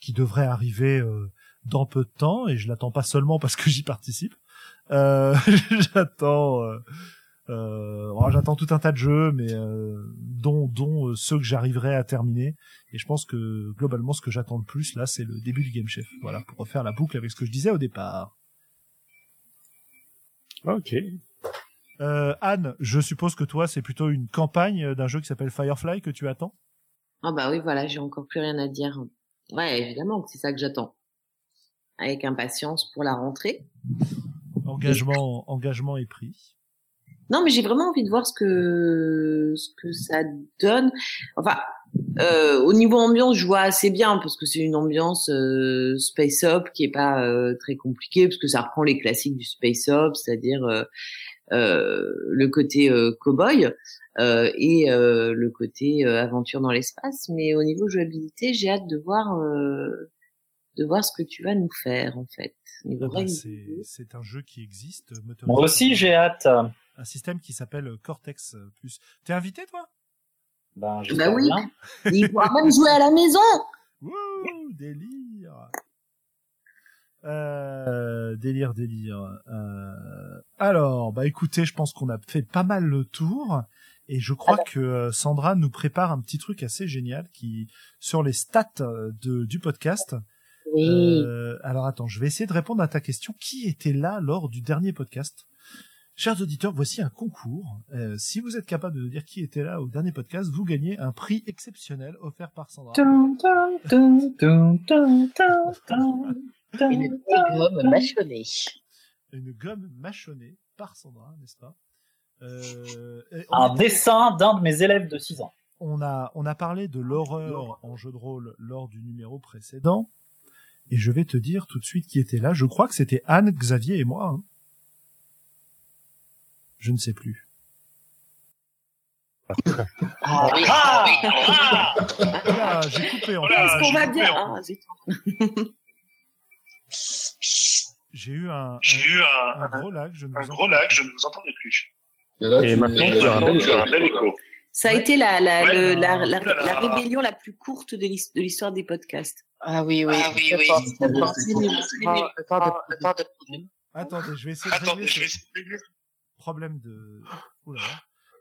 qui devrait arriver euh, dans peu de temps, et je l'attends pas seulement parce que j'y participe. Euh, j'attends, euh, euh, oh, j'attends tout un tas de jeux, mais euh, dont, dont euh, ceux que j'arriverai à terminer. Et je pense que globalement, ce que j'attends le plus là, c'est le début du Game Chef. Voilà, pour refaire la boucle avec ce que je disais au départ. Ok. Euh, Anne, je suppose que toi, c'est plutôt une campagne d'un jeu qui s'appelle Firefly que tu attends? Ah bah oui, voilà, j'ai encore plus rien à dire. Ouais, évidemment que c'est ça que j'attends. Avec impatience pour la rentrée. Engagement, engagement et prix. Non, mais j'ai vraiment envie de voir ce que ce que ça donne. Enfin, euh, au niveau ambiance, je vois assez bien parce que c'est une ambiance euh, space op qui est pas euh, très compliquée parce que ça reprend les classiques du space op, c'est-à-dire euh, euh, le côté euh, cowboy euh, et euh, le côté euh, aventure dans l'espace. Mais au niveau jouabilité, j'ai hâte de voir euh, de voir ce que tu vas nous faire en fait. Ah bah, c'est, un jeu qui existe. motorisé Moi aussi, j'ai hâte. un système qui s'appelle Cortex Plus. T'es invité, toi? Ben, Bah oui. bien. Il pourra même jouer à la maison. Wouh, délire. Euh, délire, délire. Euh, alors, bah écoutez, je pense qu'on a fait pas mal le tour. Et je crois que euh, Sandra nous prépare un petit truc assez génial qui sur les stats euh, de, du podcast. Oui. Euh, alors attends, je vais essayer de répondre à ta question. Qui était là lors du dernier podcast? Chers auditeurs, voici un concours. Euh, si vous êtes capable de dire qui était là au dernier podcast, vous gagnez un prix exceptionnel offert par Sandra. Une gomme mâchonnée. Une gomme mâchonnée par Sandra, n'est-ce pas? Euh, Un dessin d'un de mes élèves de 6 ans. on a on a parlé de l'horreur en jeu de rôle lors du numéro précédent, et je vais te dire tout de suite qui était là. Je crois que c'était Anne, Xavier et moi. hein. Je ne sais plus. Ah oui, Ah ah. Ah, j'ai coupé en Est-ce fait. qu'on va bien Ah, zut. J'ai eu un, J'ai eu un, un gros lag, je ne un vous gros entends lag, pas. je ne vous entendais plus. Et là, Et tu- maintenant, tu as un bel écho. Ça a Ouais. été la, la, Ouais, le- la, euh, la, oulala. la rébellion la plus courte de l'his- de l'histoire des podcasts. Ah oui, oui. Ah oui, Attendez, je vais essayer de régler ce problème de...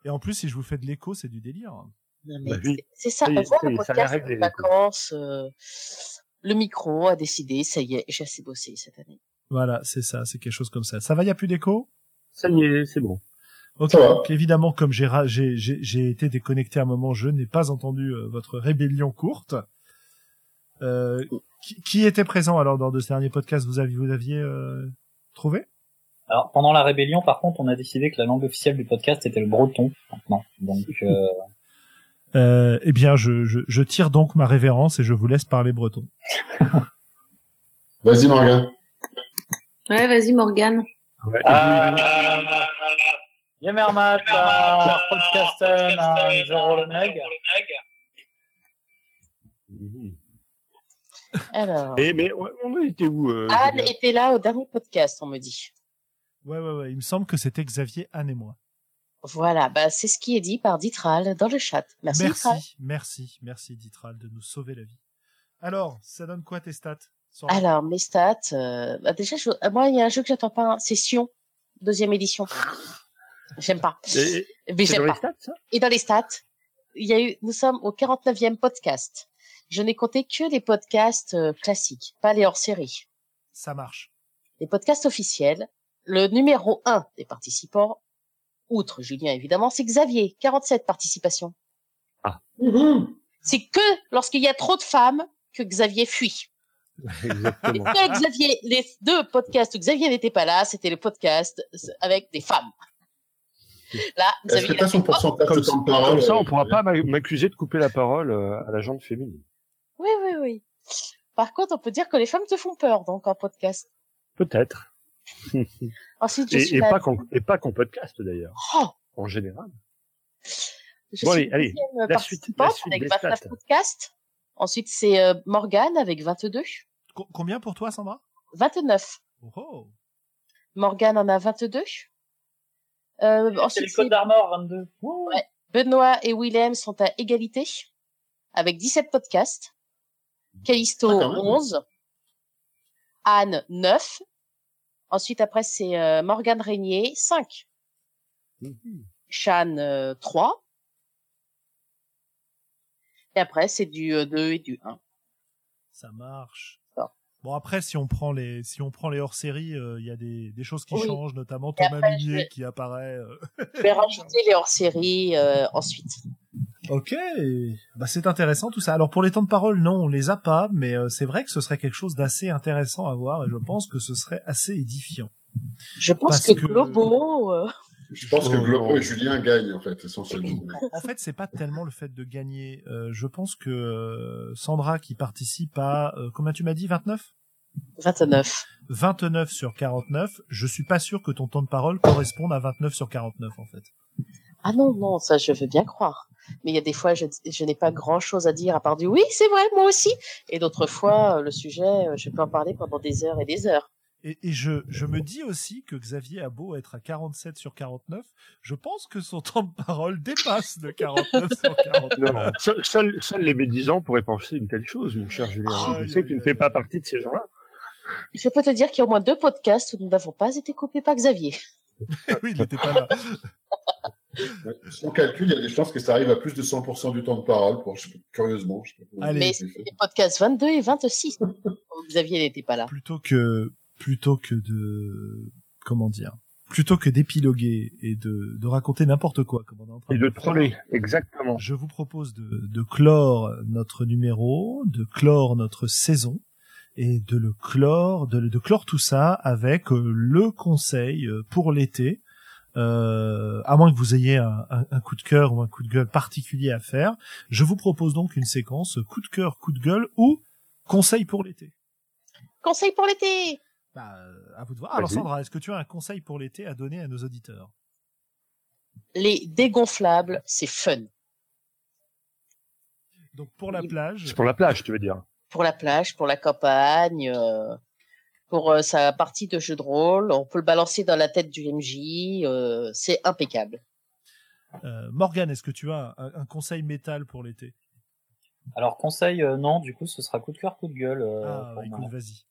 Et en plus, si je vous fais de l'écho, c'est du délire. Non, mais Bah oui. c'est- ça, ça y le podcast, quoi. vacances, euh, le micro a décidé, ça y est, j'ai assez bossé cette année. Voilà, c'est ça, c'est quelque chose comme ça. Ça va, il n'y a plus d'écho? Ça y est, c'est bon. Ok, donc évidemment, comme j'ai j'ai j'ai j'ai été déconnecté à un moment, je n'ai pas entendu euh, votre rébellion courte. Euh, qui, qui était présent alors dans ce dernier podcast? Vous aviez vous aviez euh, trouvé? Alors pendant la rébellion, par contre, on a décidé que la langue officielle du podcast était le breton maintenant. Donc euh, euh, Eh bien, je, je je tire donc ma révérence et je vous laisse parler breton. Vas-y, Morgan. Ouais, vas-y, Morgane. Ouais. Ah, Yemermat, podcasten, un zéro le neg. Mhm. Alors, Et mais ouais, on était où euh, Anne était là au dernier podcast, on me dit. Ouais, ouais, ouais. Il me semble que c'était Xavier, Anne et moi. Voilà, bah, c'est ce qui est dit par Ditral dans le chat. Merci, Ditral. merci, merci, merci Ditral de nous sauver la vie. Alors, ça donne quoi tes stats Alors, mes stats, euh, bah, déjà, je- euh, moi, il y a un jeu que j'attends pas, hein, c'est Sion, deuxième édition. J'aime pas. Et- Mais j'aime dans pas. les stats, ça? Et dans les stats, il y a eu, nous sommes au 49e podcast. Je n'ai compté que les podcasts euh, classiques, pas les hors-série. Ça marche. Les podcasts officiels, le numéro 1 des participants, outre Julien évidemment, c'est Xavier, 47 participations. C'est que lorsqu'il y a trop de femmes que Xavier fuit. Et Exactement. que Xavier, les deux podcasts où Xavier n'était pas là, c'était le podcast avec des femmes. Là, Xavier, son pourcentage Comme, temps de parole comme ça, on euh, pourra pas m'a- m'accuser de couper la parole euh, à la jante féminine. Oui, oui, oui. Par contre, on peut dire que les femmes te font peur, donc, en podcast. Peut-être. Ensuite, je Et, suis et la... pas qu'en et pas qu'en podcast d'ailleurs, Oh, en général. je Bon, suis allez, allez, la suite- la suite avec des 29 stats. podcasts. Ensuite, c'est euh, Morgane avec 22. Co- combien pour toi, Sandra? 29. Oh, oh. Morgane en a 22. Euh, C'est ensuite, le code d'Armor 22. Ouais. Benoît et Willem sont à égalité avec 17 podcasts. Callisto, Ah, quand même. 11. Anne, 9. Ensuite, après, c'est euh, Morgane Régnier, 5. Mhm. Shan, euh, 3. Et après, c'est du euh, 2 et du 1. Ça marche. Bon après si on prend les si on prend les hors-séries, euh, il y a des, des choses qui Oui. changent, notamment Et Thomas après, je Minier vais- qui apparaît. euh. Je vais rajouter les hors-séries euh, ensuite. Ok, bah c'est intéressant tout ça. Alors pour les temps de parole, non, on les a pas, mais euh, c'est vrai que ce serait quelque chose d'assez intéressant à voir et je pense que ce serait assez édifiant. Je pense Parce que, que- Globo... euh, Je pense que Globo non. et Julien gagnent, en fait, essentiellement. En fait, c'est pas tellement le fait de gagner. Euh, je pense que euh, Sandra qui participe à euh, combien tu m'as dit 29 29. 29 sur 49, je suis pas sûr que ton temps de parole corresponde à 29 sur 49 en fait. Ah non, non, ça je veux bien croire. Mais il y a des fois, je, je n'ai pas grand-chose à dire à part du oui, c'est vrai, moi aussi. Et d'autres fois, euh, le sujet, euh, je peux en parler pendant des heures et des heures. Et, et je, je me dis aussi que Xavier a beau être à 47 sur 49, je pense que son temps de parole dépasse de 49 sur 49. Non, seuls seul, seul les médisants pourraient penser une telle chose, mon cher Julien. Oh, je sais que tu ne fais pas partie de ces gens-là. Je peux te dire qu'il y a au moins deux podcasts où nous n'avons pas été coupés par Xavier. oui, il n'était pas là. Si on calcule, il y a des chances que ça arrive à plus de 100% du temps de parole, pour, curieusement. Je sais pas comment Allez. Mais fait. les podcasts 22 et 26. où Xavier n'était pas là. Plutôt que, plutôt que de, comment dire, plutôt que d'épiloguer et de, de raconter n'importe quoi, comme on est en train Et de troller, exactement. Je vous propose de, de clore notre numéro, de clore notre saison et de le clore, de, de clore tout ça avec euh, le conseil euh, pour l'été. Euh, à moins que vous ayez un, un- un coup de cœur ou un coup de gueule particulier à faire, je vous propose donc une séquence coup de cœur, coup de gueule ou conseil pour l'été. Conseil pour l'été Bah, euh, à vous de voir. Alors. Sandra, est-ce que tu as un conseil pour l'été à donner à nos auditeurs? Les dégonflables, c'est fun. Donc pour la plage, C'est pour la plage, tu veux dire? Pour la plage, pour la campagne. euh, pour euh, sa partie de jeu de rôle. On peut le balancer dans la tête du MJ. euh, c'est impeccable. Euh, Morgan, est-ce que tu as un, un conseil métal pour l'été? Alors conseil, euh, non, du coup ce sera coup de cœur, coup de gueule. euh, Ah, écoute, vas-y.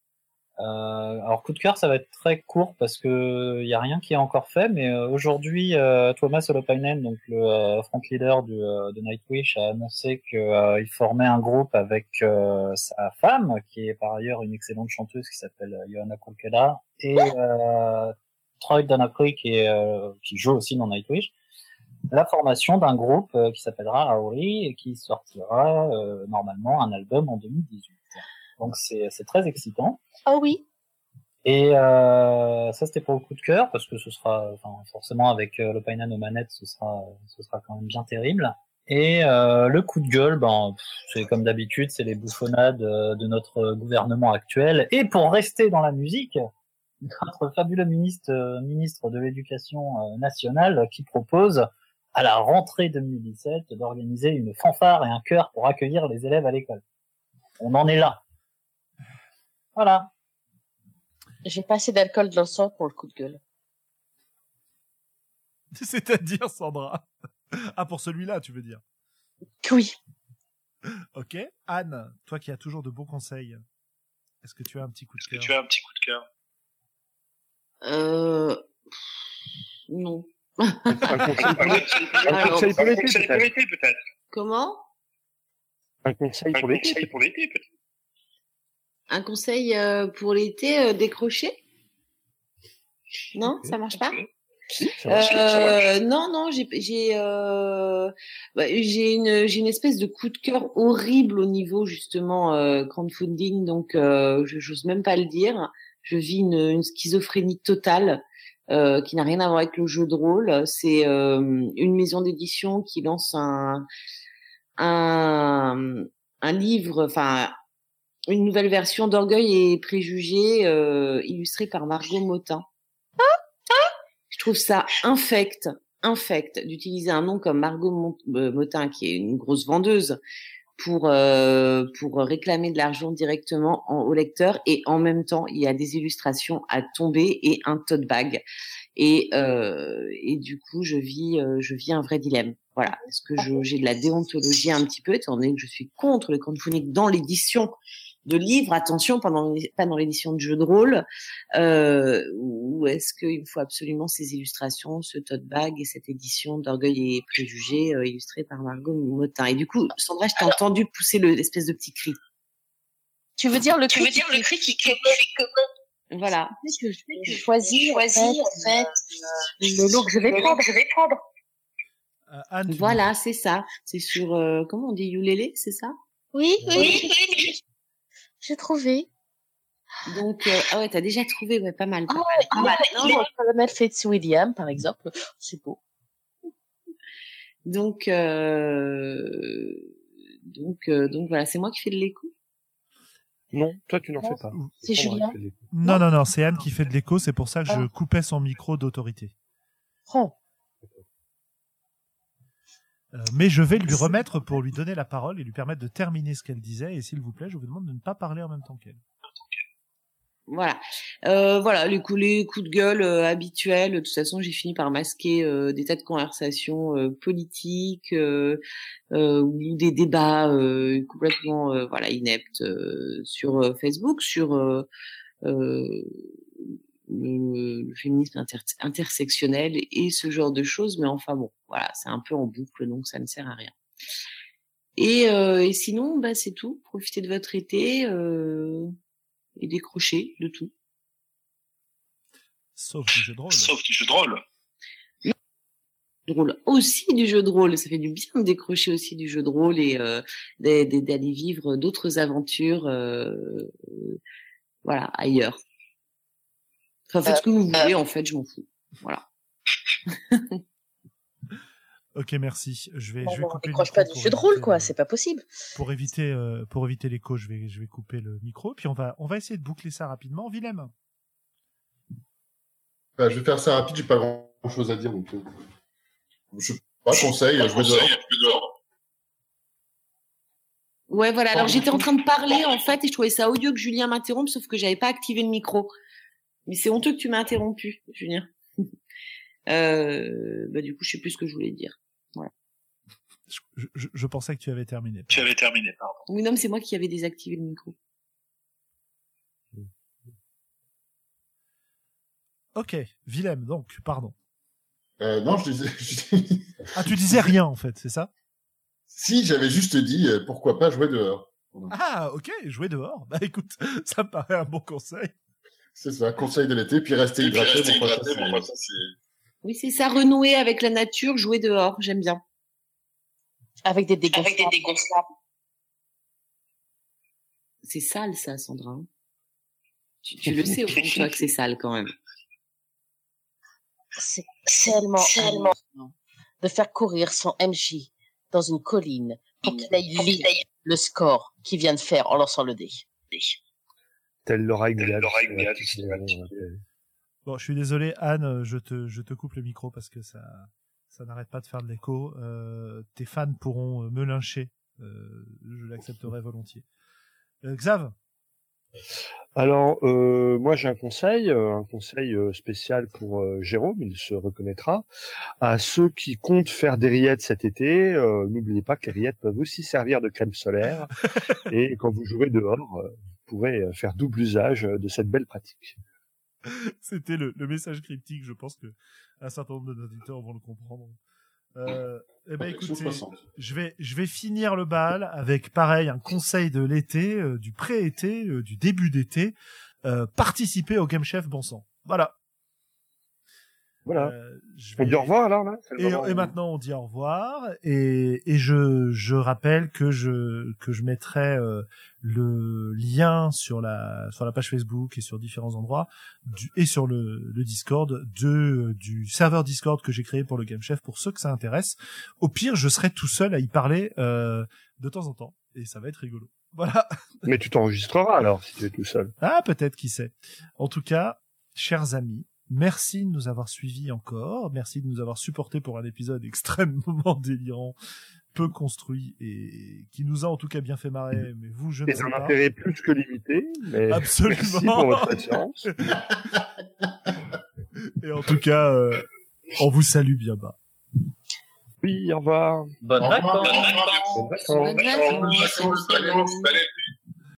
Euh, alors coup de cœur, ça va être très court parce que il y a rien qui est encore fait. Mais euh, aujourd'hui, euh, Thomas Holopainen, donc le euh, front leader du, euh, de Nightwish, a annoncé qu'il formait un groupe avec euh, sa femme, qui est par ailleurs une excellente chanteuse, qui s'appelle Johanna Kolkeda, et euh, Troy Donacry, qui, est, euh, qui joue aussi dans Nightwish. La formation d'un groupe euh, qui s'appellera Aori et qui sortira euh, normalement un album en 2018. Donc c'est très excitant. Ah oui. Et euh, ça, c'était pour le coup de cœur, parce que ce sera, enfin, forcément, avec euh, le Painan aux manettes, ce sera, ce sera quand même bien terrible. Et euh, le coup de gueule, ben, c'est comme d'habitude, c'est les bouffonnades euh, de notre gouvernement actuel. Et pour rester dans la musique, notre fabuleux ministre, euh, ministre de l'Éducation euh, nationale qui propose à la rentrée 2017 d'organiser une fanfare et un chœur pour accueillir les élèves à l'école. On en est là. Voilà. J'ai pas assez d'alcool dans le sang pour le coup de gueule. C'est-à-dire, Sandra? Ah, pour celui-là, tu veux dire? Oui. Ok. Anne, toi qui as toujours de bons conseils, est-ce que tu as un petit coup de Est-ce que cœur? tu as un petit coup de cœur? Euh... Non. Un conseil pour l'été, peut-être. Comment? Un conseil pour l'été, peut-être. Un conseil euh, pour l'été euh, décroché Non, ça marche pas? Si, ça marche. Euh, non, non, j'ai, j'ai, euh, bah, j'ai une, j'ai une espèce de coup de cœur horrible au niveau justement euh, crowdfunding, donc euh, je j'ose même pas le dire. Je vis une, une schizophrénie totale euh, qui n'a rien à voir avec le jeu de rôle. C'est euh, une maison d'édition qui lance un, un, un livre, enfin une nouvelle version d'Orgueil et Préjugés euh, illustrée par Margot Motin. Je trouve ça infect, infect d'utiliser un nom comme Margot euh, Motin, qui est une grosse vendeuse, pour euh, pour réclamer de l'argent directement en- au lecteur. Et en même temps il y a des illustrations à tomber et un tote bag. Et euh, et du coup je vis euh, je vis un vrai dilemme. Voilà. Est-ce que j'ai de la déontologie un petit peu étant donné que je suis contre le crowdfunding dans l'édition de livres attention pendant pas dans l'édition de jeux de rôle euh, ou est-ce qu'il me faut absolument ces illustrations, ce tote bag et cette édition d'Orgueil et Préjugés euh, illustrée par Margot Motin? Et du coup, Sandra, je t'ai entendu pousser le l'espèce de petit cri. Tu veux dire le Tu cri veux dire le cri qui crie Voilà. que je vais choisir, choisir, en fait, le lot que je vais prendre. je vais prendre. Euh, Anne, Voilà, c'est ça. C'est sur euh, comment on dit ukulélé, c'est ça? Oui, Oui, oui, oui. J'ai trouvé. Donc euh, ah ouais, t'as déjà trouvé, ouais, pas mal. Ah, quoi. il est non, le colonel Fitzwilliam, par exemple. C'est beau. Donc euh, donc euh, donc voilà, c'est moi qui fais de l'écho? Non, toi, tu n'en Non, fais pas. c'est Julien. Non, non, non, c'est Anne qui fait de l'écho, c'est pour ça que je Ah. coupais son micro d'autorité. Oh. Euh, mais je vais lui remettre pour lui donner la parole et lui permettre de terminer ce qu'elle disait. Et s'il vous plaît, je vous demande de ne pas parler en même temps qu'elle. Voilà, euh, voilà les coups, les coups de gueule euh, habituels. De toute façon, j'ai fini par masquer euh, des tas de conversations euh, politiques euh, euh, ou des débats euh, complètement euh, voilà ineptes euh, sur Facebook, sur euh, euh, le, le féminisme inter- intersectionnel et ce genre de choses. Mais enfin bon, voilà, c'est un peu en boucle, donc ça ne sert à rien. Et, euh, et sinon, bah, c'est tout. Profitez de votre été. Euh, et décrocher de tout. Sauf du jeu de rôle. Sauf du jeu de rôle. Drôle aussi du jeu de rôle, ça fait du bien de décrocher aussi du jeu de rôle et euh, d'a- d'a- d'aller vivre d'autres aventures, euh, voilà, ailleurs. Enfin, faites ce que vous voulez, en fait, je m'en fous. Voilà. Ok, merci. Je vais, Bon, je vais on couper le décroche micro pas du jeu de rôle, quoi. euh, C'est pas possible. Pour éviter, euh, pour éviter l'écho, je vais, je vais couper le micro. Puis on va, on va essayer de boucler ça rapidement. Willem. Bah, je vais faire ça rapide, j'ai pas grand chose à dire. Donc, euh, je pas conseil, je vais dehors. Ouais, voilà. Alors j'étais en train de parler en fait et je trouvais ça odieux que Julien m'interrompe, sauf que j'avais pas activé le micro. Mais c'est honteux que tu m'as interrompu, Julien. euh, bah du coup, je sais plus ce que je voulais dire. Je, je- je pensais que tu avais terminé. Tu avais terminé, pardon. Oui, non, mais c'est moi qui avais désactivé le micro. Ok, Willem, donc, pardon. Euh, non, je disais, je dis- Ah, tu disais rien en fait, c'est ça? Si j'avais juste dit euh, pourquoi pas jouer dehors. Ah, ok, jouer dehors. Bah écoute, ça me paraît un bon conseil. C'est ça, conseil de l'été, puis rester puis hydraté. rester hydraté, ça, c'est- Oui, c'est ça, renouer avec la nature, jouer dehors, j'aime bien. Avec des dégonflables. C'est sale, ça, Sandra. hein. Tu, tu le sais au fond de toi que c'est sale quand même. C'est tellement, tellement de faire courir son MJ dans une colline pour qu'il aille lire le score qu'il vient de faire en lançant le dé. Tel Laura Ignat, euh, euh, Bon, je suis désolé, Anne, euh, je te, je te coupe le micro parce que ça, ça n'arrête pas de faire de l'écho. Euh, tes fans pourront me lyncher. Euh, je l'accepterai volontiers. Euh, Xav? Alors, euh, moi j'ai un conseil, un conseil spécial pour euh, Jérôme, il se reconnaîtra. À ceux qui comptent faire des rillettes cet été, euh, n'oubliez pas que les rillettes peuvent aussi servir de crème solaire. et quand vous jouez dehors, pourrez euh, faire double usage euh, de cette belle pratique. C'était le, le message cryptique, je pense que un certain nombre de nos auditeurs vont le comprendre. Euh, eh ben écoutez, 60. je vais je vais finir le bal avec pareil un conseil de l'été, euh, du pré-été, euh, du début d'été, euh, participer au Game Chef bon sang. Voilà. Voilà. Euh, je On vais- dit au revoir alors là Et, maintenant on dit au revoir et, et je, je rappelle que je que je mettrai euh, le lien sur la sur la page Facebook et sur différents endroits du, et sur le, le Discord de du serveur Discord que j'ai créé pour le Game Chef pour ceux que ça intéresse. Au pire, je serai tout seul à y parler euh, de temps en temps et ça va être rigolo. Voilà. Mais tu t'enregistreras alors si tu es tout seul. Ah, peut-être, qui sait. En tout cas, chers amis, merci de nous avoir suivis encore. Merci de nous avoir supportés pour un épisode extrêmement délirant, peu construit et qui nous a en tout cas bien fait marrer. Mais vous, je ne sais un pas. intérêt plus que limité, mais Absolument. merci pour votre patience. Et en tout cas, euh, on vous salue bien bas. Oui, au revoir. Bonne vacances. Salut.